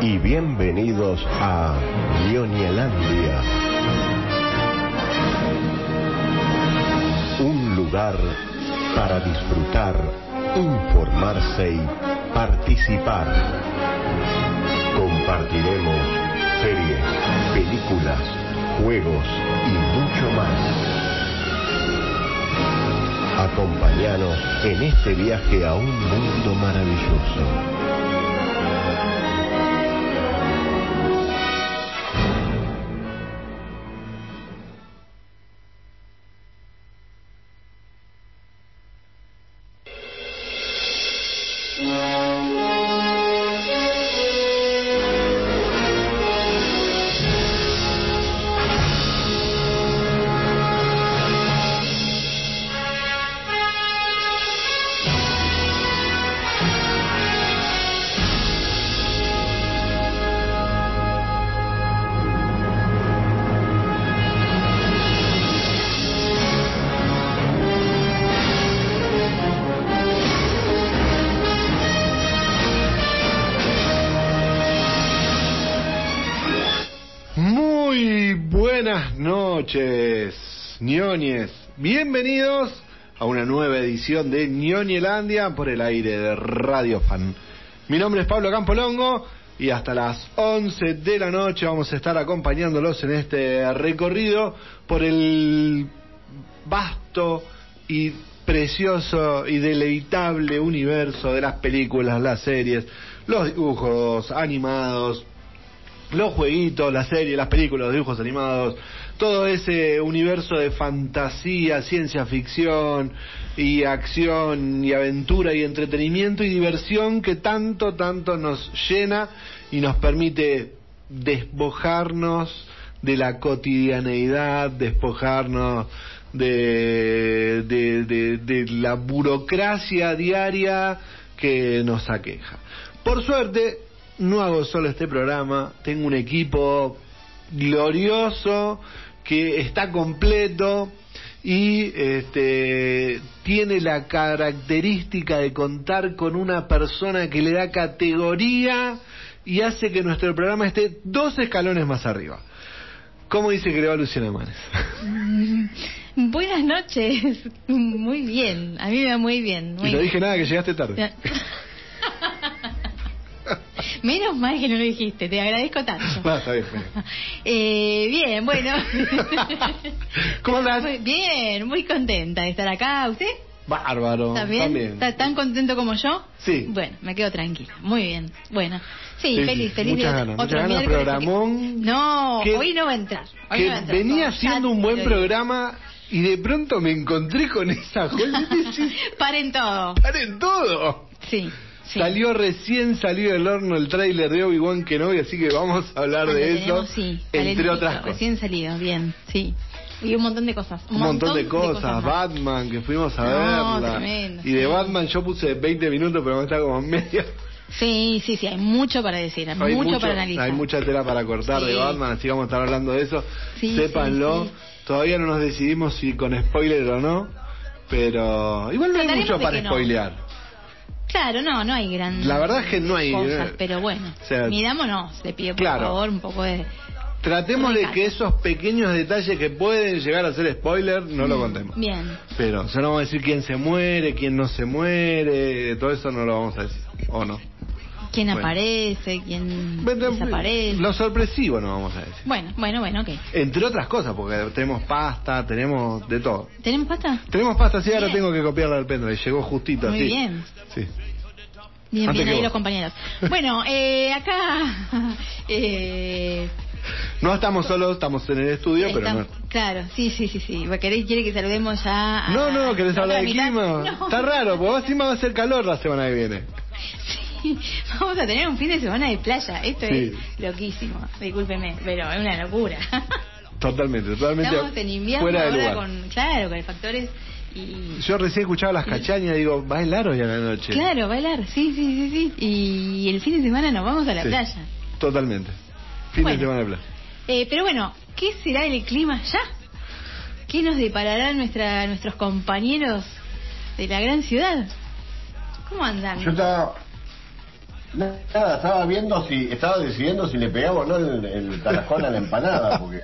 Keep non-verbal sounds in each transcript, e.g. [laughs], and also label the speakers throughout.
Speaker 1: y bienvenidos a Ñoñelandia. Un lugar para disfrutar, informarse y participar. Compartiremos series, películas, juegos y mucho más. Acompáñanos en este viaje a un mundo maravilloso.
Speaker 2: Ñoñes. Bienvenidos a una nueva edición de Ñoñelandia por el aire de Radio Fan. Mi nombre es Pablo Campolongo y hasta las 11 de la noche vamos a estar acompañándolos en este recorrido por el vasto y precioso y deleitable universo de las películas, las series, los dibujos animados, los jueguitos, las series, las películas, los dibujos animados, todo ese universo de fantasía, ciencia ficción y acción y aventura y entretenimiento y diversión que tanto, tanto nos llena y nos permite despojarnos de la cotidianeidad, despojarnos de, de, de, de la burocracia diaria que nos aqueja. Por suerte, no hago solo este programa, tengo un equipo glorioso que está completo y este, tiene la característica de contar con una persona que le da categoría y hace que nuestro programa esté dos escalones más arriba. ¿Cómo dice que le va Luciana Manes?
Speaker 3: Buenas noches. [laughs] Muy bien. A mí me va muy bien. Muy
Speaker 2: y no
Speaker 3: bien.
Speaker 2: dije nada, que llegaste tarde. [laughs] [laughs]
Speaker 3: Menos mal que no lo dijiste. Te agradezco tanto.
Speaker 2: Ah, está bien, bien. [laughs]
Speaker 3: Eh, bien, bueno. [laughs]
Speaker 2: ¿Cómo andás?
Speaker 3: Bien, muy contenta de estar acá. ¿Usted?
Speaker 2: Bárbaro.
Speaker 3: ¿Está bien?
Speaker 2: También.
Speaker 3: ¿Está tan contento como yo?
Speaker 2: Sí.
Speaker 3: Bueno, me quedo tranquila. Muy bien. Bueno. Sí,
Speaker 2: Sí,
Speaker 3: feliz, feliz
Speaker 2: muchas
Speaker 3: de
Speaker 2: ganas,
Speaker 3: otro
Speaker 2: muchas ganas.
Speaker 3: No,
Speaker 2: Que-
Speaker 3: hoy no va a entrar. Hoy
Speaker 2: que
Speaker 3: no va a entrar.
Speaker 2: venía
Speaker 3: Ya
Speaker 2: siendo un buen programa y de pronto me encontré con esa joya.
Speaker 3: Paren todo.
Speaker 2: ¡Paren todo!
Speaker 3: Sí. Sí.
Speaker 2: Salió recién, salió del horno el tráiler de Obi-Wan Kenobi, así que vamos a hablar de eso,
Speaker 3: sí,
Speaker 2: entre otras cosas.
Speaker 3: Recién salido, bien, sí. Y un montón de cosas.
Speaker 2: Un montón de cosas. Batman, que fuimos a
Speaker 3: No,
Speaker 2: verla.
Speaker 3: tremendo,
Speaker 2: y de
Speaker 3: sí.
Speaker 2: Batman yo puse 20 minutos, pero me está como medio.
Speaker 3: Sí, sí, sí, hay mucho para decir, hay,
Speaker 2: Hay
Speaker 3: mucho, para analizar.
Speaker 2: hay mucha tela para cortar de
Speaker 3: Sí.
Speaker 2: Batman, así que vamos a estar hablando de eso.
Speaker 3: Sí,
Speaker 2: Sépanlo.
Speaker 3: sí, sí.
Speaker 2: Todavía no nos decidimos si con spoiler o no, pero igual no hay mucho para
Speaker 3: no.
Speaker 2: spoilear.
Speaker 3: Claro, no, no hay gran
Speaker 2: La verdad es que no hay,
Speaker 3: cosas, pero bueno,
Speaker 2: o sea,
Speaker 3: mirámonos, le pido por
Speaker 2: claro.
Speaker 3: favor un poco de...
Speaker 2: Tratemos de que esos pequeños detalles que pueden llegar a ser spoiler no lo contemos.
Speaker 3: Mm, Bien,
Speaker 2: Pero ya no vamos a decir quién se muere, quién no se muere, todo eso no lo vamos a decir, ¿o no?
Speaker 3: Quién
Speaker 2: Bueno.
Speaker 3: aparece, quién
Speaker 2: Bueno,
Speaker 3: desaparece.
Speaker 2: Lo sorpresivo no vamos a decir.
Speaker 3: Bueno, bueno, bueno, ok.
Speaker 2: Entre otras cosas, porque tenemos pasta, tenemos de todo.
Speaker 3: ¿Tenemos pasta?
Speaker 2: Tenemos pasta, sí, ahora
Speaker 3: Bien.
Speaker 2: tengo que copiarla al pendrive, llegó justito
Speaker 3: Muy
Speaker 2: así.
Speaker 3: bien.
Speaker 2: Sí.
Speaker 3: Bien,
Speaker 2: Antes
Speaker 3: bien ahí
Speaker 2: vos.
Speaker 3: los compañeros. [laughs] Bueno, eh, acá... [laughs] Eh,
Speaker 2: No estamos solos, estamos en el estudio, pero no.
Speaker 3: Claro, sí, sí, sí, sí. ¿Querés, ¿Quiere que saludemos ya a
Speaker 2: No, no, ¿querés
Speaker 3: la
Speaker 2: hablar del clima? [laughs]
Speaker 3: No.
Speaker 2: Está raro, porque encima va a ser calor la semana que viene.
Speaker 3: Sí, [laughs] vamos a tener un fin de semana de playa. Esto
Speaker 2: Sí.
Speaker 3: es loquísimo. Discúlpeme, pero es una locura. [laughs]
Speaker 2: Totalmente, totalmente
Speaker 3: Estamos en invierno
Speaker 2: fuera de
Speaker 3: ahora
Speaker 2: lugar.
Speaker 3: con, claro, con factores y...
Speaker 2: Yo recién escuchaba las cachañas, digo, va a helar hoy a la noche.
Speaker 3: Claro, bailar, sí, sí, sí, sí. Y el fin de semana nos vamos a la
Speaker 2: Sí.
Speaker 3: playa.
Speaker 2: Totalmente. Fin
Speaker 3: Bueno.
Speaker 2: de semana de playa.
Speaker 3: Eh, pero bueno, ¿qué será el clima ya? ¿Qué nos deparará nuestra, nuestros compañeros de la gran ciudad? ¿Cómo andan?
Speaker 4: Yo estaba Nada, estaba viendo si, estaba decidiendo si le pegamos o no el, el tarascón a la empanada, porque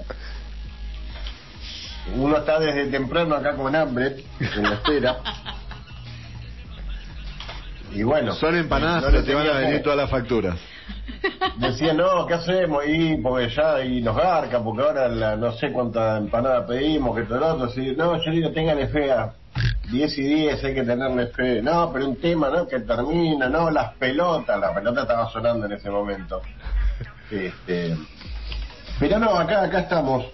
Speaker 4: uno está desde temprano acá con hambre, en la espera. Y bueno.
Speaker 2: Son empanadas,
Speaker 4: no
Speaker 2: pero te van a venir todas las facturas.
Speaker 4: Decía, no, ¿qué hacemos? Y porque ya y nos garca, porque ahora la, no sé cuánta empanada pedimos, que todo lo otro. Así, no, yo digo, téngale fe a 10 y 10, hay que tenerle fe. No, pero un tema, ¿no? Que termina, no, las pelotas, la pelota estaba sonando en ese momento. Este, pero no, acá, acá estamos,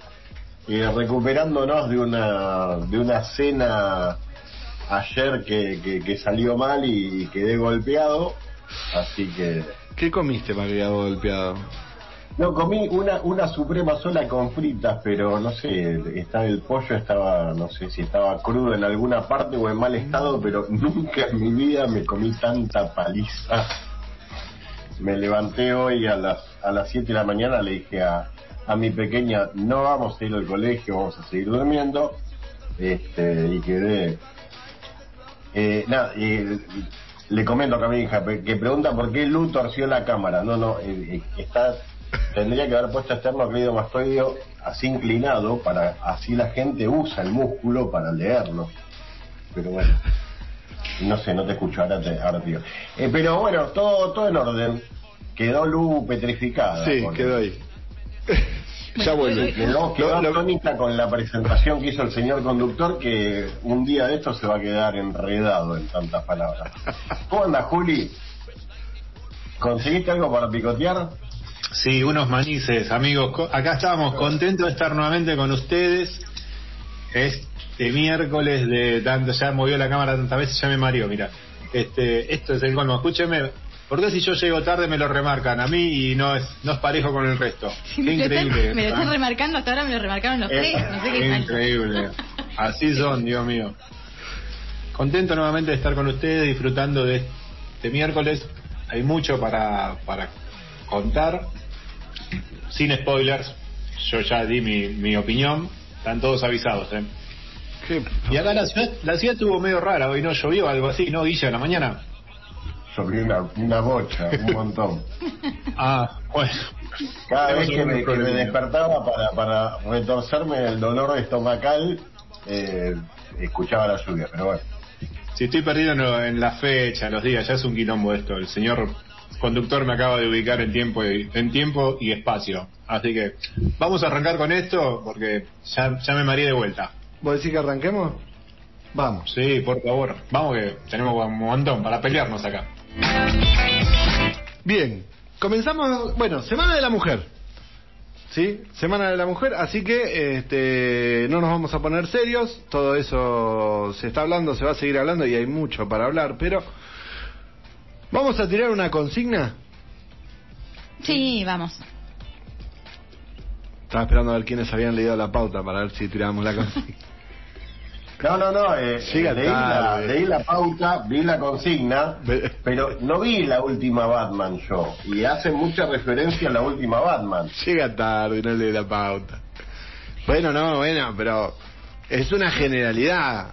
Speaker 4: eh, recuperándonos de una, de una cena ayer que, que, que salió mal y quedé golpeado. Así que
Speaker 2: ¿Qué comiste haya golpeado?
Speaker 4: no, comí una, una suprema sola con fritas, pero no sé, está el pollo estaba, no sé si estaba crudo en alguna parte o en mal estado, pero [laughs] nunca en mi vida me comí tanta paliza. Me levanté hoy a las a las 7 de la mañana, le dije a, a mi pequeña, no vamos a ir al colegio, vamos a seguir durmiendo, este, y quedé... Eh, nada, y le comento acá a mi hija que pregunta por qué Lu torció la cámara. No, no, eh, está tendría que haber puesto esternocleidomastoideo así inclinado para así la gente usa el músculo para leerlo. Pero bueno, no sé, no te escucho, ahora te, ahora te digo. Eh, pero bueno, todo, todo en orden. Quedó Lu petrificada.
Speaker 2: Sí,
Speaker 4: porque
Speaker 2: quedó ahí. Ya vuelve.
Speaker 4: Quedó, quedó
Speaker 2: Lo- lo-
Speaker 4: atónita con la presentación que hizo el señor conductor que un día de esto se va a quedar enredado en tantas palabras. ¿Cómo anda, Juli? ¿Conseguiste algo para picotear?
Speaker 5: Sí, unos manices, amigos. Acá estábamos contentos de estar nuevamente con ustedes. Este miércoles de tanto, ya movió la cámara tantas veces, ya me mareó, mira. Este, esto es el colmo. Escúcheme, ¿por qué si yo llego tarde me lo remarcan a mí y no es, no es parejo con el resto? [laughs] Qué
Speaker 3: me, lo están,
Speaker 5: increíble.
Speaker 3: me lo están remarcando, hasta ahora me lo remarcaron los
Speaker 4: Eh,
Speaker 3: tres, no sé qué
Speaker 5: increíble. [laughs] Así son, Dios mío. Contento nuevamente de estar con ustedes, disfrutando de este miércoles. Hay mucho para, para contar. Sin spoilers. Yo ya di mi, mi opinión. Están todos avisados, ¿eh? Y acá la ciudad, la ciudad estuvo medio rara. Hoy no llovió, algo así, ¿no, Guilla, en la mañana?
Speaker 4: Sobre una, una bocha, un montón. [laughs]
Speaker 5: Ah, bueno.
Speaker 4: Cada vez que me, que despertaba para, para retorcerme el dolor estomacal, eh, escuchaba la lluvia, pero bueno.
Speaker 5: Si estoy perdido en, lo- en la fecha, en los días, ya es un quilombo esto. El señor conductor me acaba de ubicar en tiempo y, en tiempo y espacio. Así que vamos a arrancar con esto porque ya, ya me mareé de vuelta.
Speaker 2: ¿Vos decís que arranquemos? Vamos.
Speaker 5: Sí, por favor. Vamos que tenemos un montón para pelearnos acá.
Speaker 2: Bien, comenzamos, bueno, Semana de la Mujer. ¿Sí? Semana de la Mujer, así que este, no nos vamos a poner serios, todo eso se está hablando, se va a seguir hablando y hay mucho para hablar, pero vamos a tirar una consigna.
Speaker 3: Sí, vamos.
Speaker 2: Estaba esperando a ver quiénes habían leído la pauta para ver si tirábamos la consigna. [laughs]
Speaker 4: No, no, no, eh,
Speaker 2: Llega
Speaker 4: leí, la,
Speaker 2: tarde.
Speaker 4: leí la pauta, vi la consigna, pero no vi la última Batman yo, y hace mucha referencia a la última Batman.
Speaker 2: Llega tarde no lee la pauta. Bueno, no, bueno, pero es una generalidad.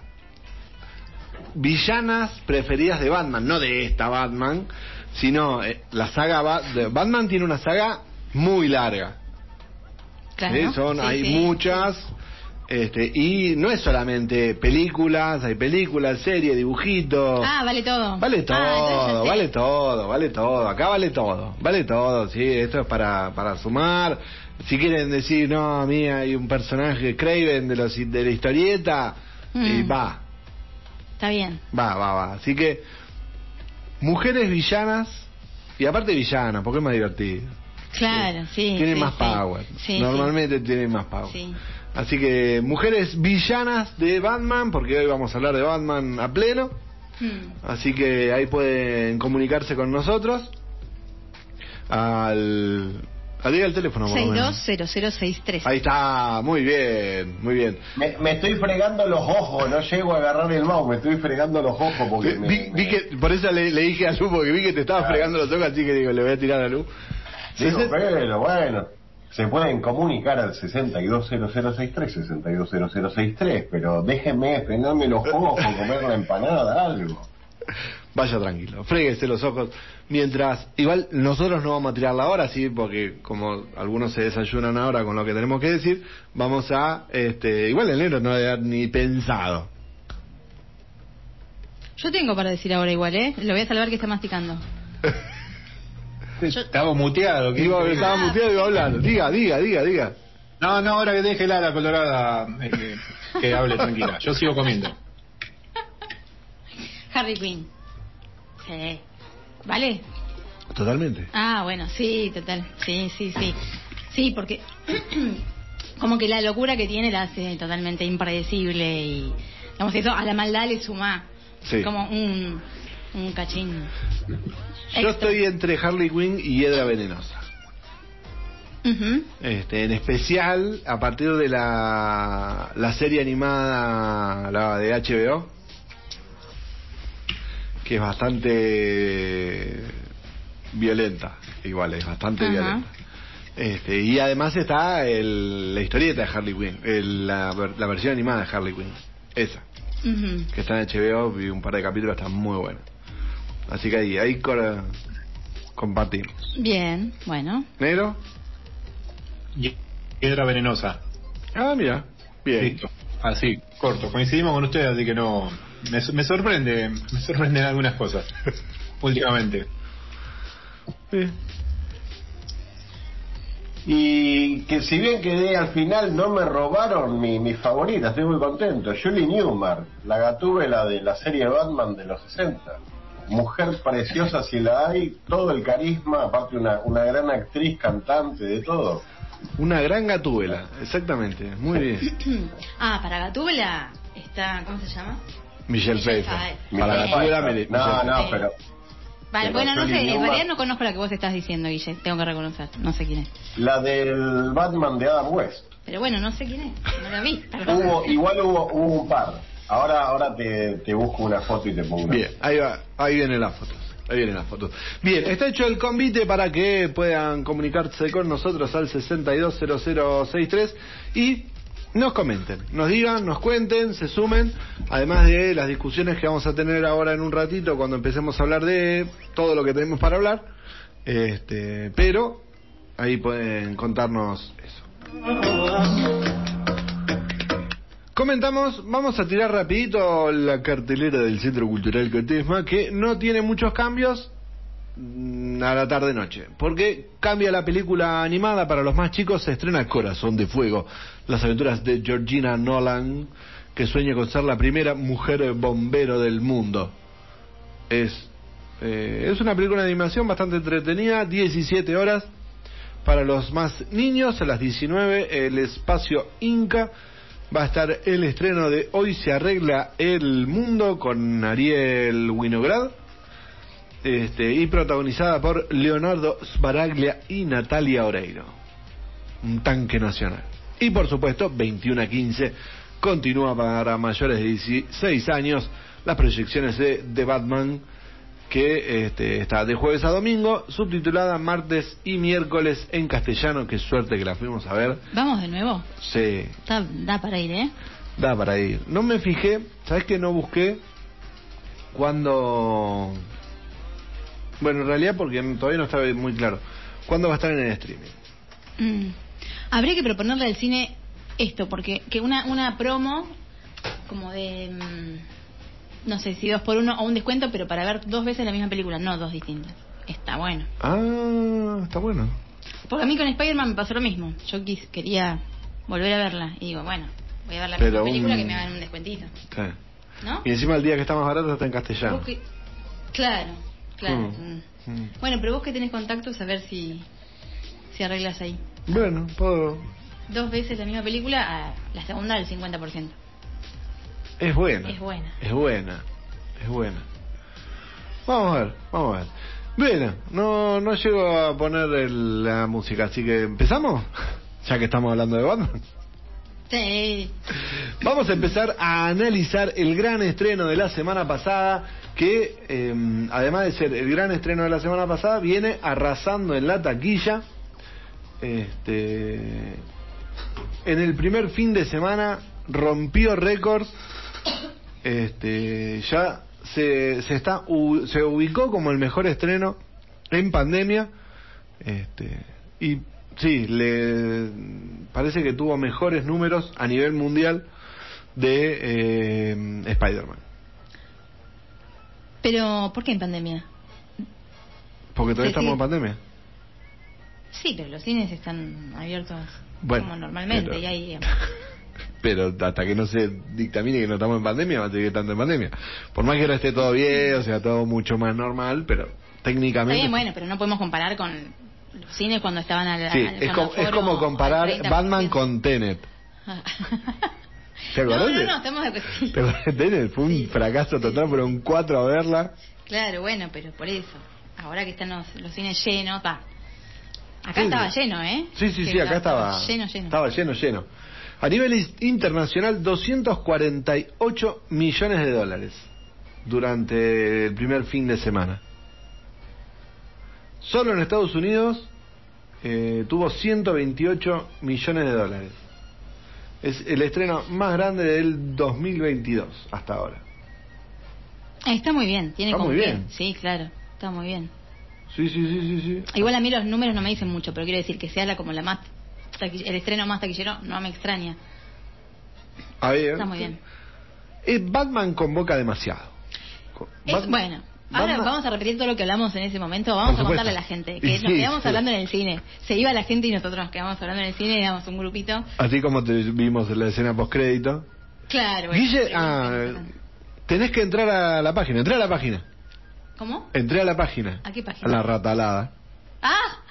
Speaker 2: Villanas preferidas de Batman, no de esta Batman, sino eh, la saga Ba- Batman tiene una saga muy larga.
Speaker 3: Claro.
Speaker 2: ¿sí? Son,
Speaker 3: Sí,
Speaker 2: hay
Speaker 3: sí.
Speaker 2: muchas. Este, y no es solamente películas, hay películas, series, dibujitos.
Speaker 3: Ah, vale todo.
Speaker 2: Vale
Speaker 3: Ah,
Speaker 2: todo, vale todo, vale todo. Acá vale todo, vale todo. Sí, esto es para, para sumar. Si quieren decir, no, a mí hay un personaje Craven de, los, de la historieta, y
Speaker 3: Mm.
Speaker 2: va,
Speaker 3: Está bien.
Speaker 2: va, va, va. Así que, mujeres villanas, y aparte villanas, porque es más divertido.
Speaker 3: Claro, sí.
Speaker 2: tienen
Speaker 3: sí,
Speaker 2: más
Speaker 3: sí.
Speaker 2: power.
Speaker 3: Sí,
Speaker 2: Normalmente tienen más power.
Speaker 3: Sí.
Speaker 2: Así que, mujeres villanas de Batman, porque hoy vamos a hablar de Batman a pleno.
Speaker 3: sí. Mm.
Speaker 2: Así que ahí pueden comunicarse con nosotros. Al. al diga el teléfono, por lo menos.
Speaker 3: 620063.
Speaker 2: Ahí está, muy bien, muy bien.
Speaker 4: Me, me estoy fregando los ojos, no llego a agarrar el mouse, me estoy fregando los ojos porque
Speaker 2: Vi,
Speaker 4: me-
Speaker 2: vi- vi
Speaker 4: me-
Speaker 2: que, por eso le, le dije a Lu, porque vi que te estaba fregando los ojos, así que digo, le voy a tirar a Lu.
Speaker 4: Digo, pero bueno, se pueden comunicar al 620063, 620063, pero déjenme frenarme los ojos, comer la empanada, algo.
Speaker 2: vaya tranquilo, fréguese los ojos. Mientras, igual nosotros no vamos a tirar la hora, sí, porque como algunos se desayunan ahora con lo que tenemos que decir, vamos a, este, igual el negro no debe haber ni pensado.
Speaker 3: Yo tengo para decir ahora igual, ¿eh? Lo voy a salvar que está masticando. [laughs] Yo-
Speaker 5: Estaba muteado. ¿qué?
Speaker 2: Iba, estaba muteado y iba hablando. Diga, diga, diga, diga.
Speaker 5: No, no, ahora que deje la colorada, eh, que, hable tranquila. Yo sigo comiendo.
Speaker 3: Harley Quinn. Sí. ¿Vale?
Speaker 2: Totalmente.
Speaker 3: Ah, bueno, sí, total. Sí, sí, sí. Sí, porque [clears throat] como que la locura que tiene la hace totalmente impredecible y, digamos, eso a la maldad le suma
Speaker 2: Sí.
Speaker 3: como un, un cachín.
Speaker 2: Yo estoy entre Harley Quinn y Hiedra Venenosa. Este, en especial a partir de la, la serie animada la de HBO, que es bastante violenta, igual es bastante violenta. Este, y además está el- la historieta de Harley Quinn, el- la, la versión animada de Harley Quinn, esa, que está en HBO, vi un par de capítulos, está muy buena. Así que ahí, ahí compartimos.
Speaker 3: Bien, bueno.
Speaker 2: ¿Negro?
Speaker 5: Y- Piedra venenosa.
Speaker 2: Ah, mira, bien.
Speaker 5: Listo. Así, corto. Coincidimos con ustedes, así que no. Me, me sorprende, me sorprenden algunas cosas. [laughs] últimamente.
Speaker 2: Sí.
Speaker 4: Y que si bien quedé al final, no me robaron mi, mi favorita, estoy muy contento. Julie Newmar, la gatúbela de la serie Batman de los 60. Mujer preciosa si la hay, todo el carisma, aparte una, una gran actriz, cantante, de todo.
Speaker 2: Una gran gatúbela, exactamente. Muy bien. [clears throat]
Speaker 3: ah, para Gatúbela está, ¿cómo se llama?
Speaker 2: Michelle Pfeiffer. Para
Speaker 3: Sí.
Speaker 2: gatúbela,
Speaker 4: No, no,
Speaker 3: Sí.
Speaker 4: pero
Speaker 3: Vale, bueno, no sé, en realidad no conozco la que vos estás diciendo, Guille, tengo que reconocer, no sé quién es.
Speaker 4: la del Batman de Adam West.
Speaker 3: Pero bueno, no sé quién es, no la vi.
Speaker 4: Hubo, igual hubo, hubo un par. Ahora, ahora te, busco una foto y te pongo una.
Speaker 2: Bien, ahí va, ahí vienen las fotos. Ahí vienen las fotos. Bien, está hecho el convite para que puedan comunicarse con nosotros al 620063 y nos comenten, nos digan, nos cuenten, se sumen, además de las discusiones que vamos a tener ahora en un ratito cuando empecemos a hablar de todo lo que tenemos para hablar. Este, pero ahí pueden contarnos eso. Comentamos, vamos a tirar rapidito la cartelera del Centro Cultural Catesma, que no tiene muchos cambios mm, a la tarde-noche, porque cambia la película animada para los más chicos, se estrena Corazón de Fuego, las aventuras de Georgina Nolan, que sueña con ser la primera mujer bombero del mundo. Es, eh, es una película de animación bastante entretenida, 17 horas, para los más niños, a las 19, el espacio Inca. Va a estar el estreno de Hoy se arregla el mundo con Ariel Winograd. Este, y protagonizada por Leonardo Sbaraglia y Natalia Oreiro. Un tanque nacional. Y por supuesto, 21 a 15 continúa para mayores de 16 años las proyecciones de The Batman que este, está de jueves a domingo, subtitulada martes y miércoles en castellano. Qué suerte que la fuimos a ver.
Speaker 3: Vamos de nuevo, Está- da para ir, ¿eh?
Speaker 2: da para ir. No me fijé, ¿sabes que no busqué cuándo? Bueno, en realidad porque todavía no estaba muy claro. ¿Cuándo va a estar en el streaming?
Speaker 3: Mm. Habría que proponerle al cine esto, porque que una, una promo como de, mm, no sé si dos por uno o un descuento, pero para ver dos veces la misma película, no dos distintas. Está bueno.
Speaker 2: Ah, está bueno.
Speaker 3: Porque a mí con Spider-Man me pasó lo mismo. Yo quis, quería volver a verla y digo, bueno, voy a ver la misma película que me hagan un descuentito. ¿No?
Speaker 2: Y encima el día que está más barato está en castellano.
Speaker 3: Que- Claro, claro.
Speaker 2: Mm.
Speaker 3: mm.
Speaker 2: Mm.
Speaker 3: Bueno, pero vos que tenés contactos, a ver si, si arreglas ahí.
Speaker 2: Bueno, puedo.
Speaker 3: Dos veces la misma película, a la segunda al 50%.
Speaker 2: Es buena.
Speaker 3: Es buena.
Speaker 2: Es buena. Es buena. Vamos a ver, vamos a ver. Bueno, no, no llego a poner el- la música, así que empezamos. [laughs] Ya que estamos hablando de Batman.
Speaker 3: Sí.
Speaker 2: Vamos a empezar a analizar el gran estreno de la semana pasada, que eh, además de ser el gran estreno de la semana pasada, viene arrasando en la taquilla. Este, en el primer fin de semana rompió récords. Este, ya se, se está u- se ubicó como el mejor estreno en pandemia. Este, y sí, le parece que tuvo mejores números a nivel mundial de eh, Spider-Man.
Speaker 3: Pero, ¿por qué en pandemia?
Speaker 2: Porque todavía estamos en pandemia.
Speaker 3: Sí, pero los cines están abiertos
Speaker 2: Bueno,
Speaker 3: como normalmente
Speaker 2: pero-
Speaker 3: y hay... [laughs]
Speaker 2: Pero hasta que no se dictamine que no estamos en pandemia, va a seguir estando en pandemia. Por más que ahora esté todo bien, o sea, todo mucho más normal, pero
Speaker 3: Está
Speaker 2: técnicamente...
Speaker 3: bien, bueno, pero no podemos comparar con los cines cuando estaban al,
Speaker 2: Sí,
Speaker 3: al-
Speaker 2: es es como comparar
Speaker 3: 30%.
Speaker 2: Batman con Tenet. [laughs] ¿Te
Speaker 3: no,
Speaker 2: acordás?
Speaker 3: no, estamos de sí.
Speaker 2: ¿Te acordás de Tenet? Fue un
Speaker 3: Sí,
Speaker 2: fracaso total, pero un 4 a verla.
Speaker 3: Claro, bueno, pero por eso. Ahora que están los, los cines llenos, va. Acá
Speaker 2: Sí,
Speaker 3: estaba lleno, ¿eh?
Speaker 2: Sí, sí, sí, acá estaba.
Speaker 3: Lleno, lleno.
Speaker 2: Estaba lleno, lleno. A nivel internacional, 248 millones de dólares durante el primer fin de semana. Solo en Estados Unidos eh, tuvo 128 millones de dólares. Es el estreno más grande del 2022 hasta ahora.
Speaker 3: Ah, Está muy bien, tiene
Speaker 2: Está muy bien.
Speaker 3: Sí, claro, está muy bien.
Speaker 2: Sí, sí, sí, sí, sí.
Speaker 3: Igual a mí los números no me dicen mucho, pero quiero decir que sea la como la más el estreno más taquillero no me extraña.
Speaker 2: A ver,
Speaker 3: Está muy bien.
Speaker 2: eh, Batman convoca demasiado.
Speaker 3: Es, bueno, ahora
Speaker 2: Batman-
Speaker 3: vamos a repetir todo lo que hablamos en ese momento. Vamos a contarle a la gente [laughs] que
Speaker 2: Y
Speaker 3: nos
Speaker 2: sí,
Speaker 3: quedamos
Speaker 2: sí.
Speaker 3: hablando en el cine. Se iba la gente y nosotros nos quedamos hablando en el cine y éramos un grupito.
Speaker 2: Así como te vimos en la escena postcrédito.
Speaker 3: Claro. bueno,
Speaker 2: Guille, ah, tenés que entrar a la página. Entré a la página.
Speaker 3: ¿Cómo?
Speaker 2: Entré a la página.
Speaker 3: ¿A qué página?
Speaker 2: A la ratalada. [laughs]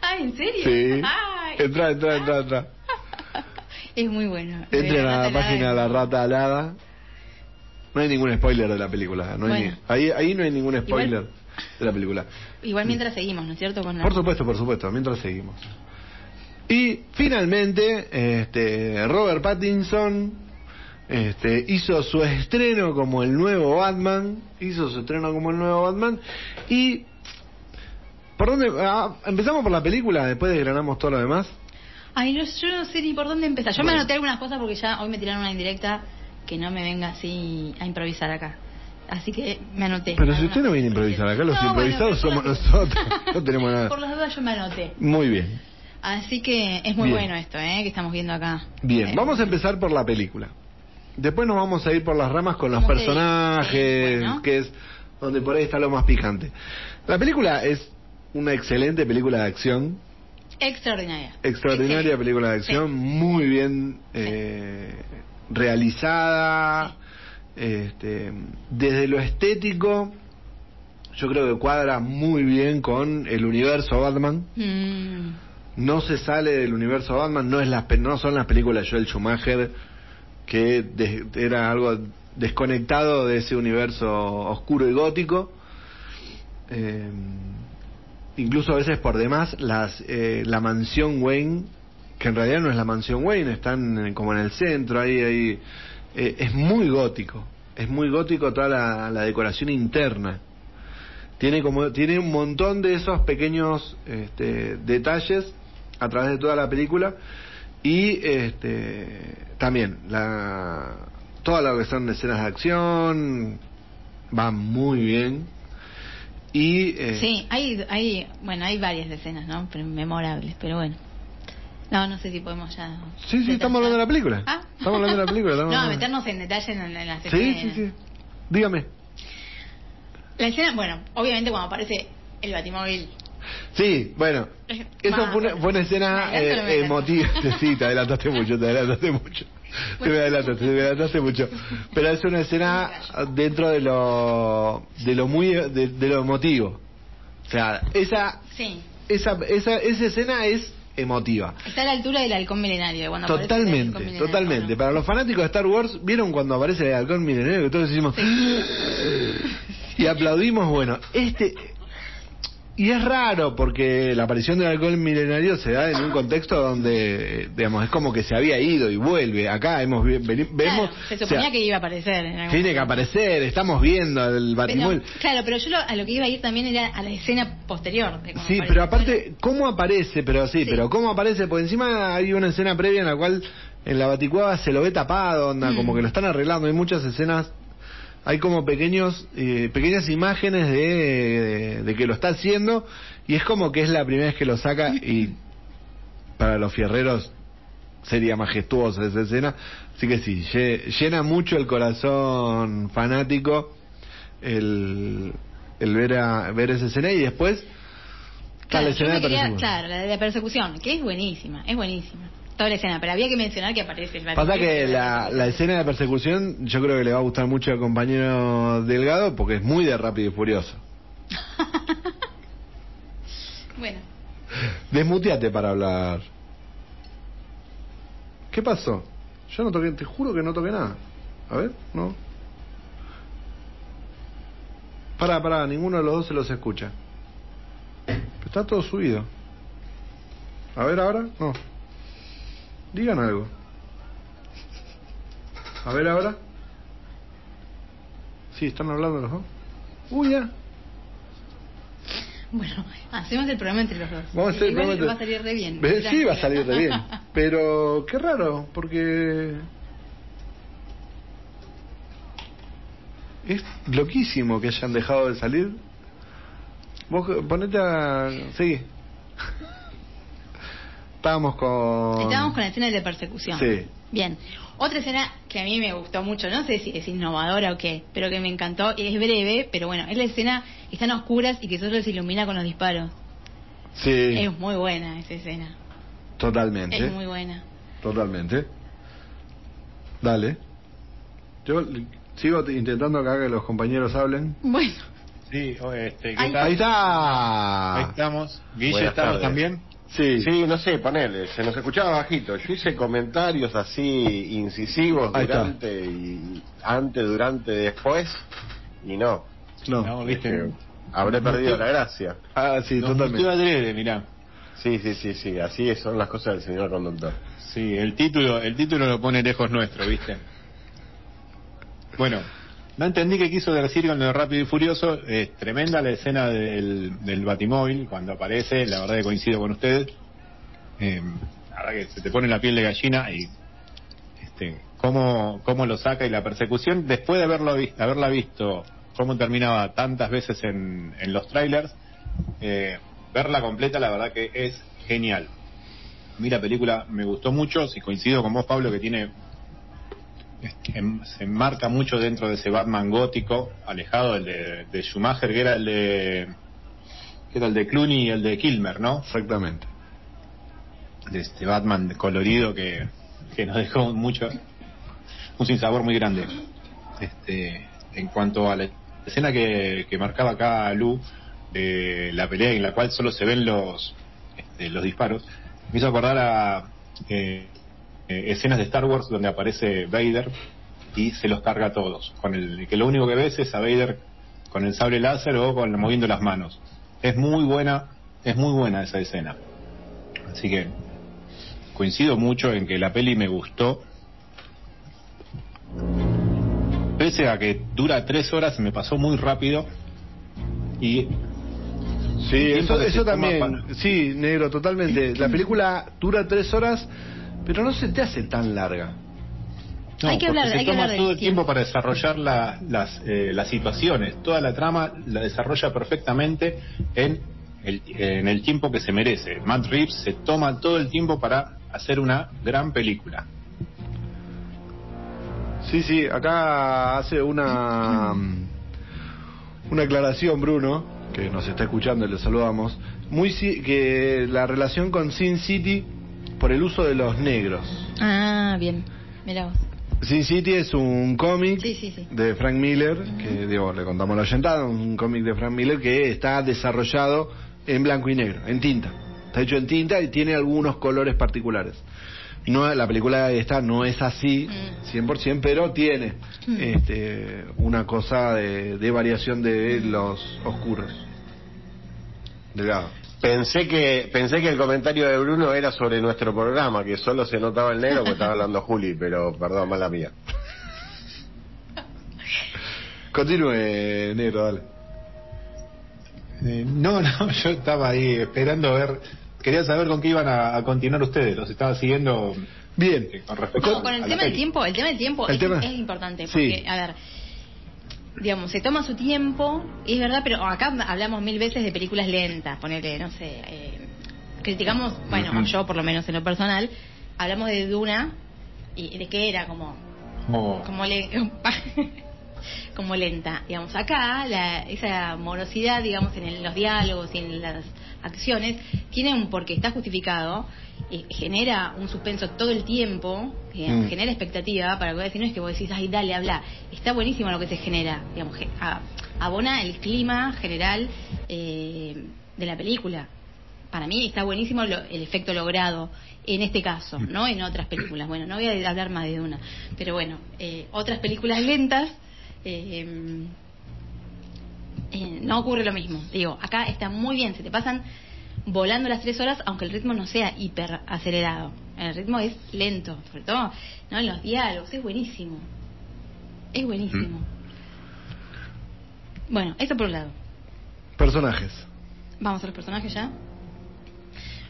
Speaker 3: Ah, ¿en serio?
Speaker 2: Sí.
Speaker 3: Ay.
Speaker 2: Entra, entra, entra, entra. [laughs]
Speaker 3: Es muy bueno.
Speaker 2: Entra a la página de la rata alada. No hay ningún spoiler de la película. No hay ni- ahí, ahí no hay ningún spoiler
Speaker 3: Igual-
Speaker 2: de la película.
Speaker 3: Igual mientras seguimos, ¿no es cierto? Con la-
Speaker 2: Por supuesto, por supuesto, mientras seguimos. Y finalmente, este, Robert Pattinson este, hizo su estreno como el nuevo Batman, hizo su estreno como el nuevo Batman y ¿por dónde? ah, empezamos por la película, después desgranamos todo lo demás.
Speaker 3: Ay, no, yo no sé ni por dónde empezar. Yo me anoté algunas cosas porque ya hoy me tiraron una indirecta que no me venga así a improvisar acá. Así que me anoté.
Speaker 2: Pero si usted no viene a improvisar acá, los
Speaker 3: No,
Speaker 2: improvisados somos nosotros, [laughs] no tenemos nada.
Speaker 3: Por las dudas yo me anoté.
Speaker 2: Muy bien.
Speaker 3: Así que es muy
Speaker 2: Bien.
Speaker 3: bueno esto, ¿eh? Que estamos viendo acá.
Speaker 2: Bien,
Speaker 3: Eh,
Speaker 2: vamos a empezar por la película. Después nos vamos a ir por las ramas con los
Speaker 3: que-
Speaker 2: personajes,
Speaker 3: bueno.
Speaker 2: que es donde por ahí está lo más picante. La película es una excelente película de acción,
Speaker 3: Extraordinaria.
Speaker 2: extraordinaria película de acción,
Speaker 3: Sí.
Speaker 2: muy bien eh, realizada. Este, desde lo estético, yo creo que cuadra muy bien con el universo Batman.
Speaker 3: Mm,
Speaker 2: No se sale del universo Batman, no es las no son las películas de Joel Schumacher que des- era algo desconectado de ese universo oscuro y gótico. Eh, incluso a veces por demás las eh, la mansión Wayne, que en realidad no es la mansión Wayne, están como en el centro, ahí, ahí eh, es muy gótico, es muy gótico toda la, la decoración interna. Tiene como tiene un montón de esos pequeños este, detalles a través de toda la película y este también la toda lo que son escenas de acción va muy bien y eh,
Speaker 3: Sí, hay, hay, bueno, hay varias escenas, ¿no? Memorables, pero bueno. No, no sé si podemos ya.
Speaker 2: sí sí estamos hablando de la película
Speaker 3: Ah.
Speaker 2: estamos hablando de la película estamos [laughs]
Speaker 3: No, meternos en detalle en, en las
Speaker 2: sí
Speaker 3: escenas.
Speaker 2: sí sí dígame
Speaker 3: La escena, bueno, obviamente cuando aparece el batimóvil.
Speaker 2: Sí, bueno, eso fue una, fue una escena eh, emotiva. [laughs] Sí, te adelantaste mucho, te adelantaste mucho. [laughs] Te me adelantaste, te me adelantaste mucho. Pero es una escena dentro de lo de lo muy de, de lo emotivo. O sea, esa
Speaker 3: Sí.
Speaker 2: esa esa esa escena es emotiva.
Speaker 3: Está a la altura del halcón milenario. Cuando
Speaker 2: Totalmente,
Speaker 3: milenario,
Speaker 2: totalmente.
Speaker 3: ¿no?
Speaker 2: Para los fanáticos de Star Wars, ¿vieron cuando aparece el halcón milenario? Que todos decimos... [laughs] Y aplaudimos, bueno, este... Y es raro porque la aparición del halcón milenario se da en un contexto donde, eh, digamos, es como que se había ido y vuelve. Acá hemos, veni- vemos...
Speaker 3: Claro, se
Speaker 2: o sea,
Speaker 3: suponía que iba a aparecer. En algún
Speaker 2: Tiene que aparecer, estamos viendo el
Speaker 3: Pero,
Speaker 2: batimóvil.
Speaker 3: claro, pero yo lo- a lo que iba a ir también era a la escena posterior. De
Speaker 2: Sí,
Speaker 3: aparece.
Speaker 2: pero aparte, ¿cómo aparece? Pero sí,
Speaker 3: Sí.
Speaker 2: pero ¿cómo aparece? Porque encima hay una escena previa en la cual en la baticueva se lo ve tapado, onda,
Speaker 3: Mm.
Speaker 2: como que lo están arreglando. Hay muchas escenas hay como pequeños eh, pequeñas imágenes de, de, de que lo está haciendo y es como que es la primera vez que lo saca y para los fierreros sería majestuosa esa escena. Así que sí, lle- llena mucho el corazón fanático el, el ver, a, ver esa escena y después
Speaker 3: Claro,
Speaker 2: la escena
Speaker 3: quería-
Speaker 2: persecución.
Speaker 3: claro, la de la persecución, que es buenísima, es buenísima. Toda la escena, pero había que mencionar que aparece el
Speaker 2: Pasa que la, la escena de persecución yo creo que le va a gustar mucho al compañero Delgado porque es muy de rápido y furioso. [laughs]
Speaker 3: Bueno,
Speaker 2: Desmuteate para hablar. ¿Qué pasó? Yo no toqué, te juro que no toqué nada. A ver, no. Pará, pará, ninguno de los dos se los escucha. Está todo subido. A ver ahora, no. Digan algo. A ver ahora. Sí, están hablando los dos. Uy, ya.
Speaker 3: bueno, hacemos el programa entre los dos.
Speaker 2: Vamos a hacer probablemente-
Speaker 3: va a salir de bien.
Speaker 2: Ve- Sí, va a salir de bien. Pero qué raro, porque es loquísimo que hayan dejado de salir. Vos ponete a seguí. Estábamos con
Speaker 3: Estábamos con la escena de persecución.
Speaker 2: Sí.
Speaker 3: Bien. Otra escena que a mí me gustó mucho, no sé si es innovadora o qué, pero que me encantó, y es breve, pero bueno, es la escena que están oscuras y que solo se ilumina con los disparos.
Speaker 2: Sí,
Speaker 3: Es muy buena esa escena.
Speaker 2: totalmente.
Speaker 3: Es muy buena.
Speaker 2: Totalmente. Dale. Yo sigo intentando acá que los compañeros hablen.
Speaker 3: Bueno,
Speaker 5: Sí, este, ¿qué
Speaker 3: Ahí
Speaker 5: tal?
Speaker 2: Ahí está.
Speaker 5: Ahí estamos. Guille,
Speaker 4: Buenas
Speaker 5: ¿estamos
Speaker 4: tardes.
Speaker 5: también?
Speaker 2: Sí.
Speaker 4: Sí, no sé, ponele, se nos escuchaba bajito. Yo hice comentarios así incisivos
Speaker 2: Ahí está.
Speaker 4: durante y antes, durante, después y no.
Speaker 2: No.
Speaker 5: No, viste.
Speaker 4: Eh, Habré perdido la gracia.
Speaker 2: Ah, sí, totalmente.
Speaker 5: adrede, mirá.
Speaker 4: Sí, sí, sí, sí, así son las cosas del señor conductor.
Speaker 5: Sí, el título, el título lo pone lejos nuestro, ¿viste? Bueno, no entendí qué quiso decir con lo Rápido y Furioso. Es tremenda la escena del, Batimóvil cuando aparece. La verdad que coincido con ustedes. Eh, la verdad que se te pone la piel de gallina y este, cómo, cómo lo saca y la persecución después de haberlo vi- haberla visto cómo terminaba tantas veces en, en los trailers eh, verla completa la verdad que es genial a mí la película me gustó mucho, si coincido con vos Pablo que tiene se enmarca mucho dentro de ese Batman gótico, alejado del de, de Schumacher, que era el de que era el de Clooney y el de Kilmer, ¿no?
Speaker 2: Exactamente.
Speaker 5: De este Batman colorido que, que nos dejó mucho un sinsabor muy grande. Este, en cuanto a la escena que, que marcaba acá Lu de la pelea en la cual solo se ven los este, los disparos, me hizo acordar a eh, eh, escenas de Star Wars donde aparece Vader y se los carga a todos, con el que lo único que ves es a Vader con el sable láser o con moviendo las manos. Es muy buena, es muy buena esa escena. Así que coincido mucho en que la peli me gustó. Pese a que dura tres horas, me pasó muy rápido. Y
Speaker 2: Sí, eso, eso también. Sí, negro, totalmente. La [clears throat] película dura tres horas, pero no se te hace tan larga.
Speaker 5: No,
Speaker 3: Hay que
Speaker 5: porque
Speaker 3: hablar-
Speaker 5: se
Speaker 3: hay que
Speaker 5: toma
Speaker 3: hablar del
Speaker 5: todo el
Speaker 3: tiempo.
Speaker 5: para desarrollar la- las, eh, las situaciones. Toda la trama la desarrolla perfectamente en el, en el tiempo que se merece. Matt Reeves se toma todo el tiempo para hacer una gran película.
Speaker 2: Sí, sí, acá hace una una aclaración Bruno, que nos está escuchando y le saludamos, muy si- que la relación con Sin City por el uso de los negros.
Speaker 3: ah, bien, mira vos.
Speaker 2: Sin City es un cómic
Speaker 3: Sí, sí, sí.
Speaker 2: de Frank Miller, que digo, le contamos la oyentada, un cómic de Frank Miller que está desarrollado en blanco y negro, en tinta. Está hecho en tinta y tiene algunos colores particulares. No, la película esta no es así,
Speaker 3: Mm.
Speaker 2: 100%, pero tiene
Speaker 3: Mm.
Speaker 2: este, una cosa de, de variación de los oscuros. Delgado.
Speaker 4: Pensé que pensé que el comentario de Bruno era sobre nuestro programa, que solo se notaba el negro porque estaba hablando Juli, pero perdón, mala mía.
Speaker 2: Continúe, negro, dale.
Speaker 5: Eh, no, no, [laughs] yo estaba ahí esperando a ver. Quería saber con qué iban a, a continuar ustedes. Los estaba siguiendo
Speaker 2: Bien.
Speaker 5: eh, con respecto
Speaker 3: Con,
Speaker 5: a-
Speaker 3: con el tema del tiempo, el tema del tiempo
Speaker 2: El
Speaker 3: es,
Speaker 2: tema-
Speaker 3: es importante,
Speaker 2: Sí.
Speaker 3: porque, a ver, digamos, se toma su tiempo, es verdad, pero acá hablamos mil veces de películas lentas, ponele, no sé, eh, criticamos, bueno, yo por lo menos en lo personal, hablamos de Duna y de que era como
Speaker 5: Oh.
Speaker 3: como le [laughs] como lenta digamos acá la, esa morosidad digamos en el- los diálogos y en las acciones tiene un porque está justificado eh, genera un suspenso todo el tiempo digamos,
Speaker 2: Mm.
Speaker 3: genera expectativa para que decís no es que vos decís ay dale habla está buenísimo lo que se genera digamos ge- a- abona el clima general eh, de la película para mí está buenísimo lo- el efecto logrado en este caso, no en otras películas. Bueno, no voy a hablar más de una, pero bueno, eh, otras películas lentas eh, eh, no ocurre lo mismo. Digo, acá está muy bien, se te pasan volando las tres horas, aunque el ritmo no sea hiper acelerado. El ritmo es lento, sobre todo ¿no? en los diálogos, es buenísimo. Es buenísimo. Bueno, eso por un lado.
Speaker 2: Personajes.
Speaker 3: Vamos a los personajes ya.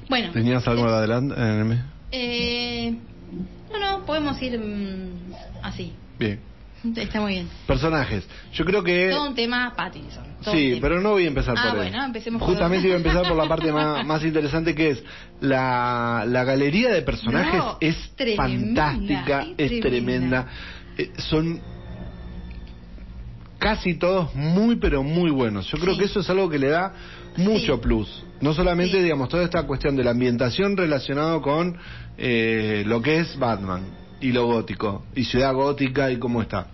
Speaker 3: Bueno.
Speaker 2: ¿Tenías algo adelante? Eh,
Speaker 3: Eh, no, no, podemos ir mm, así.
Speaker 2: Bien. [laughs]
Speaker 3: Está muy bien.
Speaker 2: Personajes. Yo creo que...
Speaker 3: Todo un tema Pattinson.
Speaker 2: Sí,
Speaker 3: tema.
Speaker 2: pero no voy a empezar
Speaker 3: Ah,
Speaker 2: por
Speaker 3: bueno, empecemos
Speaker 2: Justamente iba a empezar por la parte más, [laughs] más interesante que es la, la galería de personajes
Speaker 3: No,
Speaker 2: es
Speaker 3: tremenda,
Speaker 2: fantástica,
Speaker 3: es
Speaker 2: es
Speaker 3: tremenda.
Speaker 2: tremenda. Eh, son casi todos muy pero muy buenos. Yo creo
Speaker 3: Sí.
Speaker 2: que eso es algo que le da mucho
Speaker 3: Sí.
Speaker 2: plus. No solamente,
Speaker 3: Sí.
Speaker 2: digamos, toda esta cuestión de la ambientación relacionado con eh, lo que es Batman y lo gótico y ciudad gótica y cómo está.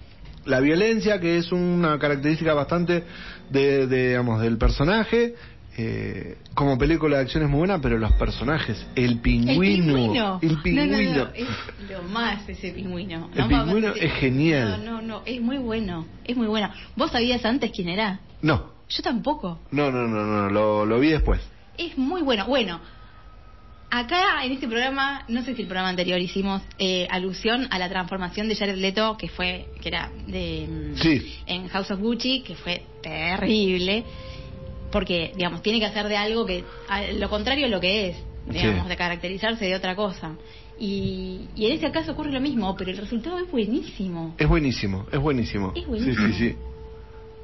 Speaker 2: La violencia, que es una característica bastante de, de, digamos, del personaje. eh, como película de acción es muy buena, pero los personajes, el pingüino,
Speaker 3: El pingüino.
Speaker 2: el pingüino,
Speaker 3: No, no, no, es lo más ese pingüino.
Speaker 2: El
Speaker 3: No,
Speaker 2: pingüino es genial.
Speaker 3: No, no, no, es muy bueno. Es muy bueno. ¿Vos sabías antes quién era?
Speaker 2: no,
Speaker 3: Yo tampoco.
Speaker 2: no, no, no, no, lo, lo vi después.
Speaker 3: Es muy bueno. Bueno, acá en este programa, no sé si el programa anterior hicimos eh, alusión a la transformación de Jared Leto, que fue, que era de mm,
Speaker 2: Sí.
Speaker 3: en House of Gucci, que fue terrible, porque digamos tiene que hacer de algo que a- lo contrario a lo que es, digamos,
Speaker 2: Sí.
Speaker 3: de caracterizarse de otra cosa. Y, y en ese caso ocurre lo mismo, pero el resultado es buenísimo.
Speaker 2: Es buenísimo, es buenísimo.
Speaker 3: Es buenísimo.
Speaker 2: Sí, sí, sí.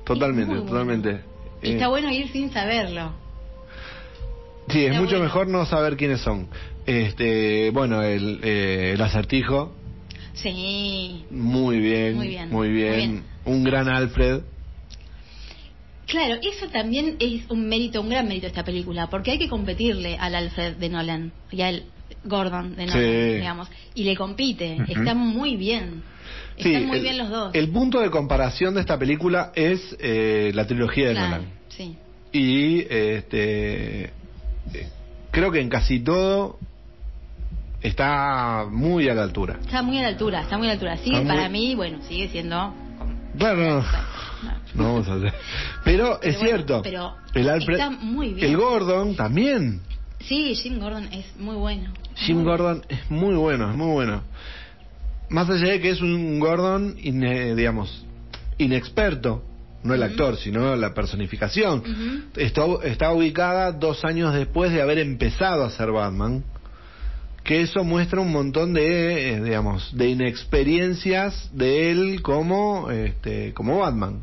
Speaker 2: Totalmente, totalmente.
Speaker 3: Y
Speaker 2: Eh,
Speaker 3: está bueno ir sin saberlo.
Speaker 2: Sí, es
Speaker 3: Está
Speaker 2: mucho
Speaker 3: bueno.
Speaker 2: mejor no saber quiénes son. Este, bueno, el, eh, el acertijo,
Speaker 3: Sí.
Speaker 2: muy bien,
Speaker 3: Muy bien,
Speaker 2: muy
Speaker 3: muy bien.
Speaker 2: Un gran Alfred.
Speaker 3: Claro, eso también es un mérito, un gran mérito de esta película, porque hay que competirle al Alfred de Nolan y al Gordon de Nolan,
Speaker 2: Sí.
Speaker 3: digamos, y le compite.
Speaker 5: Ujú.
Speaker 3: Están muy bien.
Speaker 2: Sí,
Speaker 3: Están muy
Speaker 2: el-
Speaker 3: bien los dos.
Speaker 2: El punto de comparación de esta película es eh, la trilogía de
Speaker 3: Claro,
Speaker 2: Nolan.
Speaker 3: Sí.
Speaker 2: Y este, creo que en casi todo está muy a la altura.
Speaker 3: Está muy a la altura, está muy a la altura. Sigue,
Speaker 2: Está muy-
Speaker 3: para mí, bueno, sigue siendo...
Speaker 2: Claro, no, vamos a hacer. Pero es
Speaker 3: bueno,
Speaker 2: cierto,
Speaker 3: pero
Speaker 2: el Alfred,
Speaker 3: está muy bien.
Speaker 2: el Gordon también.
Speaker 3: Sí, Jim Gordon es muy bueno.
Speaker 2: Jim
Speaker 3: Muy
Speaker 2: Gordon es muy bueno, es muy bueno. Más allá de que es un Gordon, ine- digamos, inexperto, no el actor, sino la personificación. Está, está ubicada dos años después de haber empezado a ser Batman. Que eso muestra un montón de, eh, digamos, de inexperiencias de él como, este, como Batman.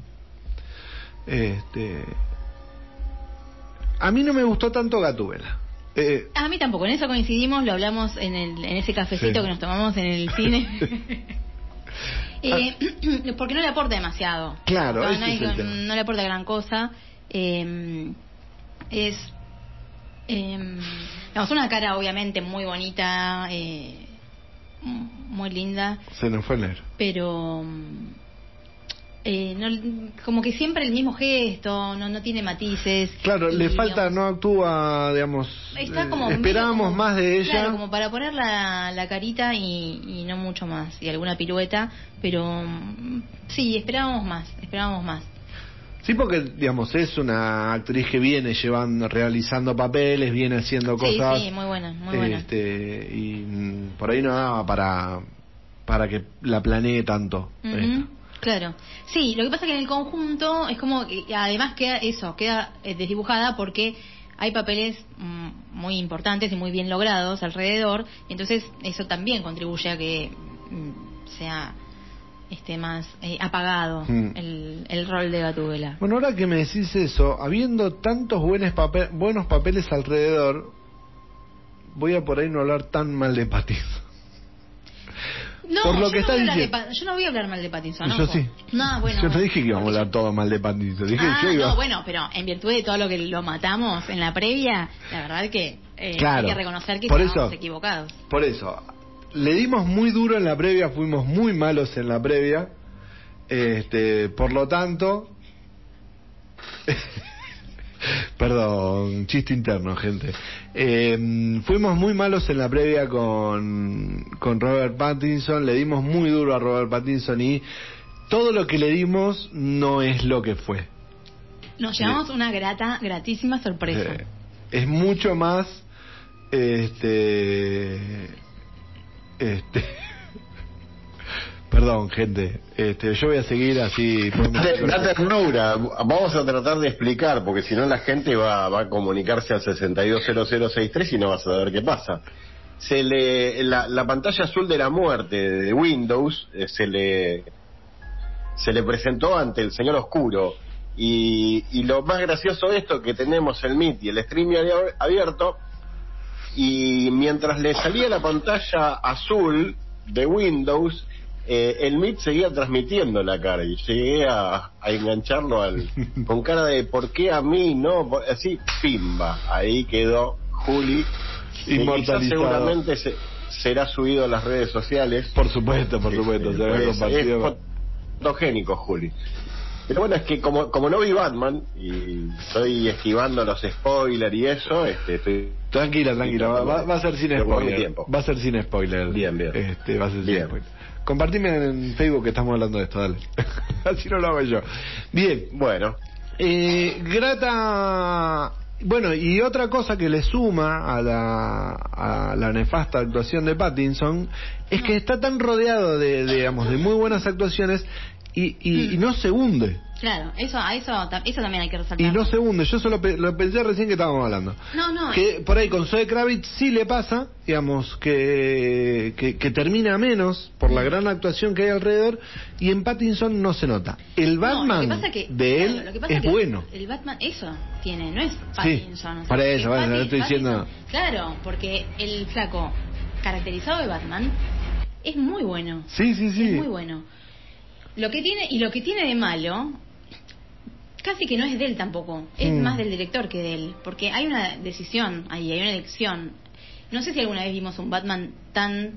Speaker 2: Este, a mí no me gustó tanto Gatúbela. Eh,
Speaker 3: A mí tampoco, en eso coincidimos, lo hablamos en, el, en ese cafecito
Speaker 2: Sí.
Speaker 3: que nos tomamos en el cine. [laughs] Eh, [clears throat] porque no le aporta demasiado.
Speaker 2: Claro,
Speaker 3: no, no
Speaker 2: es
Speaker 3: no le aporta gran cosa. Eh, es, eh, digamos, una cara obviamente muy bonita, eh, muy linda,
Speaker 2: se nos fue el negro.
Speaker 3: pero eh, no, como que siempre el mismo gesto, no, no tiene matices.
Speaker 2: Claro,
Speaker 3: y,
Speaker 2: le falta,
Speaker 3: digamos,
Speaker 2: no actúa, digamos.
Speaker 3: Está
Speaker 2: eh,
Speaker 3: como
Speaker 2: esperábamos
Speaker 3: como-
Speaker 2: más de ella.
Speaker 3: Claro, como para poner la, la carita y, y no mucho más. Y alguna pirueta, pero mm, sí, esperábamos más, esperábamos más.
Speaker 2: Sí, porque, digamos, es una actriz que viene llevando, realizando papeles, viene haciendo
Speaker 3: Sí,
Speaker 2: cosas.
Speaker 3: sí, muy buena, muy buena.
Speaker 2: Este, y mm, por ahí no daba para, para que la planee tanto. Esto.
Speaker 3: Claro. Sí, lo que pasa es que en el conjunto es como que además queda eso, queda eh, desdibujada porque hay papeles mm, muy importantes y muy bien logrados alrededor, y entonces eso también contribuye a que mm, sea este más eh, apagado
Speaker 2: Mm.
Speaker 3: el, el rol de Gatúbela.
Speaker 2: Bueno, ahora que me decís eso, habiendo tantos buenos, pape- buenos papeles alrededor, voy a por ahí no hablar tan mal de Pattinson.
Speaker 3: No,
Speaker 2: por lo
Speaker 3: yo
Speaker 2: que
Speaker 3: no
Speaker 2: estás
Speaker 3: voy a hablar de
Speaker 2: diciendo.
Speaker 3: Yo no voy a hablar mal de Pattinson.
Speaker 2: Yo
Speaker 3: ojo.
Speaker 2: sí.
Speaker 3: No, bueno.
Speaker 2: Yo no dije que íbamos a hablar todo mal de Pattinson, dije
Speaker 3: Ah,
Speaker 2: yo iba...
Speaker 3: no, bueno, pero en virtud de todo lo que lo matamos en la previa, la verdad que eh,
Speaker 2: Claro.
Speaker 3: hay que reconocer que
Speaker 2: Por eso-
Speaker 3: equivocados.
Speaker 2: Por eso, le dimos muy duro en la previa, fuimos muy malos en la previa. Este, por lo tanto, [laughs] [laughs] perdón, chiste interno, gente. Eh, fuimos muy malos en la previa con, con Robert Pattinson, le dimos muy duro a Robert Pattinson y todo lo que le dimos no es lo que fue.
Speaker 3: Nos llevamos una grata, gratísima sorpresa.
Speaker 2: Eh, es mucho más este este perdón gente este yo voy a seguir así
Speaker 4: da ternura. Vamos a tratar de explicar, porque si no la gente va, va a comunicarse al 620063 y no va a saber qué pasa. Se le, la, la pantalla azul de la muerte de Windows eh, se le se le presentó ante el señor oscuro y, y lo más gracioso de esto que tenemos el Meet y el stream abi- abierto y mientras le salía la pantalla azul de Windows, eh, el Meet seguía transmitiendo la cara y llegué a, a engancharlo al, [laughs] con cara de ¿por qué a mí no? Por- Así, pimba, ahí quedó Juli.
Speaker 2: Inmortalizado.
Speaker 4: quizás seguramente se- será subido a las redes sociales.
Speaker 2: por supuesto por supuesto se había
Speaker 4: Pues,
Speaker 2: compartido
Speaker 4: es fotogénico, Juli. Pero bueno, es que como, como no vi Batman y estoy esquivando los spoilers y eso, este, estoy
Speaker 2: tranquila tranquila va, va- a ser sin spoiler va a ser sin spoiler
Speaker 4: Bien, bien.
Speaker 2: este va a ser sin spoiler compartime en Facebook que estamos hablando de esto dale [laughs] así no lo hago yo bien
Speaker 4: Bueno,
Speaker 2: Eh, grata. Bueno, y otra cosa que le suma a la, a la nefasta actuación de Pattinson es que está tan rodeado de, digamos, de muy buenas actuaciones y, y, y no se hunde.
Speaker 3: Claro, eso, eso, eso también hay que resaltar.
Speaker 2: Y no se hunde. Yo solo pe- lo pensé recién que estábamos hablando.
Speaker 3: No, no,
Speaker 2: Que por ahí con Zoe Kravitz sí le pasa, digamos, que, que, que termina menos por la gran actuación que hay alrededor y en Pattinson no se nota. El Batman
Speaker 3: lo que pasa que-
Speaker 2: de
Speaker 3: claro,
Speaker 2: él
Speaker 3: lo que pasa
Speaker 2: es
Speaker 3: que
Speaker 2: bueno.
Speaker 3: El Batman, eso tiene, no es Pattinson. o sea,
Speaker 2: para eso, bueno, no estoy diciendo-
Speaker 3: Claro, porque el flaco caracterizado de Batman es muy bueno.
Speaker 2: Sí, sí, sí.
Speaker 3: Es muy bueno. Lo que tiene, y lo que tiene de malo, casi que no es de él tampoco, es
Speaker 2: Mm.
Speaker 3: más del director que de él, porque hay una decisión ahí, hay una elección. No sé si alguna vez vimos un Batman tan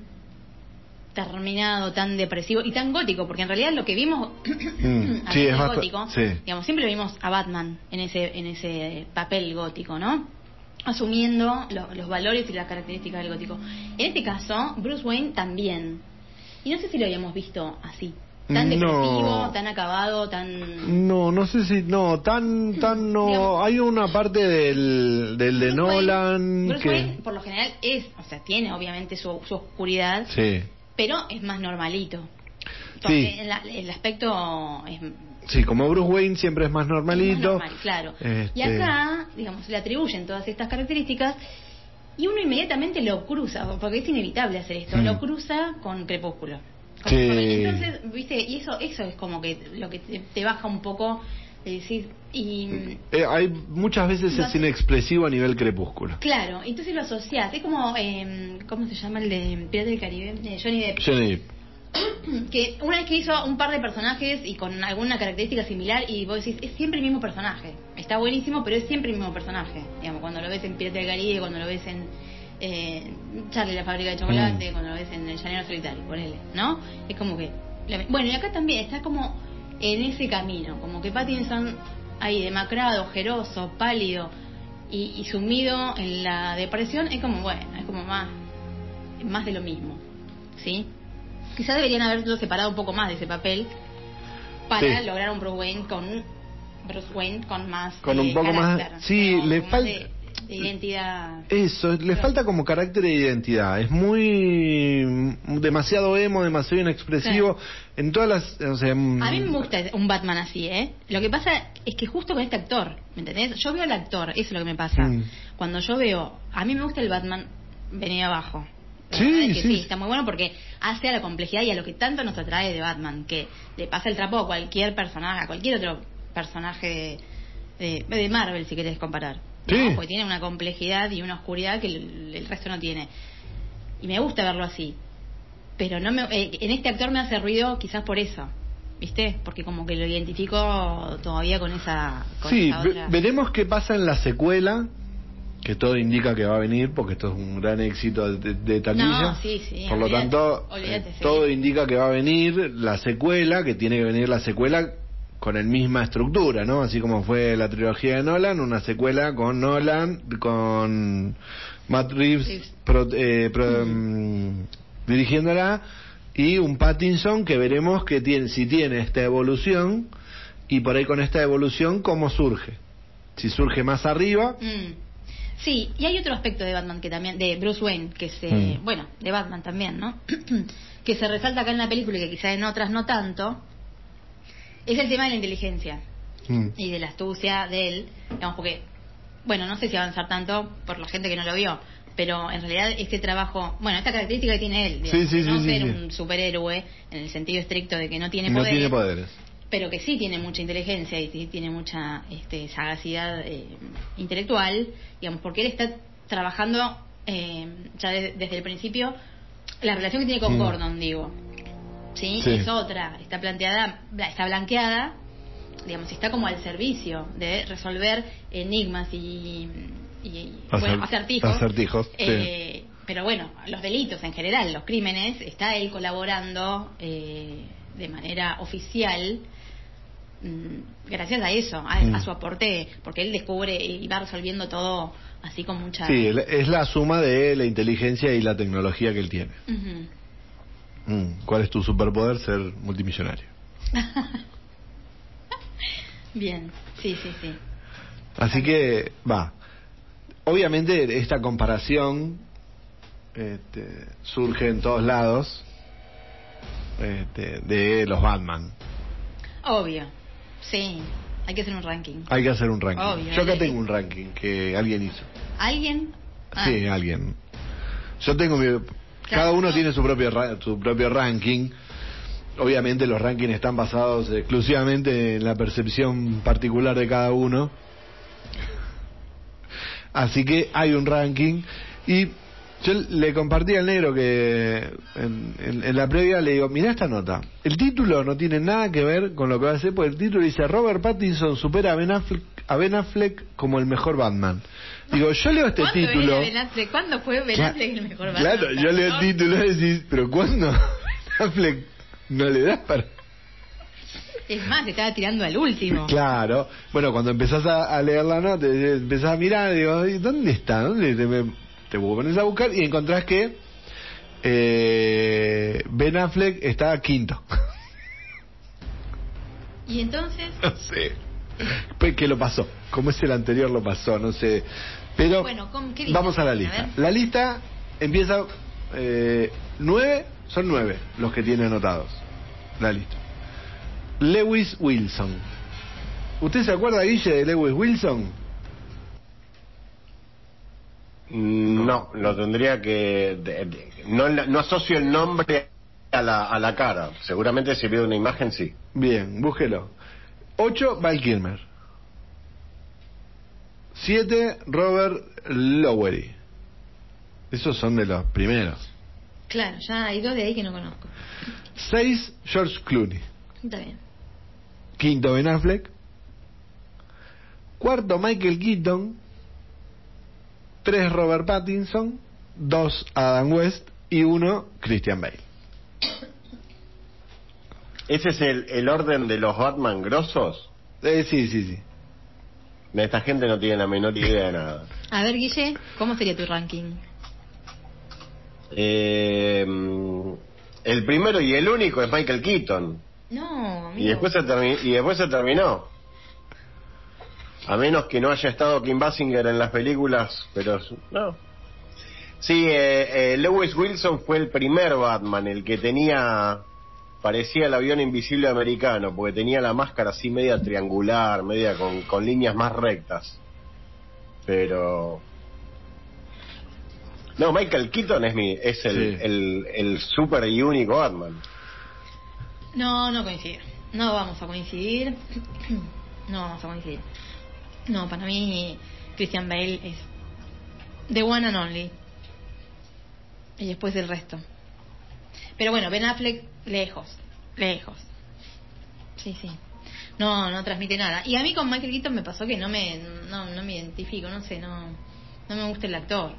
Speaker 3: terminado, tan depresivo y tan gótico, porque en realidad lo que vimos [clears throat]
Speaker 2: Mm,
Speaker 3: a
Speaker 2: sí,
Speaker 3: nivel
Speaker 2: es
Speaker 3: gótico,
Speaker 2: sí.
Speaker 3: digamos, siempre lo vimos a Batman en ese en ese papel gótico, ¿no? Asumiendo lo- los valores y las características del gótico. En este caso, Bruce Wayne también. Y no sé si lo habíamos visto así, tan
Speaker 2: No.
Speaker 3: depresivo, tan acabado, tan
Speaker 2: No, no sé si, no, tan, tan [laughs] no.
Speaker 3: Digamos-
Speaker 2: Hay una parte del, del de Nolan
Speaker 3: Bruce
Speaker 2: que.
Speaker 3: Wayne, por lo general, es, o sea, tiene obviamente su, su oscuridad,
Speaker 2: Sí,
Speaker 3: pero es más normalito.
Speaker 2: Sí.
Speaker 3: Porque el, aspecto es
Speaker 2: sí, como Bruce Wayne siempre es más
Speaker 3: es más
Speaker 2: normalito.
Speaker 3: normal, claro. Y
Speaker 2: Este,
Speaker 3: acá, digamos, le atribuyen todas estas características y uno inmediatamente lo cruza, porque es inevitable hacer esto,
Speaker 2: Mm.
Speaker 3: lo cruza con Crepúsculo.
Speaker 2: Sí.
Speaker 3: Entonces, viste, y eso, eso es como que lo que te, te baja un poco de decir, y
Speaker 2: eh, hay muchas veces es inexpresivo a nivel crepúsculo.
Speaker 3: claro, entonces lo asocias, es como, eh, ¿cómo se llama el de Pirata del Caribe? De Johnny Depp.
Speaker 2: Johnny Depp. [clears throat]
Speaker 3: que una vez que hizo un par de personajes y con alguna característica similar y vos decís, es siempre el mismo personaje. Está buenísimo, pero es siempre el mismo personaje. Digamos, cuando lo ves en Pirata del Caribe, cuando lo ves en eh, Charlie la fábrica de chocolate,
Speaker 2: Mm.
Speaker 3: cuando lo ves en El llanero solitario, ponele, ¿no? Es como que... bueno, y acá también está como en ese camino, como que Pattinson ahí demacrado, ojeroso, pálido y, y sumido en la depresión, es como, bueno, es como más, más de lo mismo, ¿sí? Quizás deberían haberlo separado un poco más de ese papel para
Speaker 2: Sí.
Speaker 3: lograr un Bruce Wayne con Bruce Wayne con más
Speaker 2: Con un
Speaker 3: eh,
Speaker 2: poco más- sí, le falta-
Speaker 3: de, de identidad
Speaker 2: Eso, le falta como carácter de identidad. Es muy. demasiado emo, demasiado inexpresivo. En todas las. O sea, mm,
Speaker 3: A mí me gusta un Batman así, ¿eh? Lo que pasa es que justo con este actor, ¿me entendés? Yo veo al actor, eso es lo que me pasa.
Speaker 2: Mm.
Speaker 3: Cuando yo veo, a mí me gusta el Batman venido abajo,
Speaker 2: Sí, sí,
Speaker 3: sí, está muy bueno porque hace a la complejidad y a lo que tanto nos atrae de Batman, que le pasa el trapo a cualquier personaje, a cualquier otro personaje de, de, de Marvel, si querés comparar. ¿No?
Speaker 2: Sí.
Speaker 3: Porque tiene una complejidad y una oscuridad que el, el resto no tiene. Y me gusta verlo así. Pero no me, eh, en este actor me hace ruido quizás por eso. ¿Viste? Porque como que lo identifico todavía con esa. Con
Speaker 2: Sí,
Speaker 3: esa
Speaker 2: ve-
Speaker 3: otra-
Speaker 2: veremos qué pasa en la secuela, que todo indica que va a venir, porque esto es un gran éxito de, de taquilla.
Speaker 3: No, sí, sí,
Speaker 2: Por lo tanto, eh,
Speaker 3: sí.
Speaker 2: todo indica que va a venir la secuela, que tiene que venir la secuela con la misma estructura, ¿no? Así como fue la trilogía de Nolan, una secuela con Nolan, con Matt Reeves
Speaker 3: Reeves.
Speaker 2: pro- eh, pro- mm, dirigiéndola y un Pattinson que veremos que tiene, si tiene esta evolución y por ahí con esta evolución cómo surge. Si surge más arriba,
Speaker 3: Mm. Sí, y hay otro aspecto de Batman que también, de Bruce Wayne, que se,
Speaker 2: Mm.
Speaker 3: bueno, de Batman también, ¿no? [clears throat] que se resalta acá en la película y que quizá en otras no tanto, es el tema de la inteligencia
Speaker 2: mm,
Speaker 3: y de la astucia de él, digamos, porque, bueno, no sé si avanzar tanto por la gente que no lo vio, pero en realidad este trabajo, bueno, esta característica que tiene él, digamos,
Speaker 2: Sí, sí,
Speaker 3: de no
Speaker 2: sí,
Speaker 3: ser un superhéroe en el sentido estricto de que no tiene
Speaker 2: no
Speaker 3: poderes,
Speaker 2: tiene poderes.
Speaker 3: pero que sí tiene mucha inteligencia y tiene mucha este, sagacidad eh, intelectual, digamos, porque él está trabajando eh, ya de- desde el principio la relación que tiene con
Speaker 2: Mm.
Speaker 3: Gordon, digo, ¿sí?
Speaker 2: Sí.
Speaker 3: Es otra, está planteada, está blanqueada, digamos, está como al servicio de resolver enigmas y, y- bueno,
Speaker 2: Acer-
Speaker 3: acertijos.
Speaker 2: acertijos, sí.
Speaker 3: Eh, Pero bueno, los delitos en general, los crímenes, está él colaborando eh, de manera oficial mm, gracias a eso, a,
Speaker 2: Mm.
Speaker 3: a su aporte, porque él descubre y va resolviendo todo así con mucha...
Speaker 2: Sí, es la suma de la inteligencia y la tecnología que él tiene. Mm, ¿Cuál es tu superpoder? Ser multimillonario. [laughs]
Speaker 3: Bien, sí, sí, sí.
Speaker 2: Así que, va. Obviamente esta comparación este, surge en todos lados este, de los Batman.
Speaker 3: Obvio, sí, hay que hacer un ranking.
Speaker 2: Hay que hacer un ranking.
Speaker 3: Obvio,
Speaker 2: Yo acá tengo un ranking que alguien hizo.
Speaker 3: ¿Alguien? Ah,
Speaker 2: Sí, alguien. Yo tengo mi... Cada uno
Speaker 3: no.
Speaker 2: tiene su propio, ra- su propio ranking. Obviamente los rankings están basados exclusivamente en la percepción particular de cada uno. Así que hay un ranking y yo le compartí al negro que en, en- en la previa le digo, mira esta nota, el título no tiene nada que ver con lo que va a hacer, porque el título dice Robert Pattinson supera a Ben Affleck, a Ben Affleck como el mejor Batman. Digo, yo leo este
Speaker 3: ¿Cuándo
Speaker 2: título...
Speaker 3: Ben Affleck? ¿Cuándo fue Ben Affleck el mejor Batman?
Speaker 2: Claro, yo leo el título y decís, pero ¿cuándo [laughs] Ben Affleck no le das para...?
Speaker 3: Es más, te estaba tirando al último.
Speaker 2: Claro. Bueno, cuando empezás a, a leer la nota, empezás a mirar, digo, "¿Y ¿dónde está? ¿Dónde te, me- te pones a buscar y encontrás que eh, Ben Affleck está quinto. [laughs]
Speaker 3: Y entonces,
Speaker 2: no sé. Pues, ¿Qué lo pasó? Como es el anterior lo pasó, no sé. Pero
Speaker 3: Bueno,
Speaker 2: vamos a la lista. La lista empieza eh, nueve, son nueve los que tiene anotados. La lista. Lewis Wilson. ¿Usted se acuerda, Guille, de Lewis Wilson?
Speaker 4: No, lo tendría que... de- de- no, no asocio el nombre a la, a la cara. Seguramente si veo una imagen, sí.
Speaker 2: Bien, búsquelo. 8, Val Kilmer. 7, Robert Lowery. Esos son de los primeros.
Speaker 3: claro, ya hay dos de ahí que no conozco.
Speaker 2: 6, George Clooney.
Speaker 3: Está bien.
Speaker 2: Quinto, Ben Affleck. Cuarto, Michael Keaton. 3, Robert Pattinson. 2, Adam West. Y 1, Christian Bale.
Speaker 4: ¿Ese es el, el orden de los Batman grosos?
Speaker 2: Eh, sí, sí, sí.
Speaker 4: Esta gente no tiene la menor idea de nada. [laughs]
Speaker 3: A ver, Guille, ¿cómo sería tu ranking?
Speaker 4: Eh, el primero y el único es Michael Keaton.
Speaker 3: No, amigo.
Speaker 4: Y después se, termi- y después se terminó. A menos que no haya estado Kim Basinger en las películas, pero no. Sí, eh, eh, Lewis Wilson fue el primer Batman, el que tenía, parecía el avión invisible americano, porque tenía la máscara así media triangular, media con, con líneas más rectas. Pero No, Michael Keaton es mi es el,
Speaker 2: Sí.
Speaker 4: el, el super y único Batman.
Speaker 3: No, no coincido. No vamos a coincidir. [clears throat] No vamos a coincidir. No, para mí Christian Bale es the one and only. Y después el resto. Pero bueno, Ben Affleck lejos, lejos. Sí, sí. No, no transmite nada. Y a mí con Michael Keaton me pasó que no me no, no me identifico, no sé, no no me gusta el actor.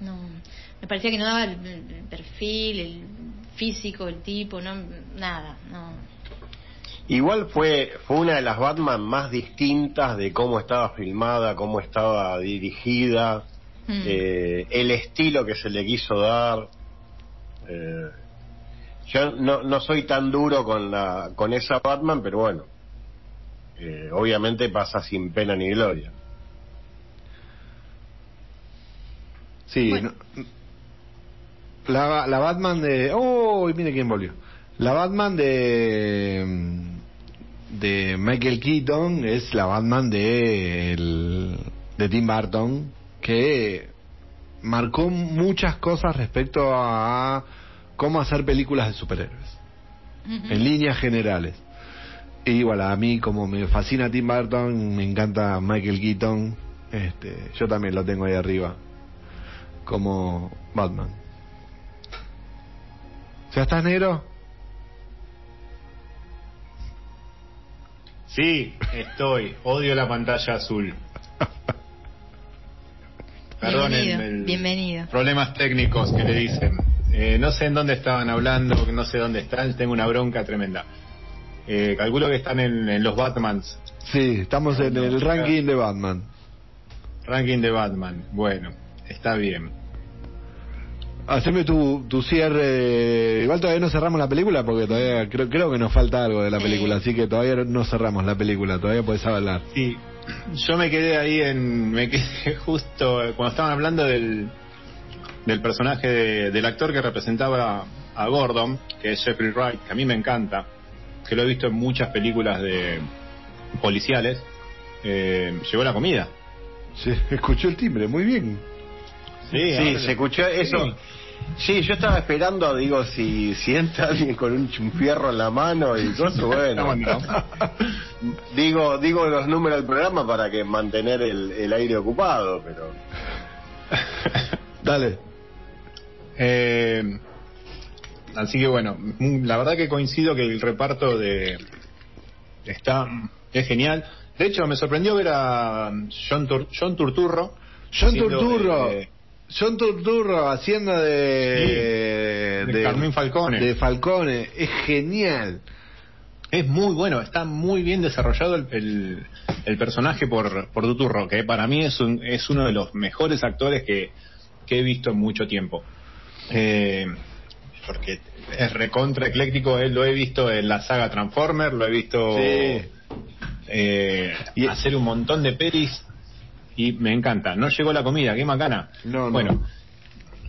Speaker 3: No, me parecía que no daba el, el perfil, el físico, el tipo, no nada, no.
Speaker 4: Igual fue fue una de las Batman más distintas de cómo estaba filmada, cómo estaba dirigida,
Speaker 3: Mm.
Speaker 4: eh, el estilo que se le quiso dar. Eh, yo no, no soy tan duro con la con esa Batman, pero bueno, eh, obviamente pasa sin pena ni gloria.
Speaker 2: Sí,
Speaker 3: Bueno.
Speaker 2: no- la, la Batman de... ¡Oh! Mire quién volvió. La Batman de de Michael Keaton es la Batman de, el- de Tim Burton que marcó muchas cosas respecto a cómo hacer películas de superhéroes en líneas generales. Y igual, a mí como me fascina Tim Burton, me encanta Michael Keaton, este, yo también lo tengo ahí arriba como Batman. ¿Ya estás negro?
Speaker 5: Sí, estoy. Odio la pantalla azul. Perdón,
Speaker 3: Bienvenido,
Speaker 5: el- el-
Speaker 3: bienvenido.
Speaker 5: Problemas técnicos que le dicen. Eh, no sé en dónde estaban hablando, no sé dónde están, tengo una bronca tremenda. Eh, calculo que están en, en los Batmans.
Speaker 2: Sí, estamos en el ranking de Batman.
Speaker 5: Ranking de Batman. Bueno, está bien.
Speaker 2: Haceme tu, tu cierre. Igual todavía no cerramos la película porque todavía creo, creo que nos falta algo de la película, así que todavía no cerramos la película, todavía puedes hablar.
Speaker 5: Sí, yo me quedé ahí en. Me quedé [laughs] justo cuando estaban hablando del, del personaje de- del actor que representaba a Gordon, que es Jeffrey Wright, que a mí me encanta, que lo he visto en muchas películas de policiales. Eh, llegó la comida.
Speaker 2: Sí, [laughs] escuchó el timbre, muy bien.
Speaker 5: Sí,
Speaker 4: Sí, se escuchó eso.
Speaker 5: Sí.
Speaker 4: Sí, yo estaba esperando, digo, si, si entra alguien con un fierro en la mano y cosas, [laughs] bueno.
Speaker 5: No, no. [laughs]
Speaker 4: digo, digo los números del programa para que mantener el, el aire ocupado, pero [laughs]
Speaker 2: Dale.
Speaker 5: Eh, así que bueno, mm, la verdad que coincido que el reparto de está es genial. De hecho, me sorprendió ver a John, Tur- John Turturro.
Speaker 2: John Turturro.
Speaker 5: de-
Speaker 2: John Turturro haciendo de,
Speaker 5: Sí, de Carmín Falcone.
Speaker 2: De Falcone. Es genial.
Speaker 5: es muy bueno, está muy bien desarrollado el, el- el personaje por, por Turturro, que para mí es, un- es uno de los mejores actores que, que he visto en mucho tiempo. Eh, porque es recontra ecléctico, él lo he visto en la saga Transformer, lo he visto
Speaker 2: Sí.
Speaker 5: eh,
Speaker 2: Y-
Speaker 5: hacer un montón de pelis y me encanta. No llegó la comida, qué macana.
Speaker 2: No, no.
Speaker 5: Bueno,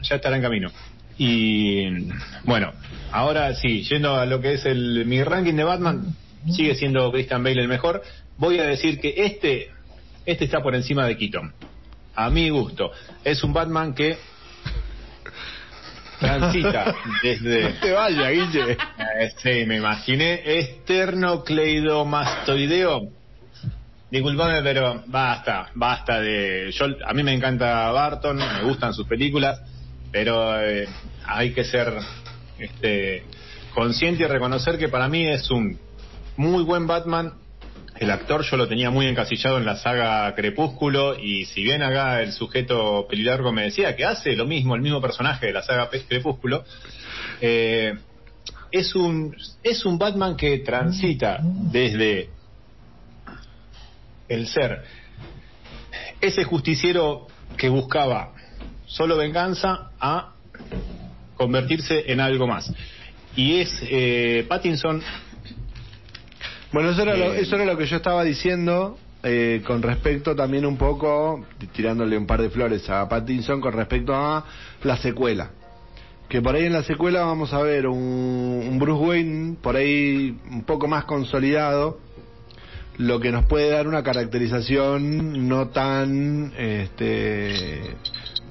Speaker 5: ya estará en camino. Y bueno, ahora sí, yendo a lo que es el mi ranking de Batman, sigue siendo Christian Bale el mejor. Voy a decir que este este está por encima de Keaton. A mi gusto. Es un Batman que [laughs] transita desde
Speaker 2: No te vayas, Guille. [laughs]
Speaker 5: eh, Sí, me imaginé esternocleidomastoideo. Disculpame, pero basta, basta de. Yo, a mí me encanta Barton, me gustan sus películas, pero eh, hay que ser este, consciente y reconocer que para mí es un muy buen Batman. El actor yo lo tenía muy encasillado en la saga Crepúsculo y si bien acá el sujeto pelilargo me decía que hace lo mismo, el mismo personaje de la saga Crepúsculo, eh, es un es un Batman que transita desde el ser. Ese justiciero que buscaba solo venganza a convertirse en algo más. Y es eh, Pattinson.
Speaker 2: Bueno, eso era, lo,
Speaker 5: Eh,
Speaker 2: eso era lo que yo estaba diciendo eh, con respecto también un poco, tirándole un par de flores a Pattinson con respecto a la secuela. Que por ahí en la secuela vamos a ver un, un Bruce Wayne por ahí un poco más consolidado, lo que nos puede dar una caracterización no tan este,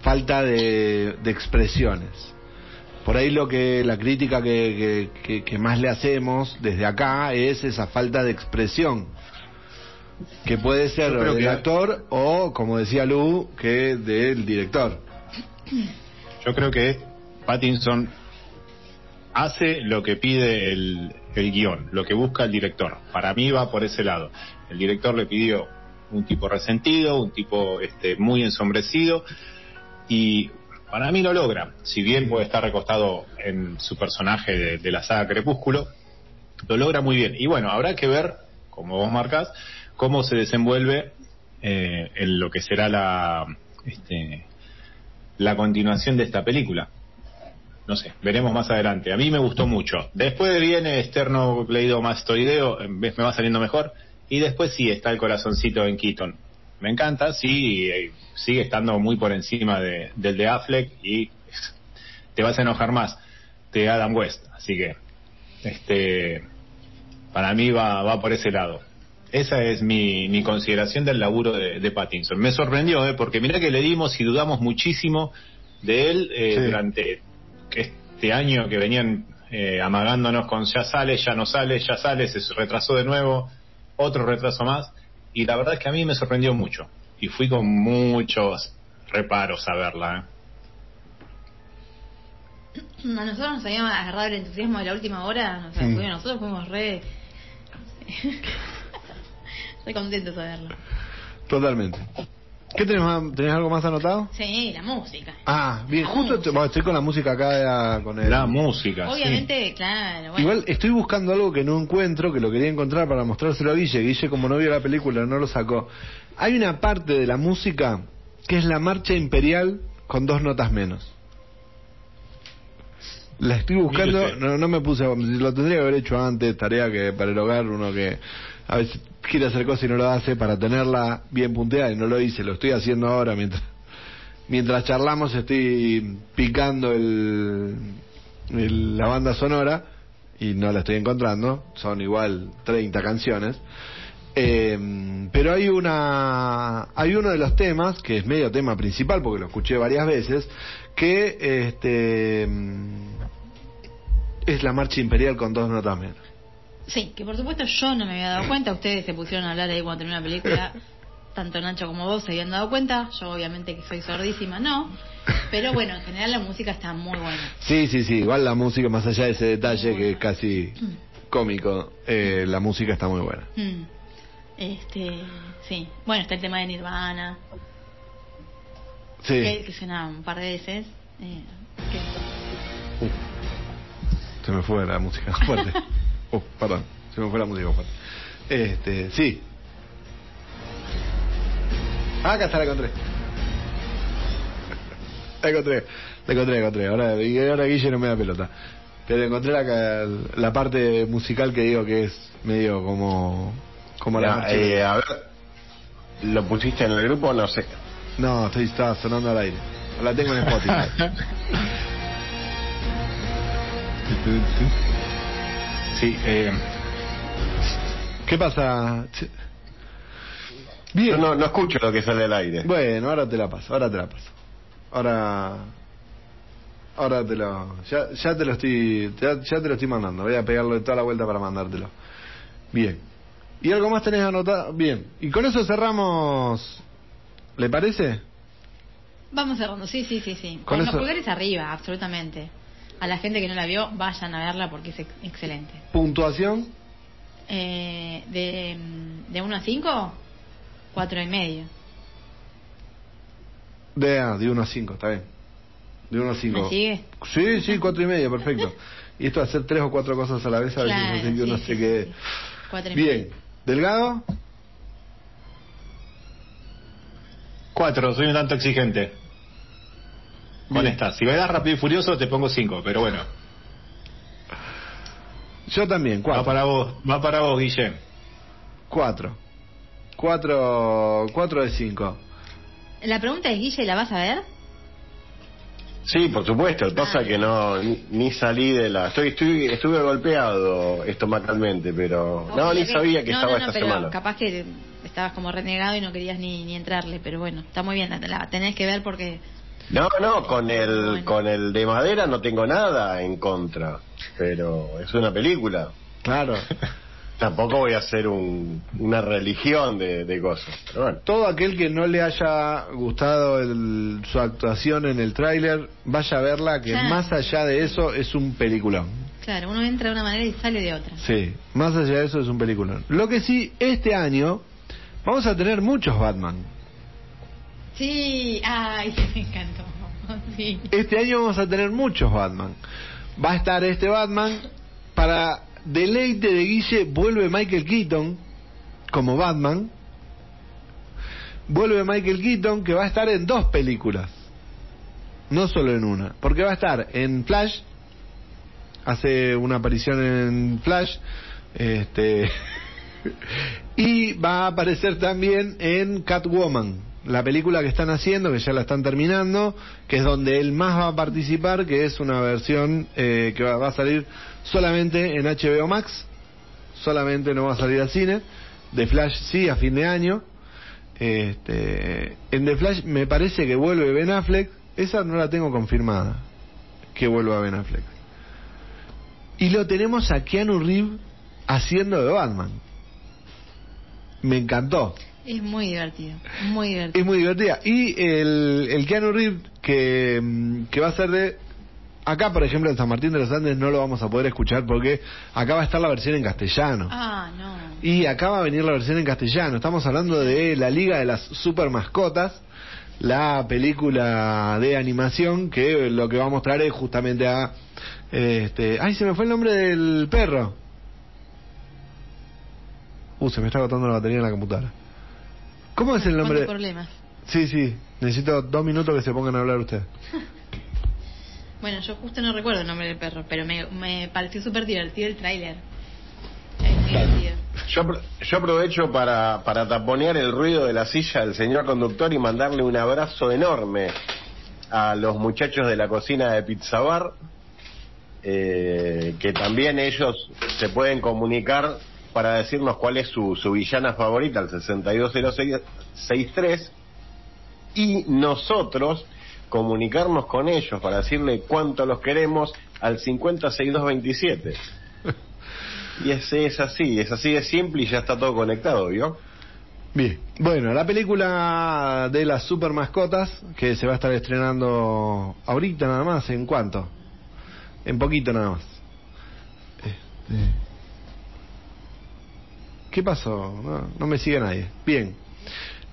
Speaker 2: falta de, de expresiones. Por ahí lo que la crítica que, que- que- que más le hacemos desde acá es esa falta de expresión que puede ser del
Speaker 5: que-
Speaker 2: actor o, como decía Lu, que del director.
Speaker 5: Yo creo que Pattinson hace lo que pide el, el guion, lo que busca el director. Para mí va por ese lado. El director le pidió un tipo resentido, un tipo este, muy ensombrecido y para mí lo logra. Si bien puede estar recostado en su personaje de, la saga Crepúsculo, lo logra muy bien. Y bueno, habrá que ver, como vos marcás, cómo se desenvuelve eh, en lo que será la, este, la continuación de esta película. No sé, veremos más adelante. A mí me gustó mucho. Después viene Externo Leído Mastoideo, me va saliendo mejor. Y después sí está el corazoncito en Keaton. Me encanta, sí, eh, sigue estando muy por encima de- del de Affleck y [laughs] te vas a enojar más de Adam West. Así que, este, para mí va, va por ese lado. Esa es mi, mi consideración del laburo de, de Pattinson. Me sorprendió, ¿eh? porque mirá que le dimos y dudamos muchísimo de él eh,
Speaker 2: Sí.
Speaker 5: durante este año que venían eh, amagándonos con ya sale, ya no sale, ya sale, se retrasó de nuevo, otro retraso más. Y la verdad es que a mí me sorprendió mucho. Y fui con muchos reparos a verla. ¿eh? [clears throat]
Speaker 3: A nosotros nos habíamos agarrado el entusiasmo de la última hora. O sea,
Speaker 2: Mm.
Speaker 3: fuimos- nosotros fuimos re. [laughs] re contentos de verlo.
Speaker 2: Totalmente. ¿Qué tenés, más- tenés algo más anotado?
Speaker 3: Sí, la música.
Speaker 2: Ah, bien,
Speaker 3: La
Speaker 2: justo
Speaker 3: música.
Speaker 2: estoy con la música acá con el...
Speaker 5: La música. sí.
Speaker 3: Obviamente, claro. Bueno,
Speaker 2: Igual estoy buscando algo que no encuentro, que lo quería encontrar para mostrárselo a Guille. Guille, como no vio la película, no lo sacó. Hay una parte de la música que es la marcha imperial con dos notas menos. La estoy buscando, no, no me puse, a- lo tendría que haber hecho antes, tarea que para el hogar, uno que a veces quiere hacer cosas y no lo hace para tenerla bien punteada y no lo hice, lo estoy haciendo ahora mientras mientras charlamos estoy picando el, la banda sonora y no la estoy encontrando, son igual 30 canciones. Eh, pero hay una hay uno de los temas que es medio tema principal porque lo escuché varias veces que este es la marcha imperial con dos notas menos.
Speaker 3: Sí, que por supuesto yo no me había dado cuenta. Ustedes se pusieron a hablar ahí cuando terminó la película. [laughs] Tanto Nacho como vos se habían dado cuenta. Yo, obviamente, que soy sordísima, no. Pero bueno, en general la música está muy buena.
Speaker 2: Sí, sí, sí, igual la música, más allá de ese detalle que es casi cómico, eh, la música está muy buena.
Speaker 3: Mm. Este, sí. Bueno, está el tema de Nirvana, que,
Speaker 2: Sí,
Speaker 3: que suena un par de veces. Eh, que-
Speaker 2: se me fue la música [laughs] fuerte. Oh, perdón, se me fue la música. Este, sí. Ah, acá está, la encontré. La encontré, la encontré, la encontré. Ahora, y ahora Guille no me da pelota. Pero encontré la, la parte musical que digo que es medio como, como la
Speaker 4: Ya, eh, a ver, ¿lo pusiste en el grupo? No sé.
Speaker 2: No, estoy, estaba sonando al aire. La tengo en Spotify. [laughs]
Speaker 5: Sí, eh,
Speaker 2: ¿Qué pasa? Bien.
Speaker 4: no, no escucho lo que sale al aire.
Speaker 2: Bueno, ahora te la paso, ahora te la paso. Ahora. Ahora te lo. Ya, ya te lo estoy. Ya, ya te lo estoy mandando. Voy a pegarle toda la vuelta para mandártelo. Bien. ¿Y algo más tenés anotado? Bien. Y con eso cerramos. ¿Le parece?
Speaker 3: Vamos cerrando, sí, sí, sí, sí.
Speaker 2: Con
Speaker 3: Con, los pulgares arriba, absolutamente. A la gente que no la vio, vayan a verla porque es ex- excelente.
Speaker 2: Puntuación.
Speaker 3: Eh, de, de 1 a 5, 4 y medio.
Speaker 2: De, ah, de 1 a 5, está bien. De 1 a 5.
Speaker 3: ¿Me sigue?
Speaker 2: Sí, sí, 4 y medio, perfecto. Y esto hacer tres o cuatro cosas a la vez, a veces
Speaker 3: Claro,
Speaker 2: hace que uno
Speaker 3: sí,
Speaker 2: se
Speaker 3: sí,
Speaker 2: quede.
Speaker 3: sí. Cuatro y
Speaker 2: Bien.
Speaker 3: medio.
Speaker 2: ¿Delgado?
Speaker 5: cuatro, soy un tanto exigente. Con
Speaker 2: Bien.
Speaker 5: esta. Si me das rápido y furioso, te pongo cinco, pero bueno.
Speaker 2: Yo también,
Speaker 5: Va
Speaker 2: 4.
Speaker 5: para vos, va para vos, Guille.
Speaker 2: 4. 4 4 de 5.
Speaker 3: La pregunta es, Guille, ¿la vas a ver?
Speaker 4: Sí, por supuesto. Pasa
Speaker 3: Ah,
Speaker 4: es que no ni, ni salí de la. Estoy, estoy, estuve golpeado estomacalmente, pero no ni sabía que
Speaker 3: No,
Speaker 4: estaba
Speaker 3: no, no,
Speaker 4: esta
Speaker 3: pero
Speaker 4: semana.
Speaker 3: Capaz que estabas como renegado y no querías ni, ni entrarle, pero bueno, está muy bien, la, la tenés que ver porque
Speaker 4: No, no, con el, con el de madera no tengo nada en contra, pero es una película.
Speaker 2: Claro. [laughs]
Speaker 4: Tampoco voy a hacer un, una religión de, de cosas. Pero bueno.
Speaker 2: Todo aquel que no le haya gustado el- su actuación en el tráiler, vaya a verla, que
Speaker 3: Claro.
Speaker 2: más allá de eso es un peliculón.
Speaker 3: Claro, uno entra de una manera y sale de otra.
Speaker 2: Sí, más allá de eso es un peliculón. Lo que sí, este año vamos a tener muchos Batman.
Speaker 3: Sí, ay, [laughs] me encantó.
Speaker 2: Este año vamos a tener muchos Batman. Va a estar este Batman para deleite de Guille, vuelve Michael Keaton como Batman. Vuelve Michael Keaton que va a estar en dos películas. No solo en una. Porque va a estar en Flash. Hace una aparición en Flash. Este. [laughs] y va a aparecer también en Catwoman. La película que están haciendo, que ya la están terminando, que es donde él más va a participar, que es una versión eh, que va, va a salir solamente en HBO Max, solamente no va a salir al cine. De Flash sí, a fin de año. Este, en The Flash me parece que vuelve Ben Affleck, esa no la tengo confirmada, que vuelva Ben Affleck. Y lo tenemos a Keanu Reeves haciendo de Batman. Me encantó.
Speaker 3: Es muy divertido, muy divertido.
Speaker 2: Es muy divertida. Y el, el Keanu Reeves que, mm, que va a ser de... Acá, por ejemplo, en San Martín de los Andes no lo vamos a poder escuchar porque acá va a estar la versión en castellano.
Speaker 3: Ah, no.
Speaker 2: Y acá va a venir la versión en castellano. Estamos hablando de la Liga de las Super Mascotas, la película de animación que lo que va a mostrar es justamente a... Este, ay, se me fue el nombre del perro. Uh, se me está agotando la batería en la computadora. ¿Cómo es el nombre?
Speaker 3: ¿Cuántos problemas?
Speaker 2: Sí, sí. Necesito dos minutos que se pongan a hablar ustedes. [laughs]
Speaker 3: Bueno, yo justo no recuerdo el nombre del perro, pero me, me pareció súper divertido el tráiler.
Speaker 4: Yo, yo aprovecho para, para taponear el ruido de la silla del señor conductor y mandarle un abrazo enorme a los muchachos de la cocina de Pizza Bar, eh, que también ellos se pueden comunicar para decirnos cuál es su, su villana favorita, al 620663, y nosotros comunicarnos con ellos para decirle cuánto los queremos al 506227. [laughs] Y es, es así, es así de simple y ya está todo conectado, ¿vio?
Speaker 2: Bien. Bueno, la película de las super mascotas, que se va a estar estrenando ahorita nada más, ¿en cuánto? En poquito nada más. Este... ¿Qué pasó? No, no me sigue nadie. Bien.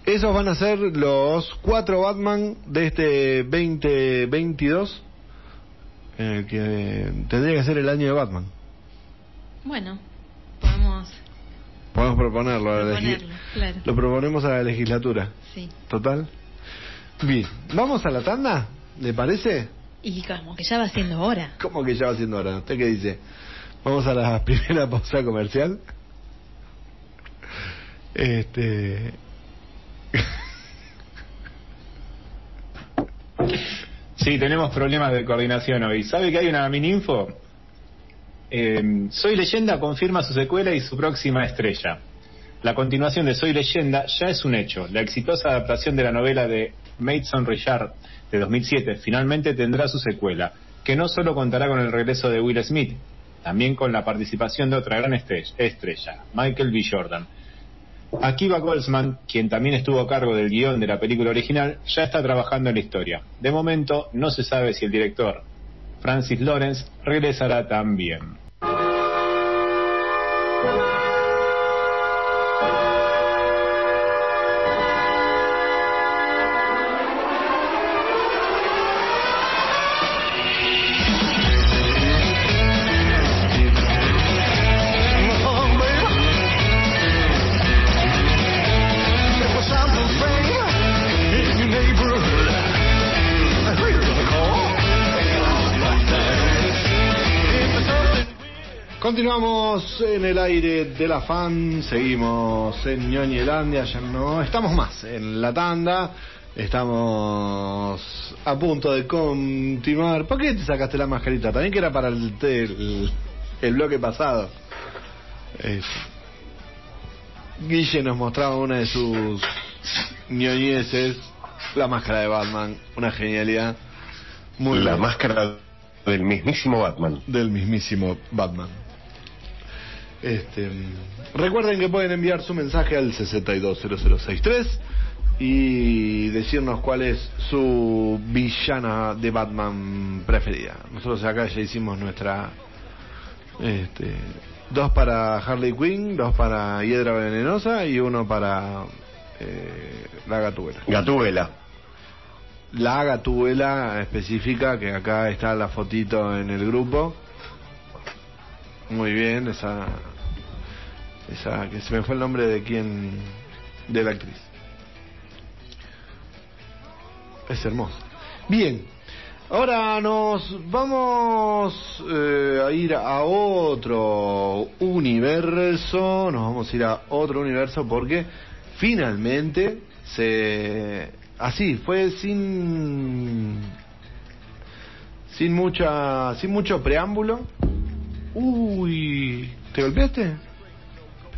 Speaker 2: Esos van a ser los cuatro Batman de este 2022, en el que tendría que ser el año de Batman.
Speaker 3: Bueno, podemos
Speaker 2: Podemos proponerlo a la
Speaker 3: claro.
Speaker 2: Lo proponemos a la legislatura.
Speaker 3: Sí.
Speaker 2: Total. Bien, ¿vamos a la tanda? ¿Le parece?
Speaker 3: Y como que ya va siendo hora.
Speaker 2: ¿Cómo que ya va siendo hora? ¿Usted qué dice? ¿Vamos a la [laughs] primera pausa comercial? Este...
Speaker 5: Sí, tenemos problemas de coordinación hoy. ¿Sabe que hay una mini info? Eh, Soy Leyenda confirma su secuela y su próxima estrella. La continuación de Soy Leyenda ya es un hecho. La exitosa adaptación de la novela de Mason Richard de 2007 finalmente tendrá su secuela, que no solo contará con el regreso de Will Smith, también con la participación de otra gran estre- estrella, Michael B. Jordan. Akiva Goldsman, quien también estuvo a cargo del guion de la película original, ya está trabajando en la historia. De momento, no se sabe si el director, Francis Lawrence, regresará también.
Speaker 2: Continuamos en el aire de la fan, seguimos en Ñoñelandia, ya no estamos más en la tanda, estamos a punto de continuar. ¿Por qué te sacaste la mascarita? También que era para el, el, el bloque pasado. Eh, Guille nos mostraba una de sus ñoñeces La máscara de Batman, una genialidad. Muy
Speaker 4: la máscara del mismísimo Batman.
Speaker 2: del mismísimo Batman. Este, recuerden que pueden enviar su mensaje al 620063 y decirnos cuál es su villana de Batman preferida. Nosotros acá ya hicimos nuestra este, dos para Harley Quinn, dos para Hiedra Venenosa y uno para eh, la Gatúbela.
Speaker 4: Gatúbela.
Speaker 2: La Gatúbela específica, que acá está la fotito en el grupo. Muy bien, esa. Esa, que se me fue el nombre de quién. de la actriz. Es hermosa. Bien, ahora nos vamos eh, a ir a otro universo. Nos vamos a ir a otro universo porque finalmente se. Así, fue sin. sin mucha. sin mucho preámbulo. Uy, ¿te golpeaste?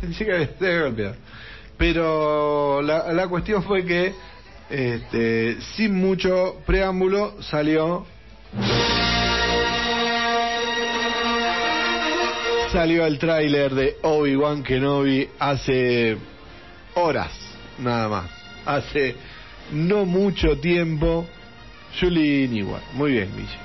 Speaker 2: [laughs] Pensé que había golpeado. Pero la, la cuestión fue que, este, sin mucho preámbulo, salió. Salió el tráiler de Obi-Wan Kenobi hace horas, nada más. Hace no mucho tiempo. Julín igual. Muy bien, Guille.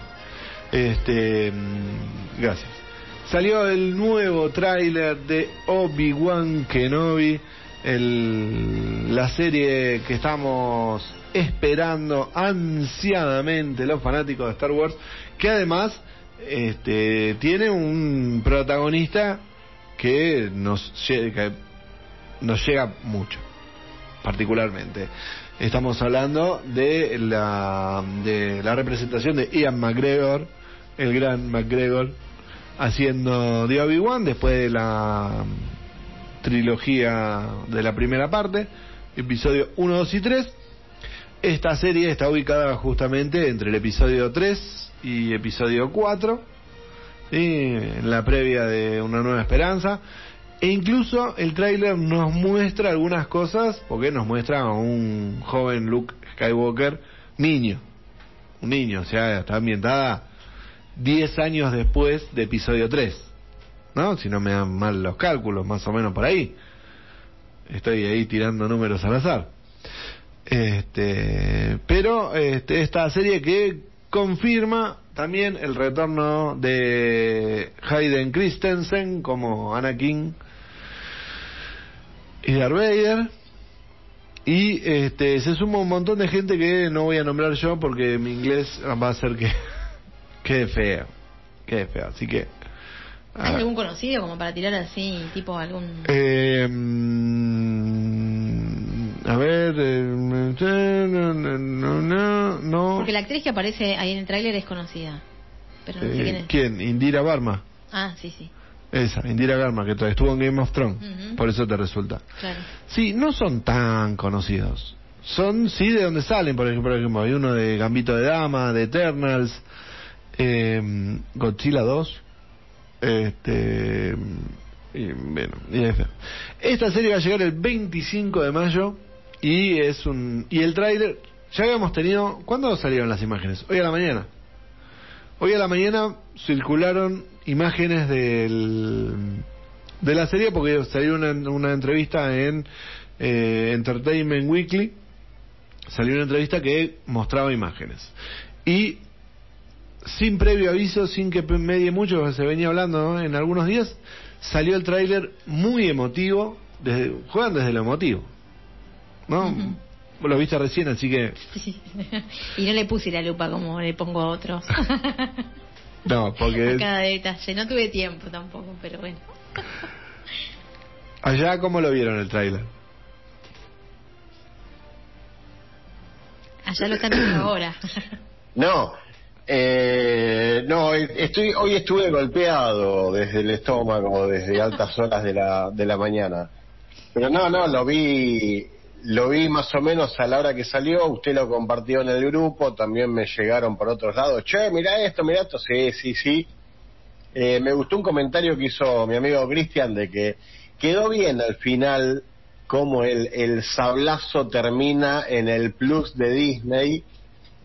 Speaker 2: Este, mm, gracias. Salió el nuevo tráiler de Obi-Wan Kenobi, el, la serie que estamos esperando ansiadamente los fanáticos de Star Wars, que además este, tiene un protagonista que nos, que nos llega mucho, particularmente. Estamos hablando de la, de la representación de Ian McGregor, el gran McGregor, haciendo de Obi-Wan después de la trilogía de la primera parte, episodio 1, 2 y 3. Esta serie está ubicada justamente entre el episodio 3 y episodio 4, ¿sí? en la previa de Una Nueva Esperanza. E incluso el tráiler nos muestra algunas cosas, porque nos muestra a un joven Luke Skywalker, niño, un niño, o sea, está ambientada 10 años después de episodio 3, ¿no? Si no me dan mal los cálculos, más o menos por ahí. Estoy ahí tirando números al azar. Este, pero este, esta serie que confirma también el retorno de Hayden Christensen como Anakin y Darth Vader. Y este, se suma un montón de gente que no voy a nombrar yo porque mi inglés va a ser que [laughs] quede feo. Quede feo. Así que.
Speaker 3: ¿Hay
Speaker 2: ver.
Speaker 3: algún conocido como para tirar así, tipo algún...
Speaker 2: Eh, mm, a ver. eh, no, no, no, no.
Speaker 3: Porque la actriz que aparece ahí en el tráiler es conocida. Pero no sé
Speaker 2: Eh,
Speaker 3: quién es.
Speaker 2: ¿Quién? Indira Barma.
Speaker 3: Ah, sí, sí.
Speaker 2: Esa, Indira Garma, que estuvo en Game of Thrones. Por eso te resulta.
Speaker 3: Claro.
Speaker 2: Sí, no son tan conocidos. Son, sí, de donde salen, por ejemplo, por ejemplo, hay uno de Gambito de Dama, de Eternals, eh, Godzilla 2, este, y, bueno. Esta serie va a llegar el 25 de mayo y es un, y el tráiler, ya habíamos tenido, ¿cuándo salieron las imágenes? Hoy a la mañana. Hoy a la mañana circularon imágenes del, de la serie porque salió una, una entrevista en eh, Entertainment Weekly. Salió una entrevista que mostraba imágenes. Y sin previo aviso, sin que medie mucho, se venía hablando ¿no? en algunos días, salió el tráiler muy emotivo. Desde, juegan desde lo emotivo. ¿No?
Speaker 3: Ujú.
Speaker 2: Vos lo viste recién, así que.
Speaker 3: Sí. [laughs] y no le puse la lupa como le pongo a otros. [laughs]
Speaker 2: No, porque.
Speaker 3: a cada detalle. No tuve tiempo tampoco, pero bueno. [laughs]
Speaker 2: Allá, ¿cómo lo vieron el tráiler?
Speaker 3: Allá lo están viendo ahora.
Speaker 4: No, eh, no, estoy, hoy estuve golpeado desde el estómago, desde altas [laughs] horas de la, de la mañana. Pero no, no, lo vi, lo vi más o menos a la hora que salió, usted lo compartió en el grupo, también me llegaron por otros lados, che, mira esto, mira esto, sí, sí, sí. Eh, me gustó un comentario que hizo mi amigo Cristian de que quedó bien al final cómo el, el sablazo termina en el plus de Disney.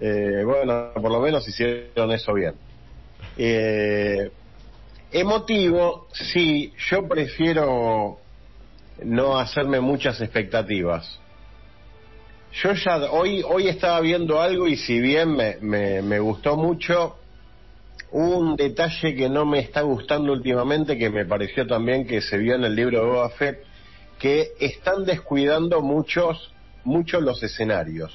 Speaker 4: Eh, bueno, por lo menos hicieron eso bien. Eh, emotivo, sí, yo prefiero no hacerme muchas expectativas. Yo ya hoy, hoy estaba viendo algo y si bien me, me, gustó mucho, un detalle que no me está gustando últimamente, que me pareció también que se vio en el libro de Boba Fett, que están descuidando muchos, muchos los escenarios.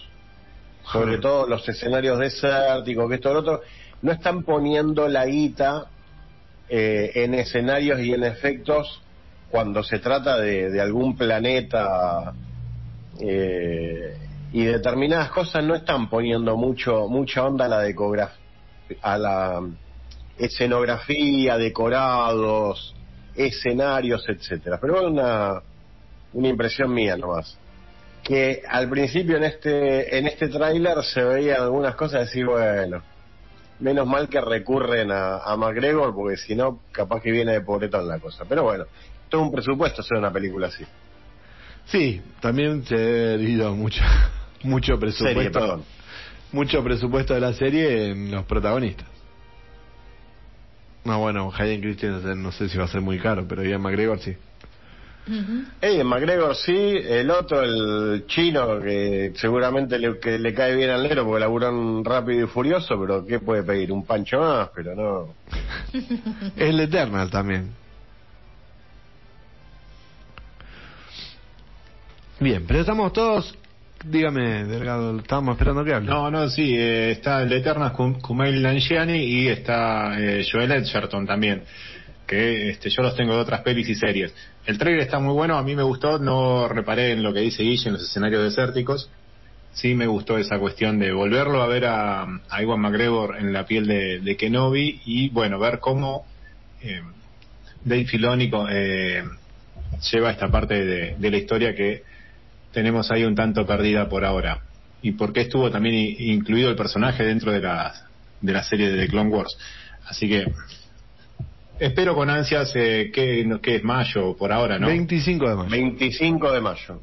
Speaker 4: Sobre todo los escenarios desérticos, que esto lo otro, no están poniendo la guita eh, en escenarios y en efectos cuando se trata de, de algún planeta eh, y determinadas cosas no están poniendo mucho mucha onda a la decografía a la escenografía, decorados, escenarios, etcétera. Pero es una, una impresión mía nomás. Que al principio en este, en este tráiler se veían algunas cosas y decir, bueno, menos mal que recurren a, a McGregor, porque si no, capaz que viene de pobretón la cosa. Pero bueno, todo un presupuesto hacer una película así.
Speaker 2: Sí, también se ha ido mucho, [laughs] mucho presupuesto.
Speaker 4: Serie.
Speaker 2: Mucho presupuesto de la serie en los protagonistas. No, bueno, Hayden Christensen no sé si va a ser muy caro, pero Ian McGregor sí.
Speaker 4: Hey, McGregor sí, el otro, el chino, que seguramente le, que le cae bien al negro porque laburan rápido y furioso, pero ¿qué puede pedir? Un pancho más, pero no.
Speaker 2: Es el Eternal también. Bien, pero estamos todos. Dígame, Delgado, estábamos esperando que hable.
Speaker 5: No, no, sí, eh, está el Kum- Kumail Nanjiani y está eh, Joel Edgerton también, que este, yo los tengo de otras pelis y series. El trailer está muy bueno, a mí me gustó, no reparé en lo que dice Guille en los escenarios desérticos. Sí me gustó esa cuestión de volverlo a ver a, Iwan McGregor en la piel de, Kenobi y bueno, ver cómo eh, Dave Filoni eh, lleva esta parte de, de la historia que tenemos ahí un tanto perdida por ahora. Y por qué estuvo también incluido el personaje dentro de la, de la serie de The Clone Wars. Así que espero con ansias eh, que, no- que es mayo por ahora, ¿no?
Speaker 2: 25 de mayo.
Speaker 4: 25 de mayo.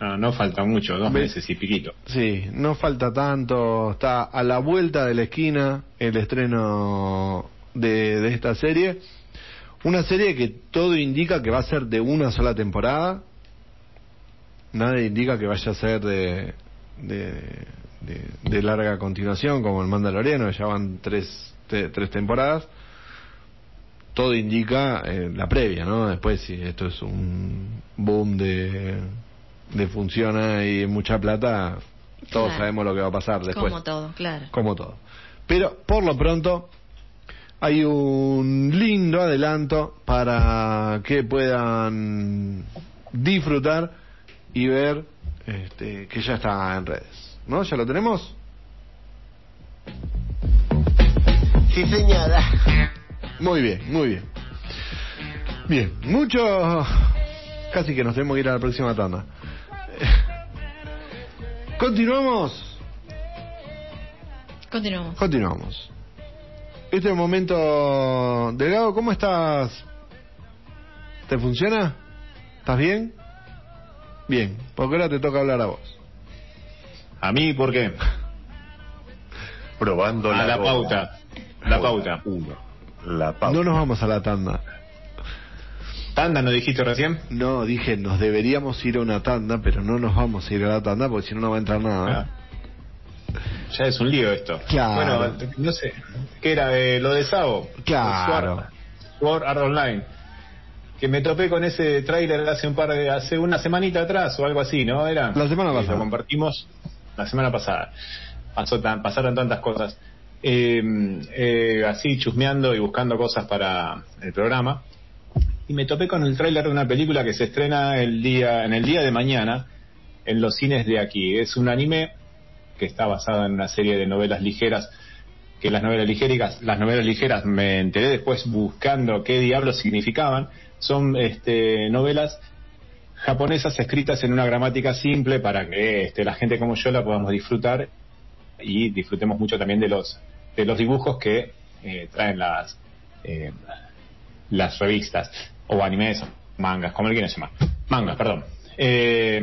Speaker 5: No, no falta mucho, dos
Speaker 2: Ve-
Speaker 5: meses y piquito.
Speaker 2: Sí, no falta tanto. Está a la vuelta de la esquina el estreno de, de esta serie. Una serie que todo indica que va a ser de una sola temporada. Nada indica que vaya a ser de, de, de- de larga continuación como el Mandaloriano, que ya van tres, te- tres temporadas. Todo indica eh, la previa, ¿no? Después, si esto es un boom de, de funciona y mucha plata, todos
Speaker 3: Claro.
Speaker 2: sabemos lo que va a pasar después.
Speaker 3: Como todo, claro.
Speaker 2: Como todo. Pero por lo pronto hay un lindo adelanto para que puedan disfrutar y ver este, que ya está en redes. ¿No? ¿Ya lo tenemos?
Speaker 4: Sí, señora.
Speaker 2: Muy bien, muy bien. Bien, mucho... Casi que nos tenemos que ir a la próxima tanda. Continuamos.
Speaker 3: Continuamos.
Speaker 2: Continuamos. Este momento, Delgado, ¿cómo estás? ¿Te funciona? ¿Estás bien? Bien, porque ahora te toca hablar a vos.
Speaker 5: A mí, ¿por qué? [laughs]
Speaker 4: Probando
Speaker 5: A la
Speaker 4: goma.
Speaker 5: pauta. La pauta.
Speaker 4: Uno. La.
Speaker 2: No nos vamos a la tanda.
Speaker 5: ¿Tanda no dijiste recién?
Speaker 2: No, dije, nos deberíamos ir a una tanda, pero no nos vamos a ir a la tanda porque si no, no va a entrar nada.
Speaker 5: Ah. Ya es un lío esto.
Speaker 2: Claro.
Speaker 5: Bueno, no sé. ¿Qué era? Eh, lo de Sao.
Speaker 2: Claro.
Speaker 5: Sword, Sword Art Online. Que me topé con ese tráiler hace un par de, hace una semanita atrás o algo así, ¿no? Era.
Speaker 2: La semana pasada.
Speaker 5: Lo compartimos la semana pasada. Pasó tan, pasaron tantas cosas. Eh, eh, así chusmeando y buscando cosas para el programa. Y me topé con el tráiler de una película que se estrena el día, en el día de mañana en los cines de aquí. Es un anime que está basada en una serie de novelas ligeras que las novelas ligeras las novelas ligeras me enteré después buscando qué diablos significaban son este novelas japonesas escritas en una gramática simple para que este, la gente como yo la podamos disfrutar y disfrutemos mucho también de los de los dibujos que eh, traen las eh, las revistas o animes mangas como le quieran llamar mangas perdón Eh,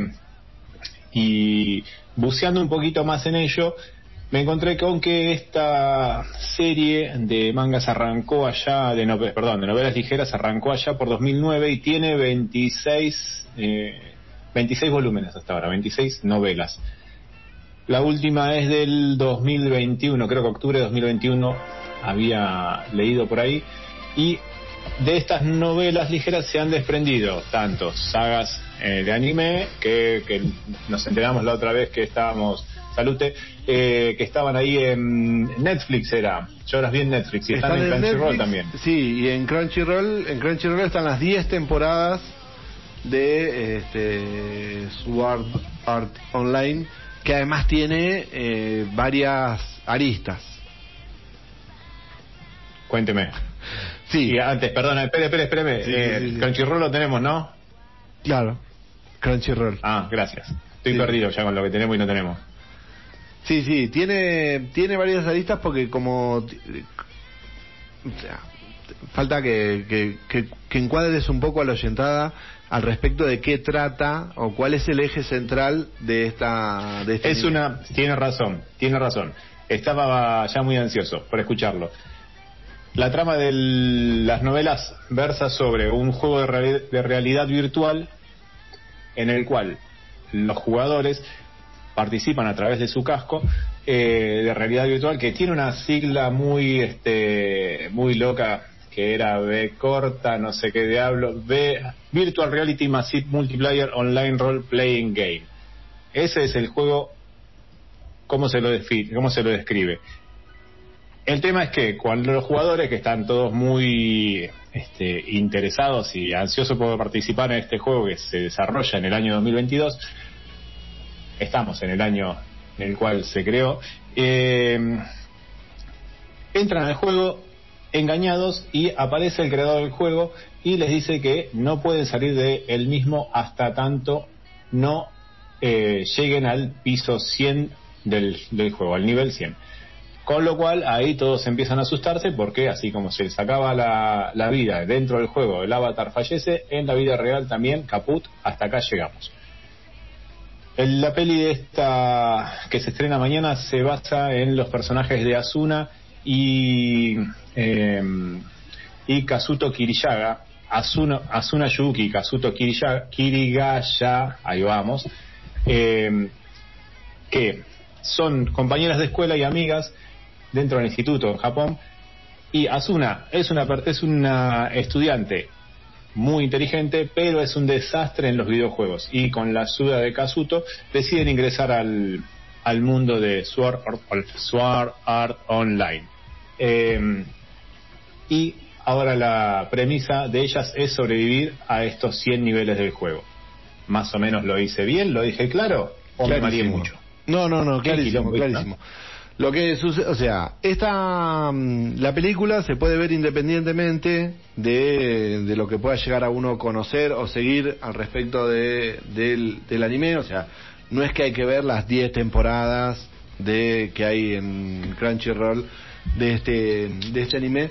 Speaker 5: y buceando un poquito más en ello, me encontré con que esta serie de mangas arrancó allá, de nove- perdón, de novelas ligeras arrancó allá por 2009 y tiene 26, eh, 26 volúmenes hasta ahora, 26 novelas. La última es del 2021, creo que octubre de 2021 había leído por ahí. Y de estas novelas ligeras se han desprendido tantos sagas eh, de anime que, que nos enteramos la otra vez que estábamos, salute, eh, que estaban ahí en Netflix era. Yo las vi en Netflix y están, en Crunchyroll también.
Speaker 2: Sí, y en Crunchyroll, en Crunchyroll están las 10 temporadas de este, Sword Art Online, que además tiene eh, varias aristas.
Speaker 5: Cuénteme.
Speaker 2: Sí,
Speaker 5: Y antes, perdona, espere, espere, espere.
Speaker 2: Sí,
Speaker 5: eh,
Speaker 2: sí, sí, sí.
Speaker 5: Crunchyroll lo tenemos, ¿no?
Speaker 2: claro, Crunchyroll.
Speaker 5: Ah, gracias. Estoy perdido ya con lo que tenemos y no tenemos.
Speaker 2: Sí, sí, tiene, tiene varias aristas porque como... o sea, falta que, que, que, que encuadres un poco a la oyentada al respecto de qué trata o cuál es el eje central de esta... De este
Speaker 5: Es una, tiene razón, tiene razón. Estaba ya muy ansioso por escucharlo. La trama de las novelas versa sobre un juego de, de realidad virtual en el cual los jugadores participan a través de su casco eh, de realidad virtual que tiene una sigla muy este muy loca que era B corta no sé qué diablo B Virtual Reality Massive Multiplayer Online Role Playing Game. Ese es el juego cómo se lo cómo se lo describe el tema es que cuando los jugadores que están todos muy este, interesados y ansiosos por participar en este juego que se desarrolla en el año 2022, estamos en el año en el cual se creó, eh, entran al juego engañados y aparece el creador del juego y les dice que no pueden salir de él mismo hasta tanto no eh, lleguen al piso 100 del, juego, al nivel 100. Con lo cual ahí todos empiezan a asustarse porque así como se les acaba la, la vida dentro del juego, el avatar fallece, en la vida real también, caput, hasta acá llegamos. La peli de esta que se estrena mañana se basa en los personajes de Asuna y, eh, y Kazuto Kiriyaga. Asuna, Asuna Yuki Kazuto Kirigaya, ahí vamos, eh, que son compañeras de escuela y amigas dentro del instituto en Japón. Y Asuna es una, es una estudiante muy inteligente, pero es un desastre en los videojuegos. Y con la ayuda de Kazuto deciden ingresar al, al mundo de Sword Art Online. Eh, y ahora la premisa de ellas es sobrevivir a estos 100 niveles del juego. Más o menos lo hice bien, lo dije claro, o me mareé mucho.
Speaker 2: No, no, no, clarísimo,
Speaker 5: quilombo,
Speaker 2: clarísimo. Lo que sucede, o sea, esta mm, la película se puede ver independientemente de, de lo que pueda llegar a uno conocer o seguir al respecto de, del, del anime, o sea, no es que hay que ver las 10 temporadas de que hay en Crunchyroll de este de este anime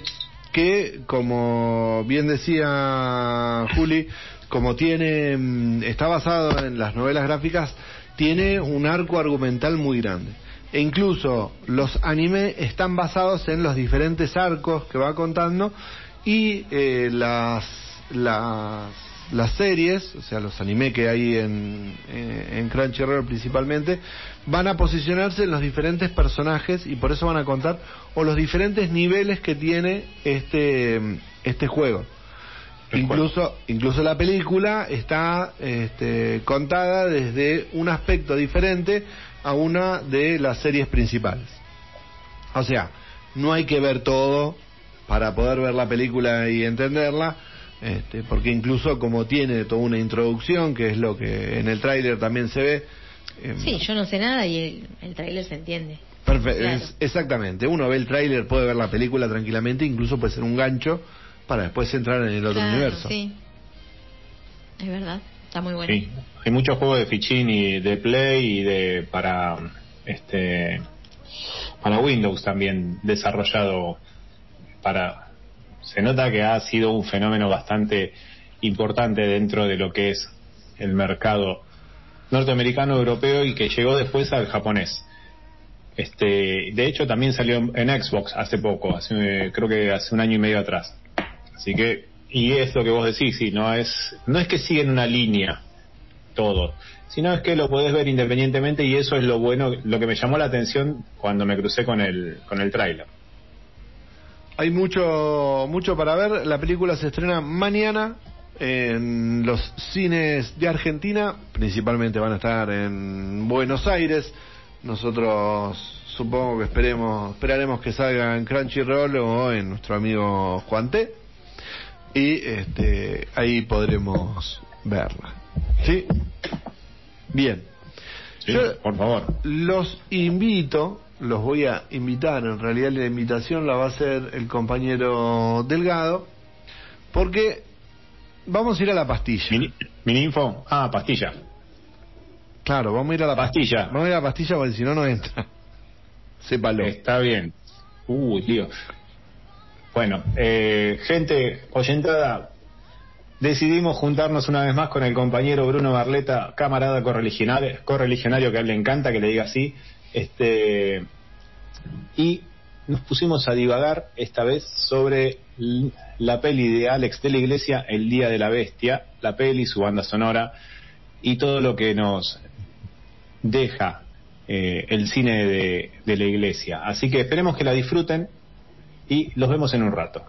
Speaker 2: que como bien decía Juli, como tiene mm, está basado en las novelas gráficas, tiene un arco argumental muy grande. E incluso los anime están basados en los diferentes arcos que va contando y eh, las, las las series, o sea, los anime que hay en, eh, en Crunchyroll principalmente, van a posicionarse en los diferentes personajes y por eso van a contar o los diferentes niveles que tiene este este juego.
Speaker 5: El
Speaker 2: Incluso incluso la película está este, contada desde un aspecto diferente a una de las series principales. O sea, no hay que ver todo para poder ver la película y entenderla, este, porque incluso como tiene toda una introducción, que es lo que en el tráiler también se ve. em,
Speaker 6: Sí, yo no sé nada y el, el tráiler se entiende.
Speaker 2: Perfe-
Speaker 6: Claro.
Speaker 2: es- exactamente. Uno ve el tráiler, puede ver la película tranquilamente, incluso puede ser un gancho para después entrar en el otro
Speaker 6: Claro,
Speaker 2: universo.
Speaker 6: Sí. Es verdad. Está muy bueno.
Speaker 5: Sí, hay muchos juegos de fichín y de Play y de para este para Windows también desarrollado para se nota que ha sido un fenómeno bastante importante dentro de lo que es el mercado norteamericano, europeo y que llegó después al japonés. Este, de hecho, también salió en Xbox hace poco, hace, creo que hace un año y medio atrás. Así que, y es lo que vos decís, sí, no es, no es que siguen una línea todo, sino es que lo podés ver independientemente y eso es lo bueno, lo que me llamó la atención cuando me crucé con el, con el tráiler.
Speaker 2: Hay mucho, mucho para ver. La película se estrena mañana en los cines de Argentina. Principalmente van a estar en Buenos Aires. Nosotros supongo que esperemos, esperaremos que salga en Crunchyroll o en nuestro amigo Juan T. Y este, ahí podremos verla. ¿Sí? Bien.
Speaker 5: Sí,
Speaker 2: Yo
Speaker 5: por favor.
Speaker 2: los invito, los voy a invitar, en realidad la invitación la va a hacer el compañero Delgado, porque vamos a ir a la pastilla.
Speaker 5: Mini, mini info. Ah, pastilla.
Speaker 2: Claro, vamos a ir a la
Speaker 5: Pastilla.
Speaker 2: Vamos a ir a la pastilla porque si no, no entra. [laughs] Sépalo.
Speaker 5: Está bien. Uy, tío. Bueno, eh, gente oyentada, decidimos juntarnos una vez más con el compañero Bruno Barleta, camarada correligionario, correligionario que a él le encanta que le diga así, este, y nos pusimos a divagar esta vez sobre la peli de Alex de la Iglesia, El Día de la Bestia, la peli, su banda sonora y todo lo que nos deja eh, el cine de, de la Iglesia. Así que esperemos que la disfruten y los vemos en un rato.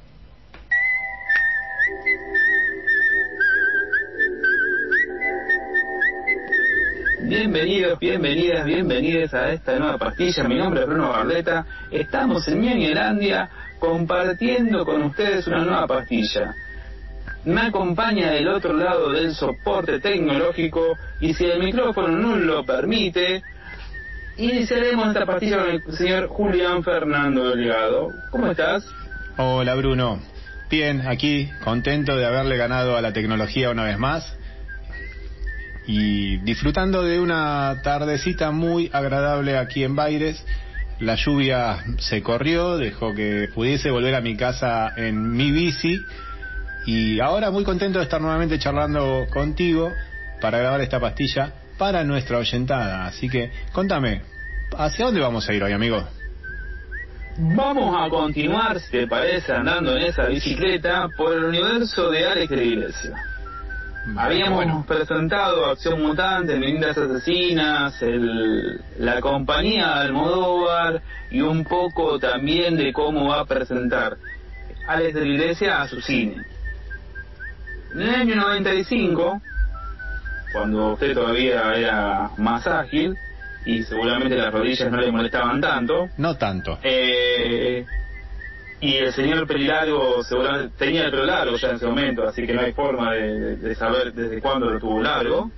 Speaker 7: Bienvenidos, bienvenidas, bienvenidas a esta nueva pastilla. Mi nombre es Bruno Barleta. Estamos en Ñoñelandia compartiendo con ustedes una nueva pastilla. Me acompaña del otro lado del soporte tecnológico y si el micrófono no lo permite, iniciaremos esta pastilla con el señor Julián Fernando Delgado. ¿Cómo estás?
Speaker 5: Hola Bruno, bien, aquí contento de haberle ganado a la tecnología una vez más y disfrutando de una tardecita muy agradable aquí en Baires. La lluvia se corrió, dejó que pudiese volver a mi casa en mi bici y ahora muy contento de estar nuevamente charlando contigo para grabar esta pastilla para nuestra oyentada. Así que contame, ¿hacia dónde vamos a ir hoy, amigo?
Speaker 7: Vamos a continuar, si te parece, andando en esa bicicleta por el universo de Alex de Iglesia. Habíamos
Speaker 5: Bueno.
Speaker 7: presentado Acción Mutante, Meninas Asesinas, el- la compañía de Almodóvar y un poco también de cómo va a presentar Alex de la Iglesia a su cine. En el año 95, cuando usted todavía era más ágil y seguramente las rodillas no le molestaban tanto,
Speaker 5: No tanto.
Speaker 7: eh, y el señor Pelilargo seguramente tenía el pelo largo ya en ese momento, así que no hay forma de, saber desde cuándo lo tuvo largo.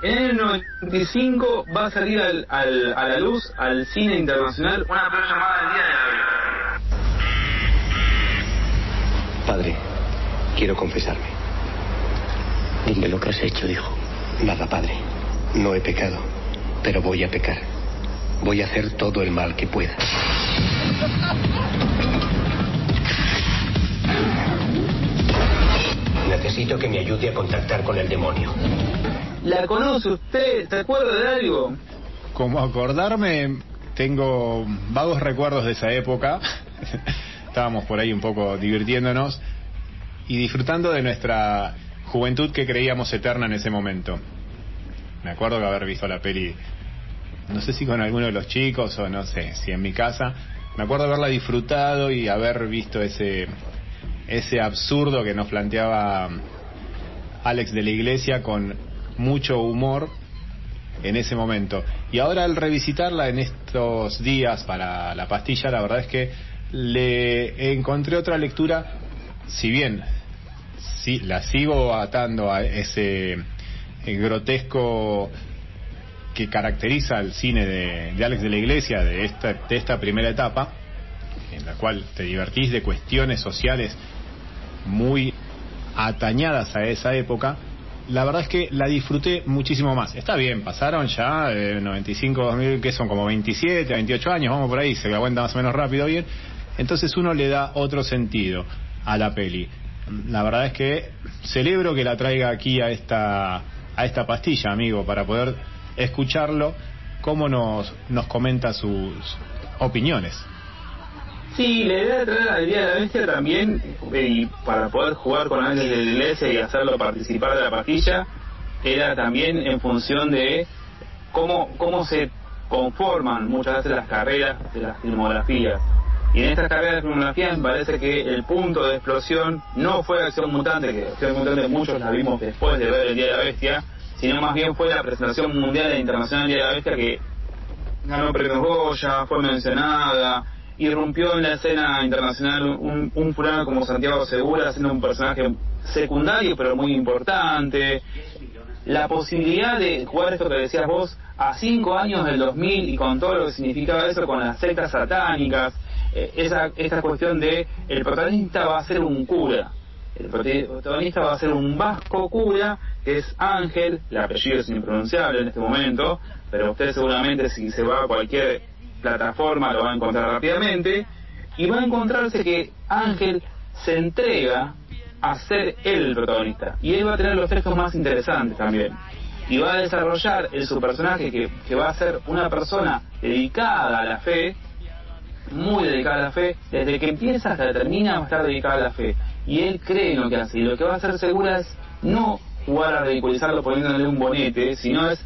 Speaker 7: En el 95 va a salir al- al- a la luz al cine internacional una llamada El Día de la Bestia.
Speaker 1: Padre, quiero confesarme. Dime lo que has hecho, hijo. Nada, padre. No he pecado, pero voy a pecar. Voy a hacer todo el mal que pueda. Necesito que me ayude a contactar con el demonio.
Speaker 7: ¿La conoce usted? ¿Se acuerda de algo?
Speaker 5: Como acordarme, tengo vagos recuerdos de esa época. [laughs] Estábamos por ahí un poco divirtiéndonos y disfrutando de nuestra juventud que creíamos eterna en ese momento. Me acuerdo de haber visto la peli, no sé si con alguno de los chicos o no sé, si en mi casa. Me acuerdo haberla disfrutado y haber visto ese, ese absurdo que nos planteaba Alex de la Iglesia con mucho humor en ese momento. Y ahora al revisitarla en estos días para la pastilla, la verdad es que le encontré otra lectura, si bien sí, la sigo atando a ese eh, grotesco que caracteriza al cine de, Alex de la Iglesia de esta, de esta primera etapa, en la cual te divertís de cuestiones sociales muy atañadas a esa época, la verdad es que la disfruté muchísimo más. Está bien, pasaron ya eh, 95, 2000, que son como 27, 28 años, vamos por ahí, se la cuenta más o menos rápido bien. Entonces uno le da otro sentido a la peli. la verdad es que celebro que la traiga aquí a esta, a esta pastilla, amigo, para poder escucharlo, cómo nos, nos comenta sus opiniones.
Speaker 7: Sí, la idea de traer al Día de la Bestia también, eh, y para poder jugar con ángeles de y hacerlo participar de la pastilla, era también en función de cómo, cómo se conforman muchas veces las carreras de las filmografías. Y en estas carreras de filmografía me parece que el punto de explosión no fue Acción Mutante, que Acción Mutante muchos la vimos después de ver el Día de la Bestia, sino más bien fue la presentación mundial e internacional del Día de la Bestia que ganó premios Goya, fue mencionada, irrumpió en la escena internacional un, un fulano como Santiago Segura, siendo un personaje secundario pero muy importante. La posibilidad de jugar esto que decías vos a cinco años del 2000 y con todo lo que significaba eso con las sectas satánicas, eh, esa, esta cuestión de el protagonista va a ser un cura. El protagonista va a ser un vasco cura, que es Ángel, el apellido es impronunciable en este momento, pero usted seguramente si se va a cualquier plataforma lo va a encontrar rápidamente, y va a encontrarse que Ángel se entrega a ser él el protagonista, y él va a tener los textos más interesantes también. Y va a desarrollar en su personaje que, que va a ser una persona dedicada a la fe, muy dedicada a la fe, desde que empieza hasta que termina va a estar dedicada a la fe. Y él cree en lo que hace. Y lo que va a hacer segura es no jugar a ridiculizarlo poniéndole un bonete, sino es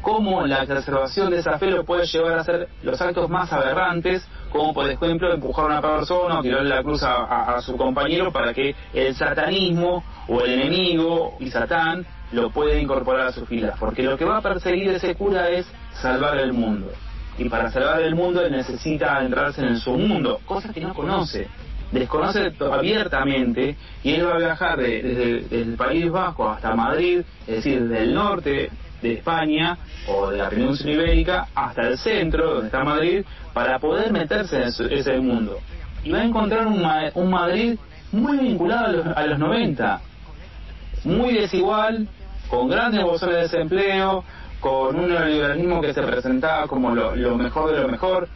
Speaker 7: cómo la exacerbación de esa fe lo puede llevar a hacer los actos más aberrantes, como por ejemplo empujar a una persona o tirarle la cruz a, su compañero para que el satanismo o el enemigo y Satán lo pueda incorporar a sus filas. Porque lo que va a perseguir ese cura es salvar el mundo. Y para salvar el mundo él necesita adentrarse en su mundo, cosa que no conoce. Desconoce abiertamente y él va a viajar de- desde, el País Vasco hasta Madrid, es decir, desde el norte de España o de la península ibérica hasta el centro, donde está Madrid, para poder meterse en ese, ese mundo. Y va a encontrar un, un Madrid muy vinculado a los, a los 90, muy desigual, con grandes bolsones de desempleo, con un neoliberalismo que se presentaba como lo, lo mejor de lo mejor.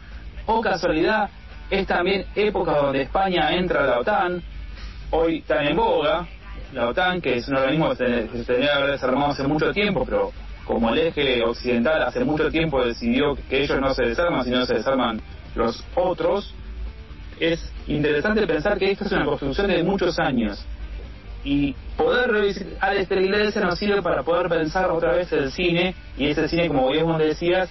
Speaker 7: O casualidad, es también época donde España entra a la OTAN, hoy está en boga, la OTAN, que es un organismo que se, tendría que haber desarmado hace mucho tiempo, pero como el eje occidental hace mucho tiempo decidió que ellos no se desarman, sino se desarman los otros, es interesante pensar que esto es una construcción de muchos años. Y poder revisitar esta iglesia nos sirve para poder pensar otra vez el cine, y ese cine, como bien vos decías,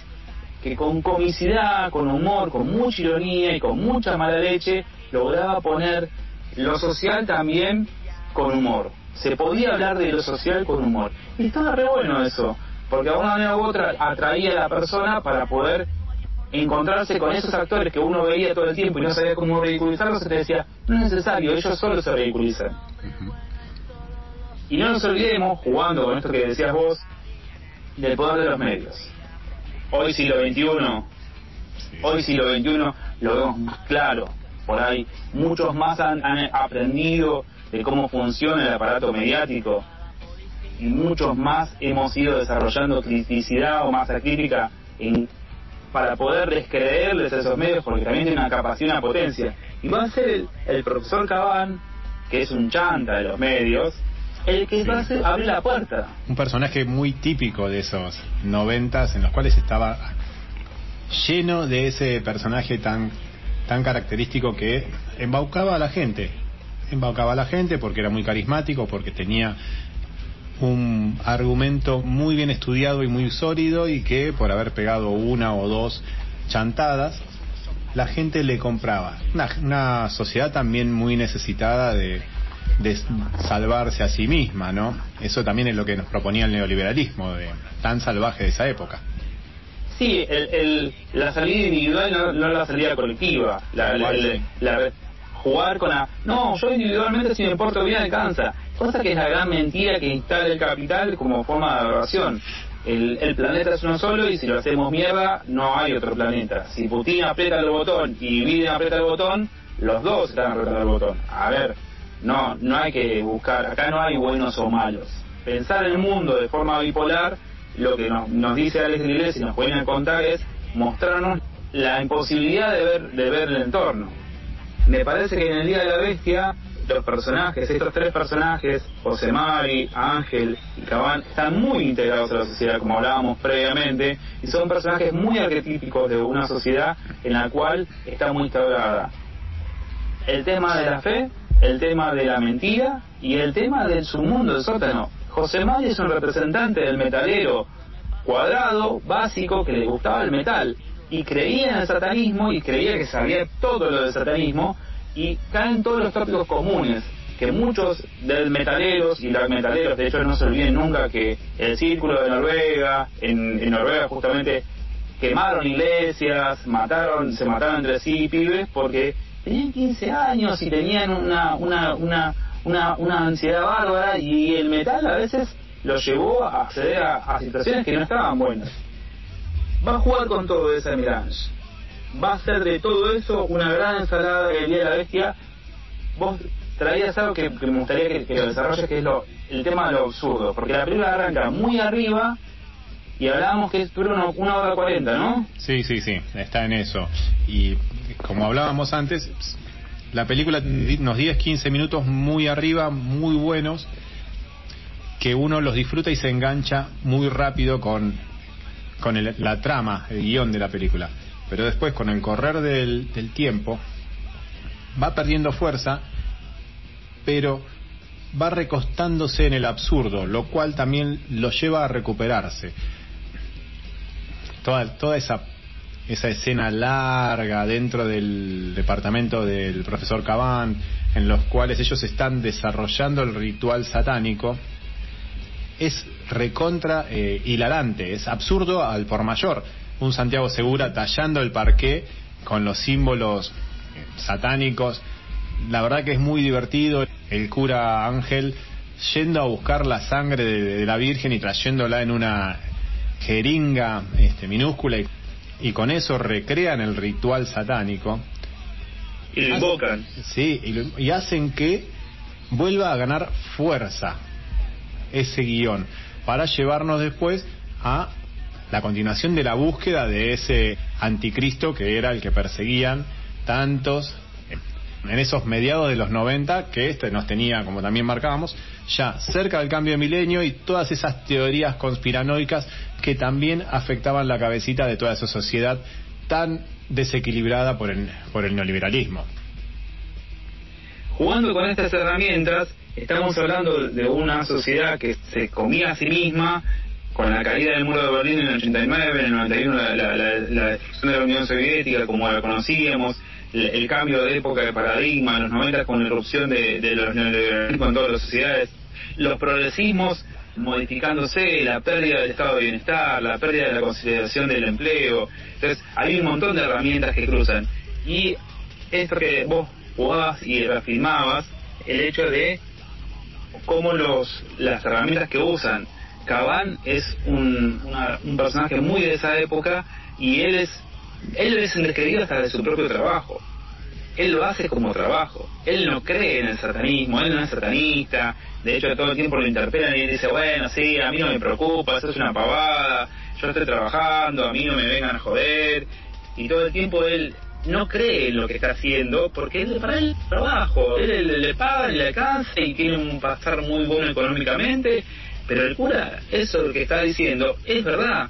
Speaker 7: que con comicidad, con humor, con mucha ironía y con mucha mala leche, lograba poner lo social también con humor. Se podía hablar de lo social con humor. Y estaba re bueno eso, porque de una manera u otra atraía a la persona para poder encontrarse con esos actores que uno veía todo el tiempo y no sabía cómo ridiculizarlos, se te decía, no es necesario, ellos solo se ridiculizan. Y no nos olvidemos, jugando con esto que decías vos, del poder de los medios. Hoy siglo XXI, hoy siglo XXI lo vemos más claro. Por ahí muchos más han, aprendido de cómo funciona el aparato mediático y muchos más hemos ido desarrollando criticidad o masa crítica en, para poder descreerles a esos medios porque también tienen una capacidad una potencia. Y va a ser el, el profesor Cabán, que es un chanta de los medios, el que va a hacer, abrir la puerta.
Speaker 5: Un personaje muy típico de esos noventas en los cuales estaba lleno de ese personaje tan tan característico que embaucaba a la gente. Embaucaba a la gente porque era muy carismático, porque tenía un argumento muy bien estudiado y muy sólido y que por haber pegado una o dos chantadas, la gente le compraba. Una, una sociedad también muy necesitada de, de salvarse a sí misma, ¿no? Eso también es lo que nos proponía el neoliberalismo, de, tan salvaje de esa época.
Speaker 7: Sí, el, el- la salida individual no, no la salida colectiva. La, la- la- jugar con la... No, yo individualmente si me porto bien alcanza. Cosa que es la gran mentira que instala el capital como forma de adoración. El, el planeta es uno solo y si lo hacemos mierda, no hay otro planeta. Si Putin aprieta el botón y Biden aprieta el botón, los dos están apretando el botón. A ver, no, no hay que buscar, acá no hay buenos o malos. Pensar el mundo de forma bipolar, lo que nos, dice Alex Iglesia y nos pueden contar es mostrarnos la imposibilidad de ver, de ver el entorno. Me parece que en el Día de la Bestia los personajes, estos tres personajes, José Mari, Ángel y Cabán, están muy integrados a la sociedad, como hablábamos previamente, y son personajes muy arquetípicos de una sociedad en la cual está muy instaurada. El tema de la fe, el tema de la mentira y el tema del submundo, del sótano. José Mari es un representante del metalero cuadrado, básico, que le gustaba el metal y creía en el satanismo y creía que sabía todo lo del satanismo y caen todos los tópicos comunes que muchos del metaleros y las metaleros, de hecho no se olviden nunca que el círculo de Noruega, en, en Noruega justamente quemaron iglesias, mataron, se mataron entre sí pibes porque tenían 15 años y tenían una, una, una, una, una ansiedad bárbara y el metal a veces los llevó a acceder a, situaciones que no estaban buenas. Va a jugar con todo esa Mirage. Va a hacer de todo eso una gran ensalada del Día de la Bestia. Vos traías algo que, que me gustaría que, que lo desarrolles, que es lo, el tema de lo absurdo. Porque la película arranca muy arriba y hablábamos que una, una hora cuarenta, ¿no?
Speaker 5: Sí, sí, sí, está en eso. Y como hablábamos antes, la película nos 10, 15 minutos muy arriba, muy buenos, que uno los disfruta y se engancha muy rápido con, con el- la trama, el guion de la película. Pero después, con el correr del, del tiempo, va perdiendo fuerza, pero va recostándose en el absurdo, lo cual también lo lleva a recuperarse. Toda, toda esa, esa escena larga dentro del departamento del profesor Cabán, en los cuales ellos están desarrollando el ritual satánico, es recontra eh, hilarante, es absurdo al por mayor. Un Santiago Segura tallando el parqué con los símbolos eh, satánicos. La verdad que es muy divertido. El cura Ángel yendo a buscar la sangre de, de la Virgen y trayéndola en una jeringa este, minúscula y, y con eso recrean el ritual satánico.
Speaker 7: Y lo invocan.
Speaker 5: Sí, y, lo- y hacen que vuelva a ganar fuerza ese guion para llevarnos después a la continuación de la búsqueda de ese anticristo que era el que perseguían tantos en esos mediados de los 90 que este nos tenía, como también marcábamos, ya cerca del cambio de milenio y todas esas teorías conspiranoicas que también afectaban la cabecita de toda esa sociedad tan desequilibrada por el, neoliberalismo.
Speaker 7: Jugando con estas herramientas, estamos hablando de una sociedad que se comía a sí misma con la caída del muro de Berlín en el 89, en el 91 la, la, la, la destrucción de la Unión Soviética como la conocíamos, el, cambio de época de paradigma en los 90 con la irrupción de, de los neoliberalismos en todas las sociedades, los progresismos modificándose, la pérdida del estado de bienestar, la pérdida de la consideración del empleo. Entonces, hay un montón de herramientas que cruzan. Y esto que vos jugabas y reafirmabas, el hecho de cómo los, las herramientas que usan. Cabán es un, una- un personaje muy de esa época y él es, él es descreído hasta de su propio trabajo. Él lo hace como trabajo. Él no cree en el satanismo, él no es satanista. De hecho, todo el tiempo lo interpelan y él dice, bueno, sí, a mí no me preocupa, eso es una pavada, yo estoy trabajando, a mí no me vengan a joder. Y todo el tiempo él no cree en lo que está haciendo porque él, para él trabajo. Él le, le pagan y le alcanza y tiene un pasar muy bueno económicamente. Pero el cura, eso que está diciendo, es verdad.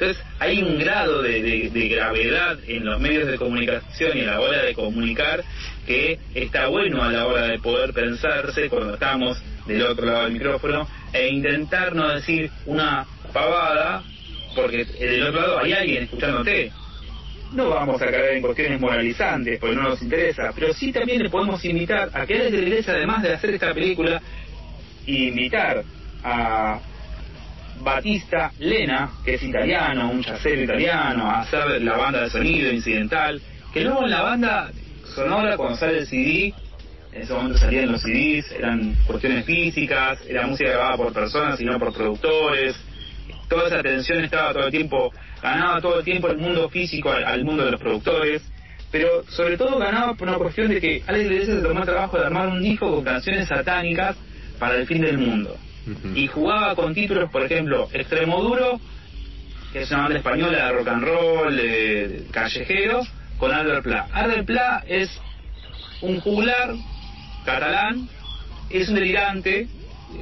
Speaker 7: Entonces hay un grado de, gravedad en los medios de comunicación y a la hora de comunicar que está bueno a la hora de poder pensarse cuando estamos del otro lado del micrófono e intentar no decir una pavada porque del otro lado hay alguien escuchándote. No vamos a caer en cuestiones moralizantes porque no nos interesa, pero sí también le podemos invitar a que la iglesia, además de hacer esta película, invitar a Batista Lena, que es italiano, un chacero italiano, a hacer la banda de sonido incidental, que luego en la banda sonora, cuando sale el CD, en ese momento salían los CDs, eran cuestiones físicas, era música grabada por personas y no por productores, toda esa atención estaba todo el tiempo, ganaba todo el tiempo el mundo físico al, al mundo de los productores, pero sobre todo ganaba por una cuestión de que Alex Iglesias se tomó el trabajo de armar un disco con canciones satánicas para el fin del mundo y jugaba con títulos, por ejemplo, Extremo Duro, que es una banda española de rock and roll, de callejero, con Albert Pla. Albert Pla es un juglar catalán, es un delirante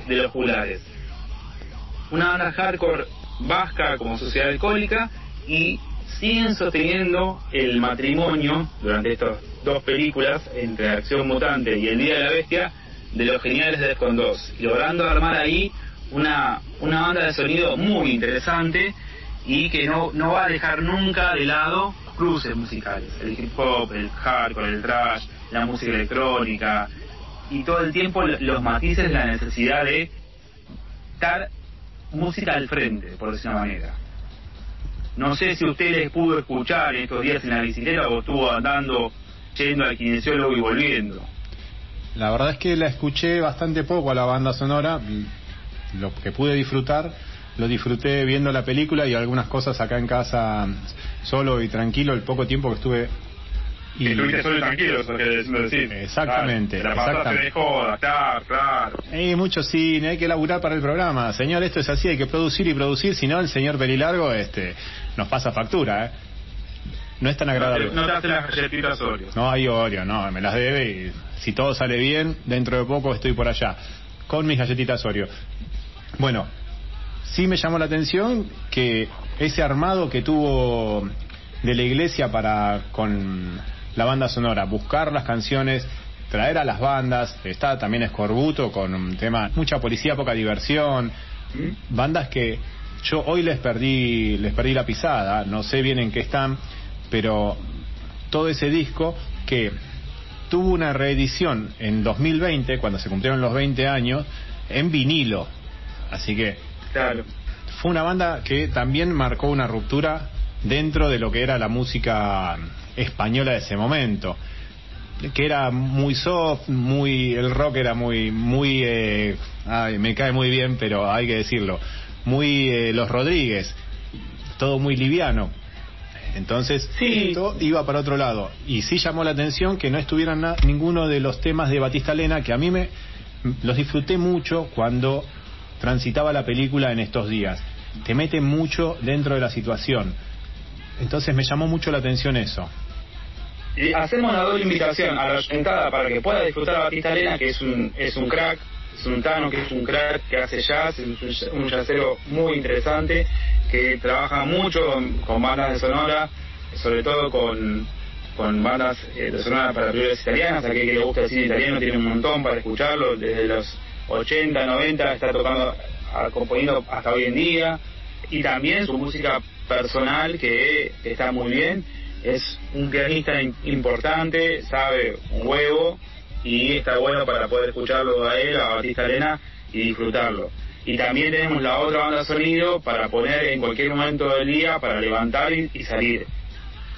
Speaker 7: de los juglares. Una banda hardcore vasca como sociedad alcohólica y siguen sosteniendo el matrimonio durante estas dos películas entre Acción Mutante y El Día de la Bestia de los geniales de Defcon 2, logrando armar ahí una, una banda de sonido muy interesante y que no, no va a dejar nunca de lado cruces musicales, el hip hop, el hardcore, el trash, la música electrónica y todo el tiempo los matices de la necesidad de estar música al frente, por decir una manera. No sé si usted les pudo escuchar estos días en la bicicleta o estuvo andando, yendo al kinesiólogo y volviendo.
Speaker 5: La verdad es que la escuché bastante poco a la banda sonora. Lo que pude disfrutar, lo disfruté viendo la película y algunas cosas acá en casa solo y tranquilo el poco tiempo que estuve.
Speaker 7: Y... Estuviste solo y tranquilo, eso que decir.
Speaker 5: Exactamente.
Speaker 7: Claro, la exactamente. de joda, claro, claro.
Speaker 5: Hay mucho cine, hay que laburar para el programa. Señor, esto es así, hay que producir y producir, si no el señor Pelilargo este, nos pasa factura, ¿eh? No es tan agradable.
Speaker 7: No te, hace las galletitas Oreo.
Speaker 5: No hay Oreo, no, me las debe y si todo sale bien, dentro de poco estoy por allá con mis galletitas Oreo. Bueno, sí me llamó la atención que ese armado que tuvo de la iglesia para con la banda sonora, buscar las canciones, traer a las bandas, está también Escorbuto con un tema, mucha policía, poca diversión, bandas que yo hoy les perdí, les perdí la pisada, no sé bien en qué están, pero todo ese disco que tuvo una reedición en 2020, cuando se cumplieron los 20 años, en vinilo. Así que
Speaker 7: claro.
Speaker 5: fue una banda que también marcó una ruptura dentro de lo que era la música española de ese momento que era muy soft, muy el rock era muy muy eh, ay, me cae muy bien, pero hay que decirlo, muy eh, los Rodríguez, todo muy liviano. Entonces,
Speaker 7: sí.
Speaker 5: esto iba para otro lado. Y sí llamó la atención que no estuvieran ninguno de los temas de Batista Lena, que a mí me los disfruté mucho cuando transitaba la película en estos días. Te mete mucho dentro de la situación. Entonces me llamó mucho la atención eso.
Speaker 7: Y hacemos una doble invitación a la sentada para que pueda disfrutar a Batista Lena, que es un, es un crack, es un Tano, que es un crack que hace jazz, es un, jazzero muy interesante, que trabaja mucho con, bandas de sonora, sobre todo con, con bandas eh, de sonora para películas italianas, a que le gusta el cine italiano tiene un montón para escucharlo, desde los 80, 90 está tocando, componiendo hasta hoy en día, y también su música personal que está muy bien. Es un pianista importante, sabe un huevo y está bueno para poder escucharlo a él, a Batista Arena y disfrutarlo. Y también tenemos la otra banda de sonido para poner en cualquier momento del día para levantar y, salir.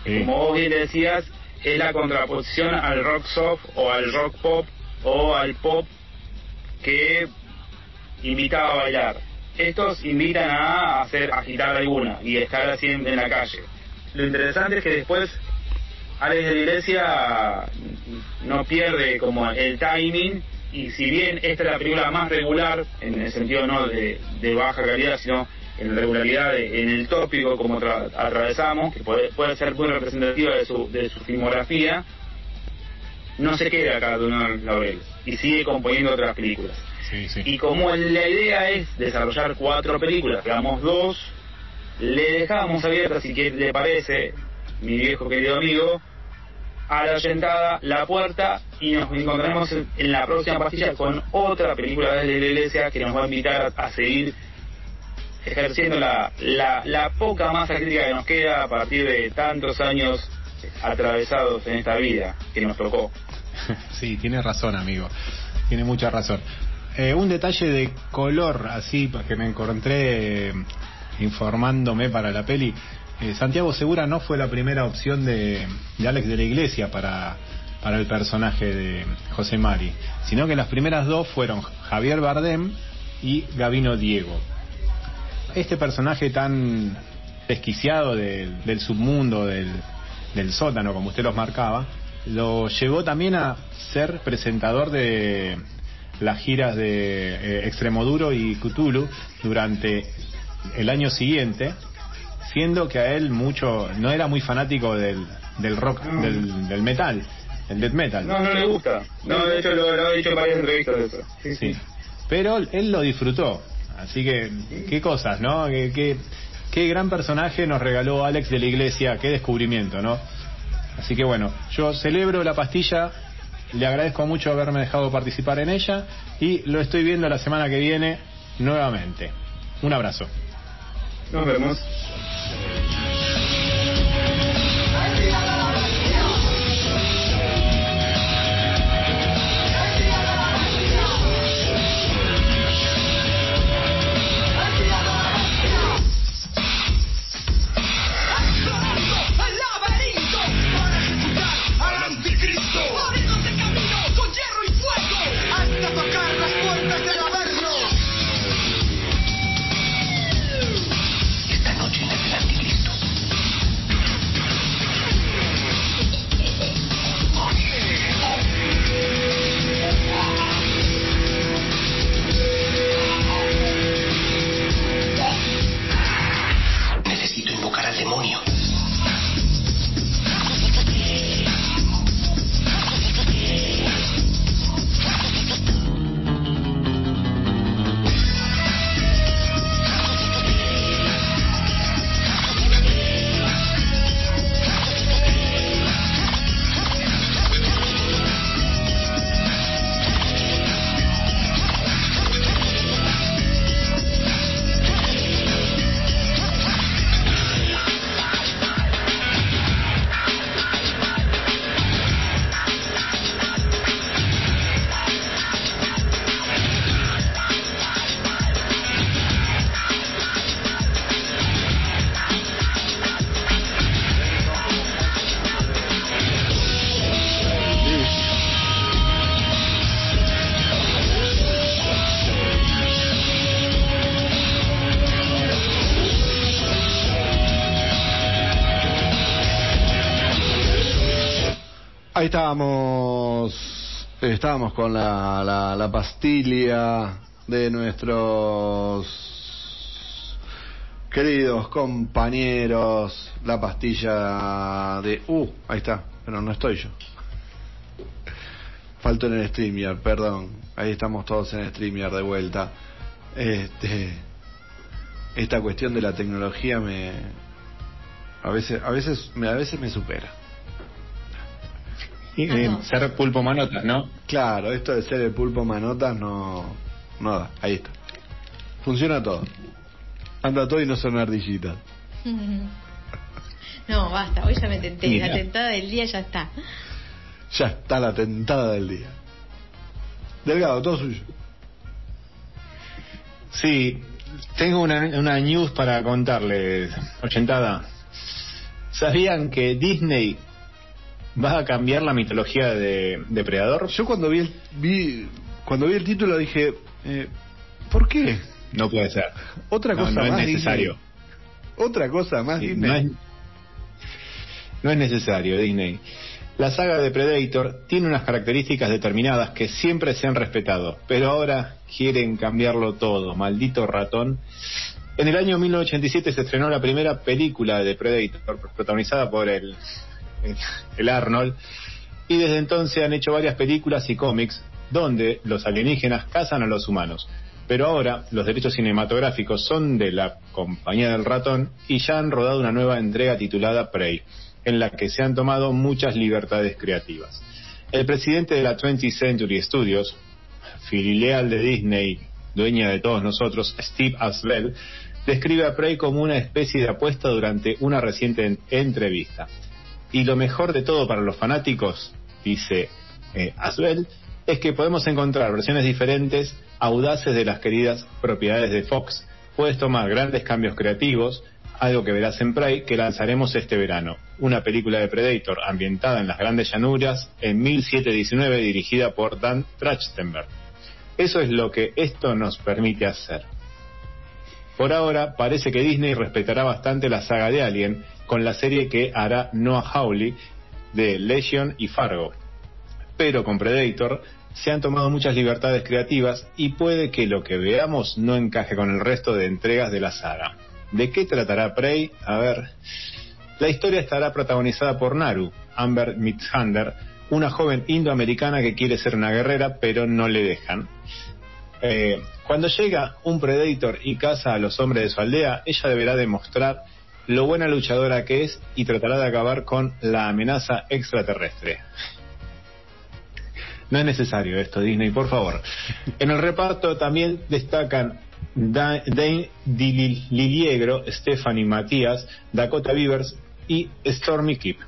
Speaker 7: Como vos bien decías, es la contraposición al rock soft o al rock pop o al pop que invitaba a bailar. Estos invitan a hacer agitar alguna y estar así en la calle lo interesante es que después Alex de la Iglesia no pierde como el timing y si bien esta es la película más regular, en el sentido no de, baja calidad, sino en regularidad en el tópico como atravesamos, que puede, puede ser muy representativa de su, de su filmografía, no se queda acá de uno laureles y sigue componiendo otras películas. Y como la idea es desarrollar cuatro películas, digamos dos le dejamos abierta, si le parece, mi viejo querido amigo, a la la puerta y nos encontraremos en, la próxima pastilla con otra película de la iglesia que nos va a invitar a, seguir ejerciendo la, la, la, poca masa crítica que nos queda a partir de tantos años atravesados en esta vida que nos tocó. [laughs]
Speaker 5: Sí, tiene razón, amigo. Tiene mucha razón. Eh, un detalle de color, así, que me encontré informándome para la peli, eh, Santiago Segura no fue la primera opción de, Alex de la Iglesia para, para el personaje de José Mari, sino que las primeras dos fueron Javier Bardem y Gavino Diego. Este personaje tan desquiciado del submundo, del, del sótano, como usted los marcaba, lo llevó también a ser presentador de las giras de eh, Extremoduro y Cthulhu durante el año siguiente, siendo que a él mucho no era muy fanático del, del rock, del, del, metal. el death metal.
Speaker 7: No, no le gusta. No, de hecho lo, lo ha dicho en varias entrevistas de eso. Sí,
Speaker 5: Sí. Pero él lo disfrutó. Así que, qué cosas, ¿no? Qué, qué, qué gran personaje nos regaló Alex de la Iglesia, qué descubrimiento, ¿no? Así que bueno, yo celebro la pastilla, le agradezco mucho haberme dejado participar en ella y lo estoy viendo la semana que viene nuevamente. Un abrazo.
Speaker 7: Nos vemos.
Speaker 2: Estábamos, con la, la, la pastilla de nuestros queridos compañeros, la pastilla de... Uh, ahí está, pero no estoy yo. Falto en el StreamYard, perdón. Ahí estamos todos en el StreamYard de vuelta. Este, esta cuestión de la tecnología me... A veces, a veces, me, a veces me supera.
Speaker 3: Ah,
Speaker 5: eh,
Speaker 3: no.
Speaker 5: ser pulpo manotas, ¿no?
Speaker 2: Claro, esto de ser el pulpo manotas no, no da. Ahí está. Funciona todo. Anda todo y no son ardillitas. [laughs]
Speaker 6: No, basta, hoy ya me tenté.
Speaker 5: Mira.
Speaker 6: La tentada del día ya está.
Speaker 2: Ya está la tentada del día. Delgado, todo suyo.
Speaker 5: Sí, tengo una, una news para contarles, ochentada. ¿Sabían que Disney va a cambiar la mitología de Depredador?
Speaker 2: Yo cuando vi el, vi, cuando vi el título dije, eh, ¿por qué?
Speaker 5: No puede ser.
Speaker 2: Otra
Speaker 5: No,
Speaker 2: cosa
Speaker 5: no es necesario.
Speaker 2: Disney. Otra cosa más
Speaker 5: Sí,
Speaker 2: Disney.
Speaker 5: no, es, no es necesario, Disney. La saga de Predator tiene unas características determinadas que siempre se han respetado, pero ahora quieren cambiarlo todo, maldito ratón. En el año 1987 se estrenó la primera película de Predator, protagonizada por el, [laughs] el, Arnold, y desde entonces han hecho varias películas y cómics donde los alienígenas cazan a los humanos. Pero ahora los derechos cinematográficos son de la compañía del ratón y ya han rodado una nueva entrega titulada Prey, en la que se han tomado muchas libertades creativas. El presidente de la 20th Century Studios, filial de Disney, dueña de todos nosotros, Steve Asbell, describe a Prey como una especie de apuesta durante una reciente en- entrevista. Y lo mejor de todo para los fanáticos, dice eh, Asbell, es que podemos encontrar versiones diferentes, audaces de las queridas propiedades de Fox. Puedes tomar grandes cambios creativos, algo que verás en Prey, que lanzaremos este verano. Una película de Predator ambientada en las grandes llanuras en 1719 dirigida por Dan Trachtenberg. Eso es lo que esto nos permite hacer. Por ahora, parece que Disney respetará bastante la saga de Alien con la serie que hará Noah Hawley de Legion y Fargo. Pero con Predator se han tomado muchas libertades creativas y puede que lo que veamos no encaje con el resto de entregas de la saga. ¿De qué tratará Prey? A ver. La historia estará protagonizada por Naru, Amber Midthander, una joven indoamericana que quiere ser una guerrera, pero no le dejan. Eh, cuando llega un Predator y caza a los hombres de su aldea, ella deberá demostrar lo buena luchadora que es y tratará de acabar con la amenaza extraterrestre. No es necesario esto, Disney, por favor. En el reparto también destacan Da- Dane Liliegro, Stephanie Matías, Dakota Beavers y Stormy Keep.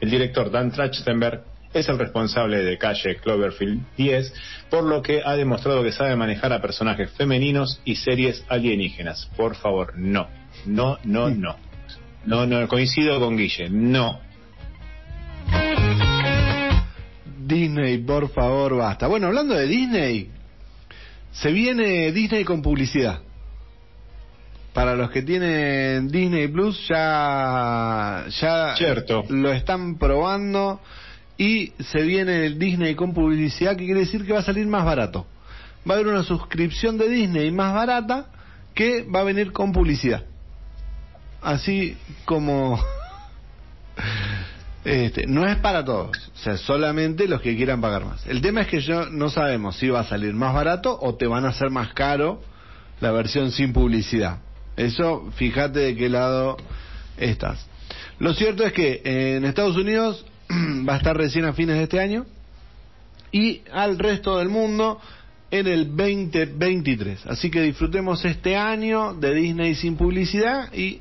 Speaker 5: El director Dan Trachtenberg es el responsable de Calle Cloverfield 10, por lo que ha demostrado que sabe manejar a personajes femeninos y series alienígenas. Por favor, no. No, no, no. No, no, coincido con Guille. No.
Speaker 2: Disney, por favor, basta. Bueno, hablando de Disney, se viene Disney con publicidad. Para los que tienen Disney Plus ya ya
Speaker 5: Cierto.
Speaker 2: lo están probando y se viene el Disney con publicidad que quiere decir que va a salir más barato. Va a haber una suscripción de Disney más barata que va a venir con publicidad. Así como este, no es para todos, o sea, solamente los que quieran pagar más. El tema es que yo no sabemos si va a salir más barato o te van a hacer más caro la versión sin publicidad. Eso, fíjate de qué lado estás. Lo cierto es que en Estados Unidos [clears throat] va a estar recién a fines de este año y al resto del mundo en el 2023. Así que disfrutemos este año de Disney sin publicidad y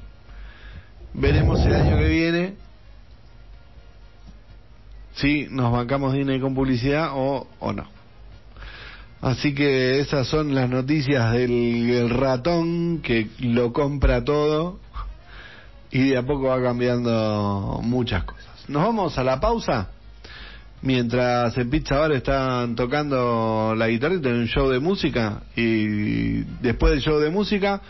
Speaker 2: veremos el año que viene si nos bancamos Disney con publicidad o, o no. Así que esas son las noticias del, ratón que lo compra todo y de a poco va cambiando muchas cosas. Nos vamos a la pausa. Mientras en Pizza Bar están tocando la guitarrita en un show de música y después del show de música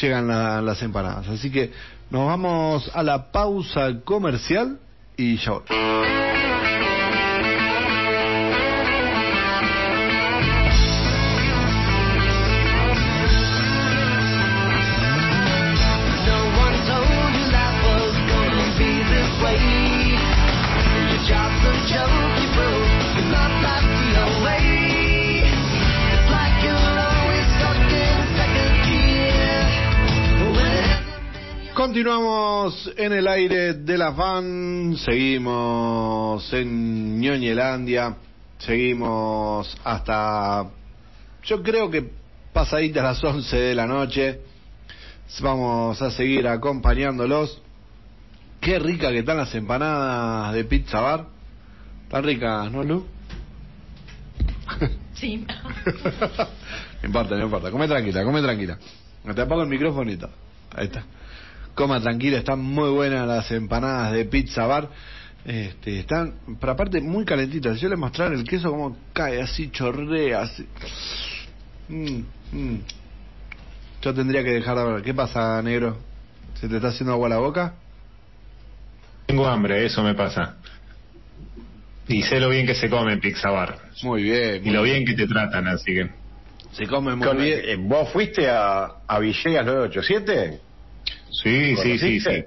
Speaker 2: llegan la- las empanadas. Así que nos vamos a la pausa comercial y ya volvemos. Continuamos en el aire de la fan, seguimos en Ñoñelandia, seguimos hasta, yo creo que pasaditas las 11 de la noche, vamos a seguir acompañándolos. Qué rica que están las empanadas de Pizza Bar, tan ricas, ¿no, Lu? [laughs]
Speaker 3: Sí. [laughs]
Speaker 2: No importa, no importa. Come tranquila, come tranquila. Te apago el micrófono y todo. Ahí está. Coma tranquila, están muy buenas las empanadas de Pizza Bar. Este, están, pero aparte, muy calentitas. Si yo les mostrar el queso como cae, así chorrea, así. Mm, mm. Yo tendría que dejar de hablar. ¿Qué pasa, negro? ¿Se te está haciendo agua la boca?
Speaker 5: Tengo hambre, eso me pasa. Y sé lo bien que se come en Pizza Bar.
Speaker 2: Muy bien.
Speaker 5: Y lo bien que te tratan, así que.
Speaker 2: Se come muy
Speaker 4: Con-
Speaker 2: bien.
Speaker 4: eh, ¿Vos fuiste a, a Villegas 987?
Speaker 5: Sí, sí, sí, sí.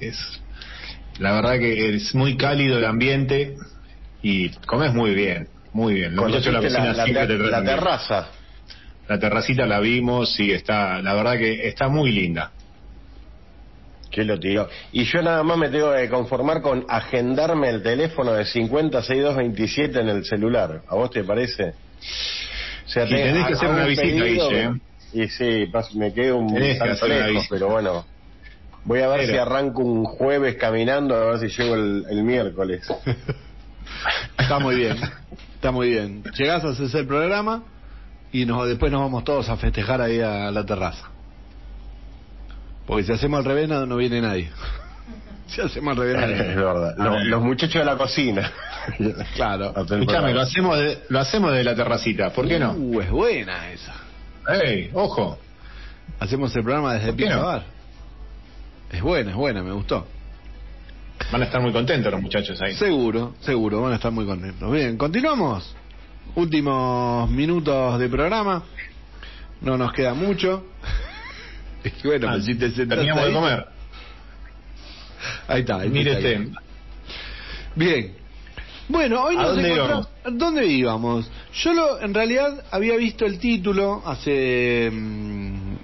Speaker 5: Es, la verdad que es muy cálido el ambiente y comes muy bien, muy bien. Los muchachos de la
Speaker 4: ¿Conociste
Speaker 5: cocina
Speaker 4: la,
Speaker 5: siempre
Speaker 4: la-
Speaker 5: te
Speaker 4: la
Speaker 5: tratan bien.
Speaker 4: terraza?
Speaker 5: La terracita la vimos y está, la verdad que está muy linda.
Speaker 4: Que lo tiró. Y yo nada más me tengo que conformar con agendarme el teléfono de 506227 en el celular. ¿A vos te parece? O sea,
Speaker 5: Y tenés que hacer una
Speaker 4: un
Speaker 5: visita, Guille, ¿eh?
Speaker 4: Y sí, me quedo un tanto lejos, pero bueno. Voy a ver
Speaker 5: Pero-
Speaker 4: si arranco un jueves caminando, a ver si llego el, el miércoles. [laughs]
Speaker 2: Está muy bien, está muy bien. Llegás, haces el programa y nos, después nos vamos todos a festejar ahí a la terraza. Porque si hacemos al revés no, no viene nadie. [laughs] Si hacemos al revés
Speaker 4: es verdad. Los, los muchachos de la cocina.
Speaker 2: Claro. [laughs]
Speaker 5: Escuchame, lo hacemos de, lo hacemos de la terracita, ¿por qué no?
Speaker 2: Uh, es buena esa.
Speaker 5: ¡Ey, ojo!
Speaker 2: Hacemos el programa desde
Speaker 5: ¿Por qué
Speaker 2: Pizza? Bar. Es buena, es buena, me gustó.
Speaker 5: Van a estar muy contentos los muchachos ahí.
Speaker 2: Seguro, seguro, van a estar muy contentos. Bien, continuamos. Últimos minutos de programa. No nos queda mucho. [laughs] Y bueno,
Speaker 5: Ah,
Speaker 2: pues si te
Speaker 5: terminamos de
Speaker 2: ahí-
Speaker 5: comer.
Speaker 2: Ahí está. ahí
Speaker 5: Mire
Speaker 2: está, ahí.
Speaker 5: este.
Speaker 2: Bien. Bueno, hoy
Speaker 5: ¿A
Speaker 2: nos
Speaker 5: dónde
Speaker 2: encontramos- ¿Dónde íbamos? Yo lo, en realidad había visto el título hace mm,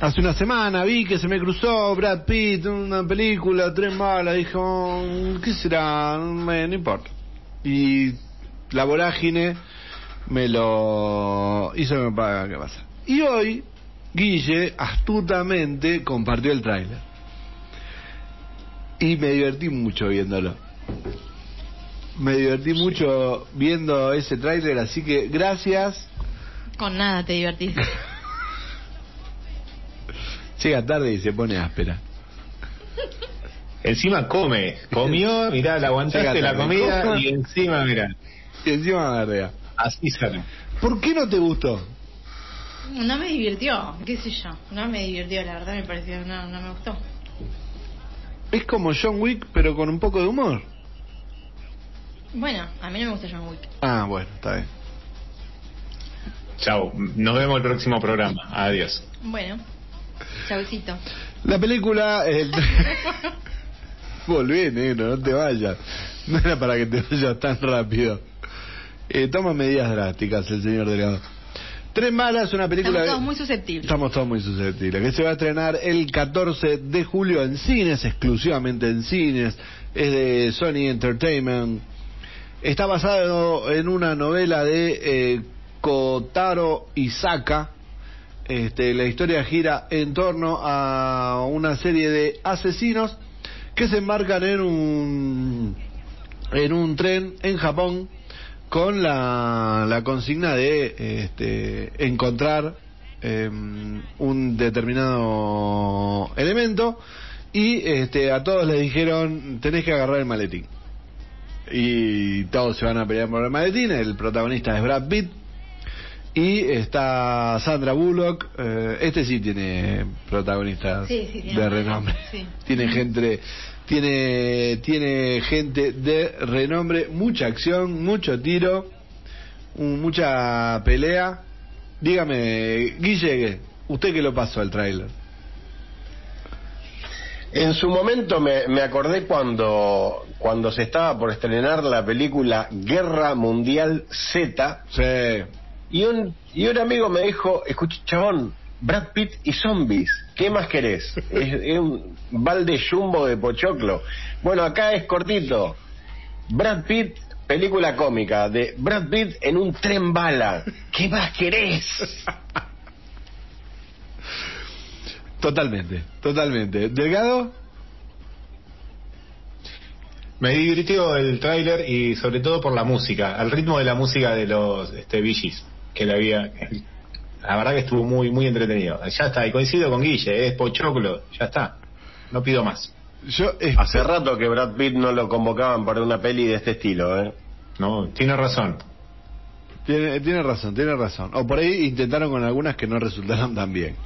Speaker 2: hace una semana, vi que se me cruzó Brad Pitt, una película, tres malas, dijo, ¿qué será? Me- no importa. Y la vorágine me lo hizo que me paga, ¿qué pasa? Y hoy, Guille astutamente compartió el tráiler. Y me divertí mucho viéndolo. Me divertí mucho viendo ese tráiler, así que gracias.
Speaker 3: Con nada te divertís. [laughs]
Speaker 2: Llega tarde y se pone áspera.
Speaker 5: Encima come. Comió, mirá, le aguantaste la comida y encima, mirá.
Speaker 2: Y encima me ardea.
Speaker 5: Así sale.
Speaker 2: ¿Por qué no te gustó?
Speaker 3: No me divirtió, qué sé yo. No me divirtió, la verdad me pareció, no, no me gustó.
Speaker 2: Es como John Wick, pero con un poco de humor.
Speaker 3: Bueno, a mí no me gusta John Wick.
Speaker 2: Ah, bueno, está bien.
Speaker 5: Chau. Nos vemos el próximo programa. Adiós.
Speaker 3: Bueno, chaucito.
Speaker 2: La película... eh, [laughs] Volvé, negro, no te vayas. No era para que te vayas tan rápido. Eh, toma medidas drásticas el señor Delgado. Tres malas, una película...
Speaker 3: Estamos todos muy susceptibles.
Speaker 2: Estamos todos muy susceptibles. Que se va a estrenar el 14 de julio en cines, exclusivamente en cines. Es de Sony Entertainment. Está basado en una novela de eh, Kotaro Isaka. Este, la historia gira en torno a una serie de asesinos que se embarcan en un en un tren en Japón con la, la consigna de este, encontrar eh, un determinado elemento y este, a todos les dijeron tenés que agarrar el maletín y todos se van a pelear por el maletín el protagonista es Brad Pitt y está Sandra Bullock. Eh, este sí tiene protagonistas
Speaker 3: Sí, sí, tiene
Speaker 2: de
Speaker 3: renombre, sí. [laughs]
Speaker 2: tiene gente tiene tiene gente de renombre. Mucha acción mucho tiro un- mucha pelea. Dígame Guille usted que lo pasó al tráiler.
Speaker 4: En su momento me, me acordé cuando, cuando se estaba por estrenar la película Guerra Mundial Z
Speaker 2: sí
Speaker 4: y un, y un amigo me dijo, escucha chabón, Brad Pitt y zombies, ¿qué más querés? [laughs] Es, es un balde jumbo de pochoclo. Bueno, acá es cortito. Brad Pitt, película cómica, de Brad Pitt en un tren bala. ¿Qué más querés?
Speaker 2: totalmente totalmente delgado
Speaker 5: Me divirtió el tráiler y sobre todo por la música, al ritmo de la música de los este, Gees, que le había... [laughs] La verdad que estuvo muy muy entretenido. Ya está, y coincido con Guille, es pochoclo, ya está. No pido más.
Speaker 2: yo es-
Speaker 4: Hace rato que Brad Pitt no lo convocaban para una peli de este estilo, ¿eh?
Speaker 5: No, tiene razón.
Speaker 2: Tiene, tiene razón, tiene razón. O por ahí intentaron con algunas que no resultaron tan bien.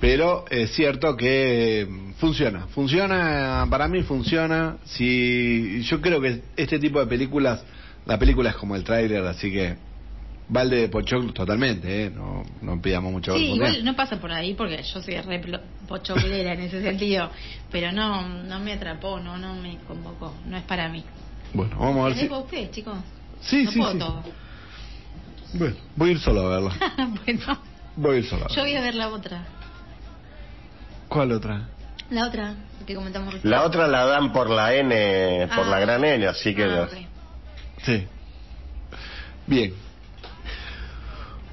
Speaker 2: Pero es cierto que funciona, funciona, para mí funciona. Si yo creo que este tipo de películas, la película es como el tráiler, así que balde de pochoclo totalmente, ¿eh? no, no pidamos mucho.
Speaker 3: Sí, igual no pasa por ahí porque yo soy re pochoclera en ese sentido, pero no no me atrapó, no no me convocó, no es para mí.
Speaker 2: Bueno, vamos a ver
Speaker 3: ¿Les
Speaker 2: si.
Speaker 3: ustedes, chicos?
Speaker 2: Sí,
Speaker 3: no
Speaker 2: sí,
Speaker 3: puedo
Speaker 2: sí.
Speaker 3: todo.
Speaker 2: Bueno, voy a ir solo a verla. [laughs]
Speaker 3: bueno,
Speaker 2: Voy a ir solo a
Speaker 3: yo voy a ver la otra.
Speaker 2: ¿Cuál otra?
Speaker 3: La otra que comentamos recién.
Speaker 4: La otra la dan por la N, por
Speaker 3: Ah.
Speaker 4: la gran N, así que...
Speaker 3: Ah.
Speaker 2: Sí. Bien.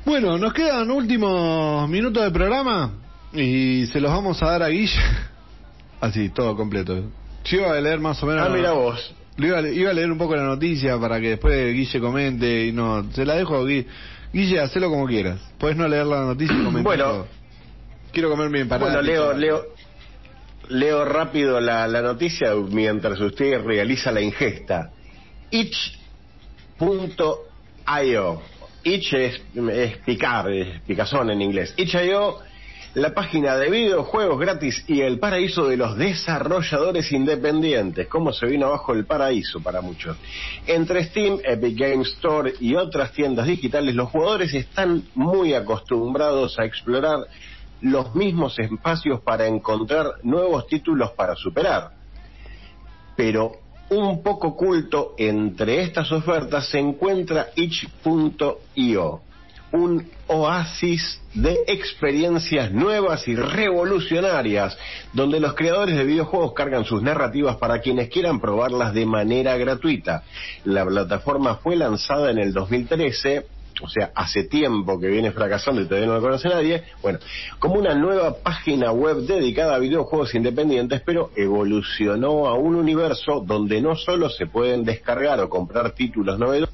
Speaker 2: Bueno, nos quedan últimos minutos de programa y se los vamos a dar a Guille. [laughs] Así, todo completo. Yo iba a leer más o menos.
Speaker 4: Ah, mira vos.
Speaker 2: Lo Iba, a, le- iba a leer un poco la noticia para que después Guille comente y no. Se la dejo a Guille. Guille, hacelo como quieras. Puedes no leer la noticia y comentar.
Speaker 4: Bueno.
Speaker 2: todo. Quiero comer mi empanada.
Speaker 4: Bueno, leo, leo, leo rápido la, la noticia mientras usted realiza la ingesta. Itch.io. Itch es, es picar, es picazón en inglés. Itch.io, la página de videojuegos gratis y el paraíso de los desarrolladores independientes. ¿Cómo se vino abajo el paraíso para muchos? Entre Steam, Epic Games Store y otras tiendas digitales, los jugadores están muy acostumbrados a explorar los mismos espacios para encontrar nuevos títulos para superar. Pero un poco oculto entre estas ofertas se encuentra itch.io, un oasis de experiencias nuevas y revolucionarias, donde los creadores de videojuegos cargan sus narrativas para quienes quieran probarlas de manera gratuita. La plataforma fue lanzada en el 2013 o sea, hace tiempo que viene fracasando y todavía no lo conoce nadie, bueno, como una nueva página web dedicada a videojuegos independientes, pero evolucionó a un universo donde no solo se pueden descargar o comprar títulos novedosos,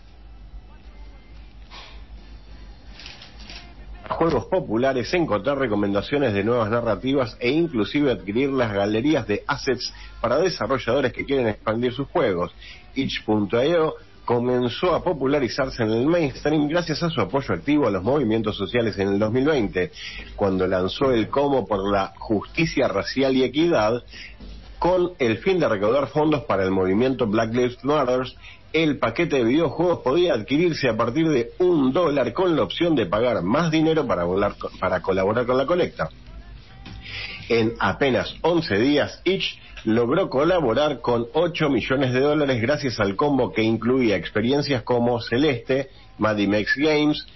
Speaker 4: juegos populares, encontrar recomendaciones de nuevas narrativas e inclusive adquirir las galerías de assets para desarrolladores que quieren expandir sus juegos. Itch.io comenzó a popularizarse en el mainstream gracias a su apoyo activo a los movimientos sociales en el 2020, cuando lanzó el Como por la Justicia Racial y Equidad, con el fin de recaudar fondos para el movimiento Black Lives Matter, el paquete de videojuegos podía adquirirse a partir de un dólar con la opción de pagar más dinero para, volar- para colaborar con la colecta. En apenas 11 días, Itch logró colaborar con 8 millones de dólares gracias al combo que incluía experiencias como Celeste, Madimex Games,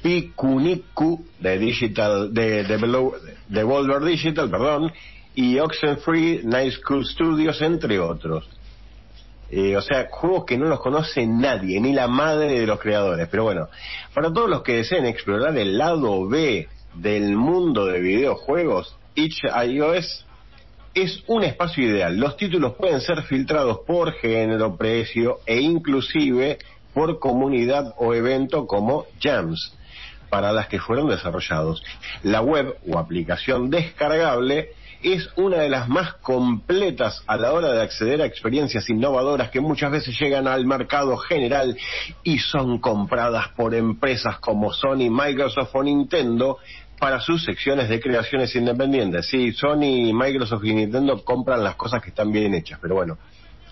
Speaker 4: Pikuniku de Digital de, de, Devolver Digital, perdón, y Oxenfree, Nice Cool Studios, entre otros. Eh, o sea, juegos que no los conoce nadie, ni la madre de los creadores. Pero bueno, para todos los que deseen explorar el lado B del mundo de videojuegos, itch.io es, es un espacio ideal. Los títulos pueden ser filtrados por género, precio e inclusive por comunidad o evento como Jams, para las que fueron desarrollados. La web o aplicación descargable es una de las más completas a la hora de acceder a experiencias innovadoras que muchas veces llegan al mercado general y son compradas por empresas como Sony, Microsoft o Nintendo para sus secciones de creaciones independientes. Sí, Sony, Microsoft y Nintendo compran las cosas que están bien hechas, pero bueno,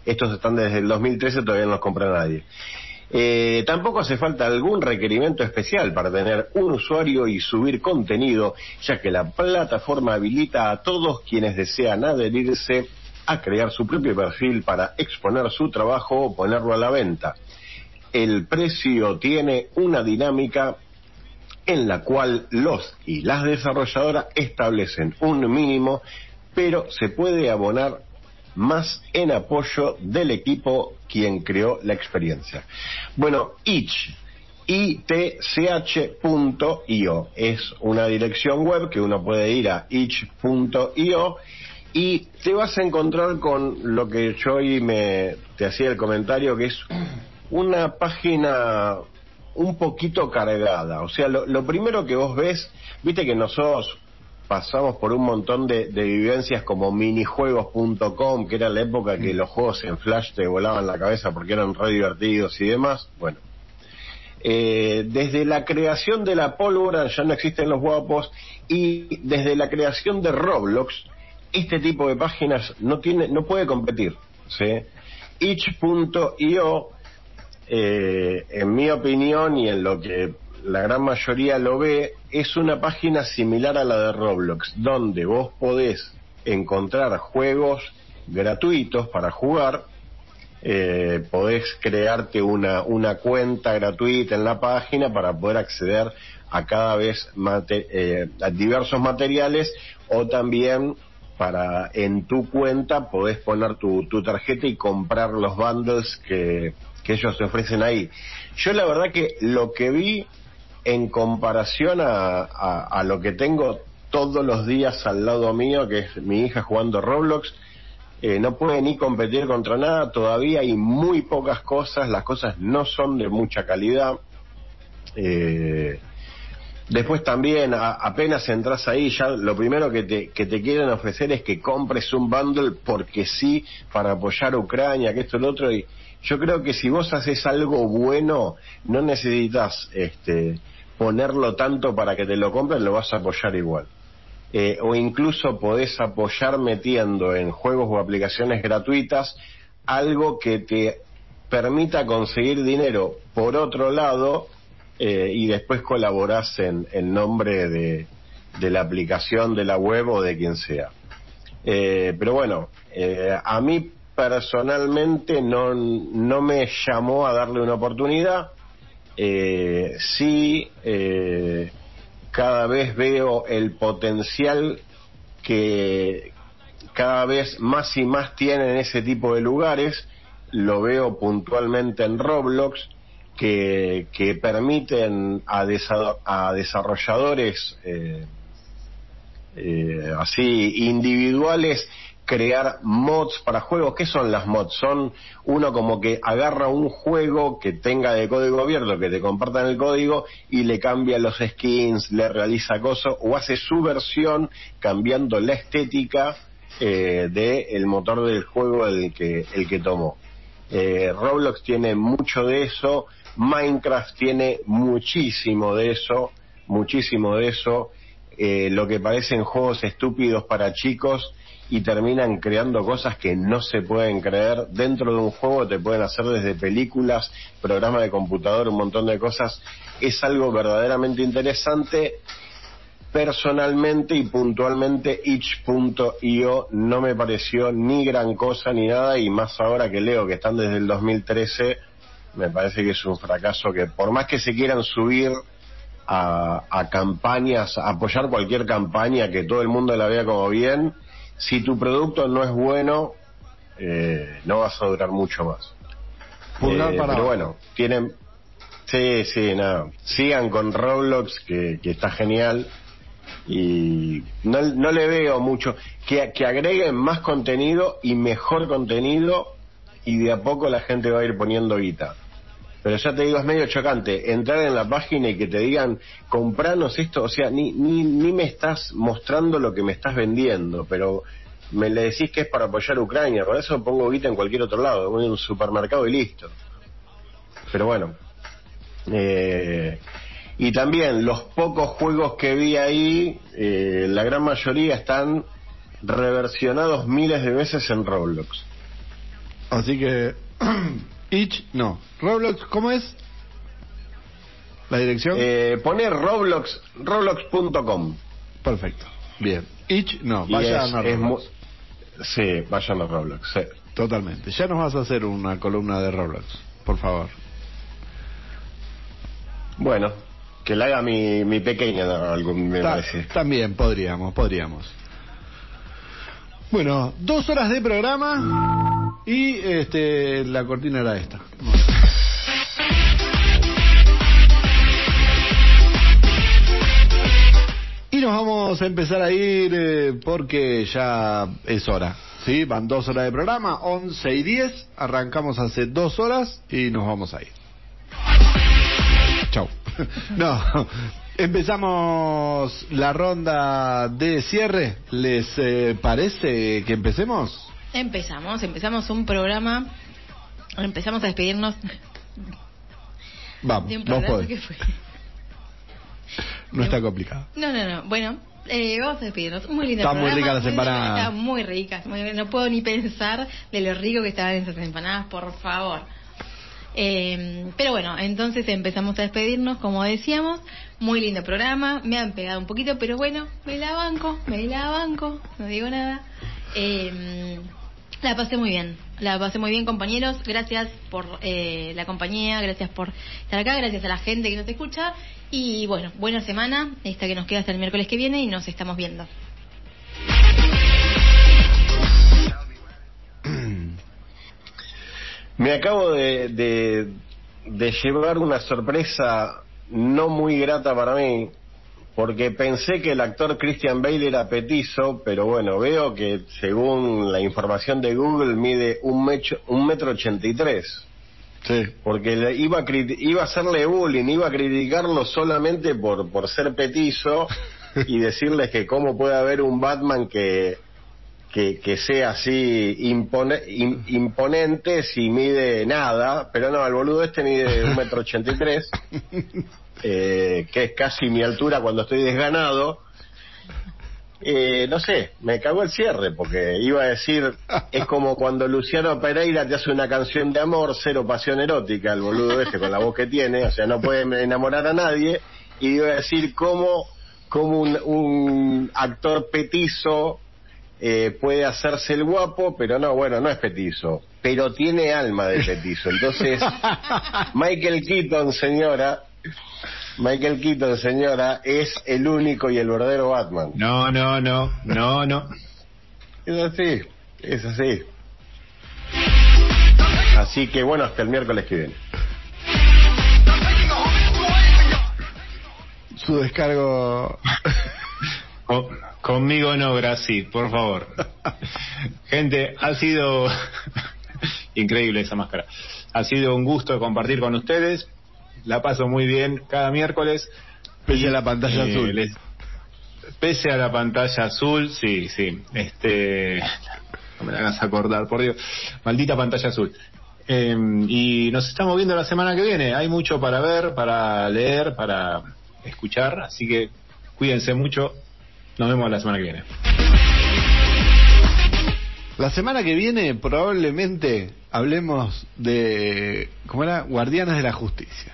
Speaker 4: estos están desde el 2013, todavía no los compra nadie. Eh, tampoco hace falta algún requerimiento especial para tener un usuario y subir contenido, ya que la plataforma habilita a todos quienes desean adherirse a crear su propio perfil para exponer su trabajo o ponerlo a la venta. El precio tiene una dinámica en la cual los y las desarrolladoras establecen un mínimo, pero se puede abonar más en apoyo del equipo quien creó la experiencia. Bueno, itch, itch.io es una dirección web que uno puede ir a itch.io y te vas a encontrar con lo que yo hoy me te hacía el comentario que es una página un poquito cargada. O sea, lo, lo primero que vos ves, viste que nosotros pasamos por un montón de, de vivencias como minijuegos.com, que era la época que los juegos en Flash te volaban la cabeza porque eran re divertidos y demás. Bueno, eh, desde la creación de la pólvora ya no existen los guapos y desde la creación de Roblox este tipo de páginas no tiene no puede competir ¿sí? itch.io eh, en mi opinión y en lo que la gran mayoría lo ve es una página similar a la de Roblox donde vos podés encontrar juegos gratuitos para jugar. Eh, podés crearte una, una cuenta gratuita en la página para poder acceder a cada vez mate- eh, a diversos materiales o también para en tu cuenta podés poner tu, tu tarjeta y comprar los bundles que, que ellos te ofrecen ahí. Yo la verdad que lo que vi en comparación a, a, lo que tengo todos los días al lado mío, que es mi hija jugando Roblox, eh, no puede ni competir contra nada, todavía hay muy pocas cosas, las cosas no son de mucha calidad. Eh, después también, a- apenas entras ahí, ya lo primero que te, que te quieren ofrecer es que compres un bundle porque sí, para apoyar a Ucrania, que esto lo otro, y yo creo que si vos haces algo bueno, no necesitas este, ponerlo tanto para que te lo compren, lo vas a apoyar igual eh, o incluso podés apoyar metiendo en juegos o aplicaciones gratuitas algo que te permita conseguir dinero por otro lado eh, y después colaborás en, en nombre de, de la aplicación de la web o de quien sea. Eh, pero bueno, eh, a mí personalmente no, no me llamó a darle una oportunidad. Eh, sí, eh, cada vez veo el potencial que cada vez más y más tienen ese tipo de lugares. Lo veo puntualmente en Roblox, que, que permiten a, desa- a desarrolladores eh, eh, así individuales crear mods para juegos. ¿Qué son las mods? Son uno como que agarra un juego que tenga de código abierto, que te compartan el código y le cambia los skins, le realiza cosas o hace su versión cambiando la estética eh, del motor del juego el que, el que tomó. Eh, Roblox tiene mucho de eso, Minecraft tiene muchísimo de eso, muchísimo de eso, eh, lo que parecen juegos estúpidos para chicos y terminan creando cosas que no se pueden creer. Dentro de un juego te pueden hacer desde películas, programas de computador, un montón de cosas. Es algo verdaderamente interesante. Personalmente y puntualmente itch.io no me pareció ni gran cosa ni nada y más ahora que leo que están desde el 2013 me parece que es un fracaso que por más que se quieran subir a, a campañas, a apoyar cualquier campaña que todo el mundo la vea como bien, si tu producto no es bueno, eh, no vas a durar mucho más.
Speaker 2: Pulgar
Speaker 4: Eh,
Speaker 2: para
Speaker 4: pero bueno, tienen... Sí, sí, nada. Sigan con Roblox, que, que está genial. Y no, no le veo mucho. Que, que agreguen más contenido y mejor contenido y de a poco la gente va a ir poniendo guita. Pero ya te digo, es medio chocante entrar en la página y que te digan, compranos esto, o sea, ni, ni, ni me estás mostrando lo que me estás vendiendo, pero me le decís que es para apoyar a Ucrania, por eso pongo guita en cualquier otro lado, voy a un supermercado y listo. Pero bueno, eh, y también los pocos juegos que vi ahí, eh, la gran mayoría están reversionados miles de veces en Roblox.
Speaker 2: Así que, [clears throat] itch, no. Roblox, ¿cómo es? ¿La dirección?
Speaker 4: Eh, poner Roblox, roblox.com.
Speaker 2: Perfecto. Bien. Itch, no.
Speaker 4: Y
Speaker 2: Vayan
Speaker 4: es-
Speaker 2: a Roblox.
Speaker 4: Sí, vayan a Roblox. sí.
Speaker 2: Totalmente. Ya nos vas a hacer una columna de Roblox, por favor.
Speaker 4: Bueno, que la haga mi, mi pequeña, algún, me
Speaker 2: Ta-
Speaker 4: parece.
Speaker 2: también podríamos, podríamos. Bueno, dos horas de programa y este la cortina era esta. Y nos vamos a empezar a ir eh, porque ya es hora. ¿sí? Van dos horas de programa, 11 y 10. Arrancamos hace dos horas y nos vamos a ir. Chau. [laughs] No, empezamos la ronda de cierre. ¿Les eh, parece que empecemos?
Speaker 3: Empezamos, empezamos un programa. Empezamos a despedirnos
Speaker 2: Vamos,
Speaker 3: de un
Speaker 2: vos
Speaker 3: programa
Speaker 2: podés.
Speaker 3: que fue.
Speaker 2: No está complicado.
Speaker 3: No, no, no. Bueno, eh, vamos a despedirnos. Muy lindo
Speaker 2: Están muy
Speaker 3: programa,
Speaker 2: ricas las
Speaker 3: muy
Speaker 2: empanadas.
Speaker 3: rica, Están muy ricas. muy- no puedo ni pensar de lo rico que estaban esas empanadas, por favor. Eh, pero bueno, entonces empezamos a despedirnos, como decíamos. Muy lindo programa. Me han pegado un poquito, pero bueno, me la banco, me la banco. No digo nada. Eh, la pasé muy bien. La pasé muy bien, compañeros. Gracias por eh, la compañía, gracias por estar acá, gracias a la gente que nos escucha. Y bueno, buena semana, esta que nos queda hasta el miércoles que viene y nos estamos viendo. [clears throat]
Speaker 4: Me acabo de, de, de llevar una sorpresa no muy grata para mí, porque pensé que el actor Christian Bale era petizo, pero bueno, veo que según la información de Google mide un, mecho, un metro ochenta y tres.
Speaker 2: Sí.
Speaker 4: Porque le iba, a iba a hacerle bullying, iba a criticarlo solamente por, por ser petizo [laughs] y decirles que cómo puede haber un Batman que, que, que sea así impone- im- imponente si mide nada, pero no, el boludo este mide un metro ochenta y tres, [laughs] eh, que es casi mi altura cuando estoy desganado. Eh, no sé, me cagó el cierre porque iba a decir, es como cuando Luciano Pereira te hace una canción de amor, cero pasión erótica, el boludo ese con la voz que tiene, o sea, no puede enamorar a nadie, y iba a decir cómo, cómo un, un actor petizo eh, puede hacerse el guapo, pero no, bueno, no es petizo, pero tiene alma de petizo. Entonces, [laughs] Michael Keaton, señora, Michael Keaton, señora, es el único y el verdadero Batman.
Speaker 5: No, no, no, no, no.
Speaker 4: Es así, es así. Así que bueno, hasta el miércoles que viene.
Speaker 2: Su descargo. [laughs]
Speaker 5: Con- conmigo no, Graci, por favor. Gente, ha sido [laughs] increíble esa máscara. Ha sido un gusto compartir con ustedes. La paso muy bien cada miércoles.
Speaker 2: Pese a la pantalla
Speaker 5: Eh,
Speaker 2: azul.
Speaker 5: les- pese a la pantalla azul, sí, sí. Este, no me la hagas acordar, por Dios. Maldita pantalla azul. Eh, y nos estamos viendo la semana que viene. Hay mucho para ver, para leer, para escuchar. Así que cuídense mucho. Nos vemos la semana que viene.
Speaker 2: La semana que viene probablemente hablemos de, ¿cómo era? Guardianes de la Justicia.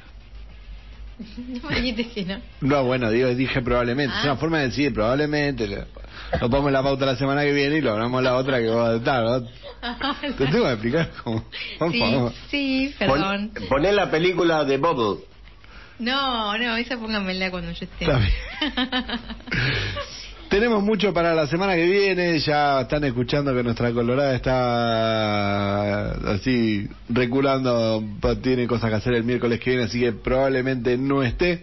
Speaker 3: No [laughs] me dijiste que no.
Speaker 2: No, bueno, digo, dije probablemente. Es
Speaker 3: Ah.
Speaker 2: una forma de decir probablemente. Lo, pongo en la pauta la semana que viene y lo hablamos la otra que va a estar. ¿no? Te tengo que explicar cómo. Por
Speaker 3: sí,
Speaker 2: favor.
Speaker 3: sí,
Speaker 4: Pon-
Speaker 3: perdón.
Speaker 4: poné la película de Bubble.
Speaker 3: No, no, esa póngamela cuando yo esté. [laughs]
Speaker 2: Tenemos mucho para la semana que viene, ya están escuchando que nuestra Colorada está así reculando, tiene cosas que hacer el miércoles que viene, así que probablemente no esté.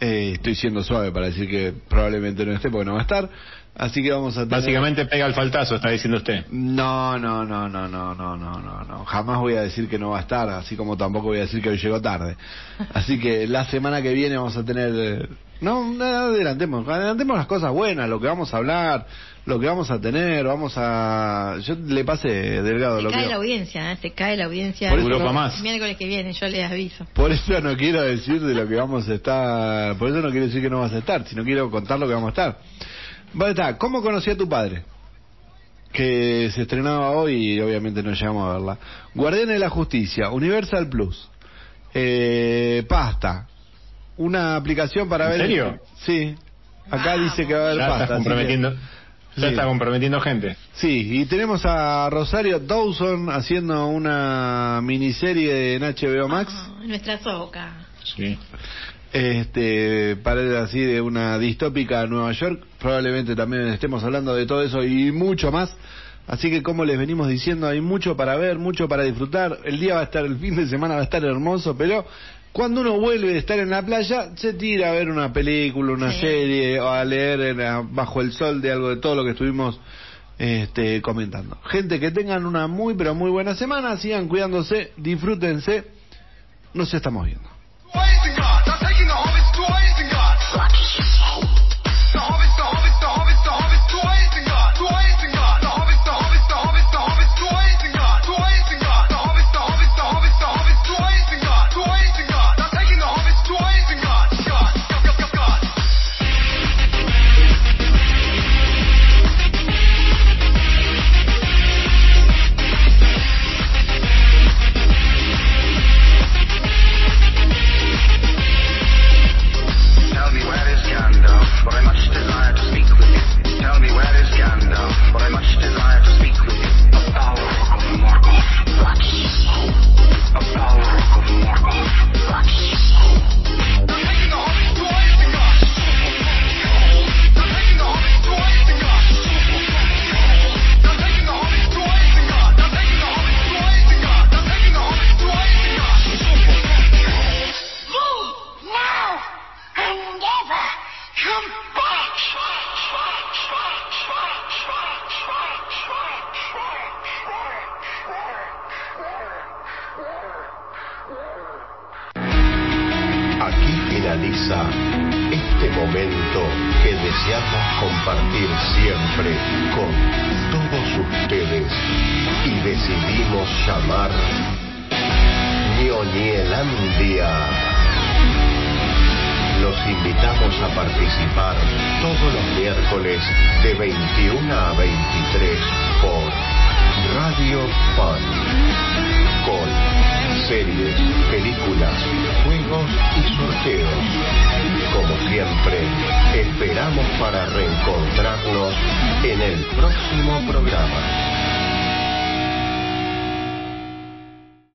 Speaker 2: Eh, estoy siendo suave para decir que probablemente no esté porque no va a estar. Así que vamos a tener...
Speaker 5: Básicamente pega el faltazo, está diciendo usted.
Speaker 2: No, no, no, no, no, no, no, no, no. Jamás voy a decir que no va a estar, así como tampoco voy a decir que hoy llegó tarde. Así que la semana que viene vamos a tener... No, adelantemos, adelantemos las cosas buenas, lo que vamos a hablar, lo que vamos a tener, vamos a... Yo le pasé delgado
Speaker 3: Se
Speaker 2: lo
Speaker 3: cae
Speaker 2: que...
Speaker 3: la audiencia, ¿eh? se cae la audiencia.
Speaker 2: Por
Speaker 5: Europa
Speaker 2: no-
Speaker 5: más.
Speaker 3: El miércoles que viene, yo les aviso.
Speaker 2: Por eso no quiero decir de lo que vamos a estar, por eso no quiero decir que no vas a estar, sino quiero contar lo que vamos a estar. Bueno, está, ¿cómo conocí a tu padre? Que se estrenaba hoy y obviamente no llegamos a verla. Guardianes de la Justicia, Universal Plus, eh, Pasta, una aplicación para
Speaker 5: ¿En
Speaker 2: ver...
Speaker 5: serio?
Speaker 2: Sí, acá dice que va a haber
Speaker 5: Ya
Speaker 2: Pasta.
Speaker 5: estás
Speaker 2: que-
Speaker 5: comprometiendo. Ya
Speaker 2: Sí.
Speaker 5: está comprometiendo gente.
Speaker 2: Sí, y tenemos a Rosario Dawson haciendo una miniserie en HBO Max.
Speaker 3: Ah, nuestra soca.
Speaker 5: Sí.
Speaker 2: Este parece así de una distópica Nueva York. Probablemente también estemos hablando de todo eso y mucho más. Así que como les venimos diciendo hay mucho para ver mucho para disfrutar. El día va a estar el fin de semana va a estar hermoso pero cuando uno vuelve de estar en la playa se tira a ver una película una
Speaker 3: Sí.
Speaker 2: serie o a leer en la- bajo el sol de algo de todo lo que estuvimos este, comentando. Gente que tengan una muy pero muy buena semana. Sigan cuidándose disfrútense. Nos estamos viendo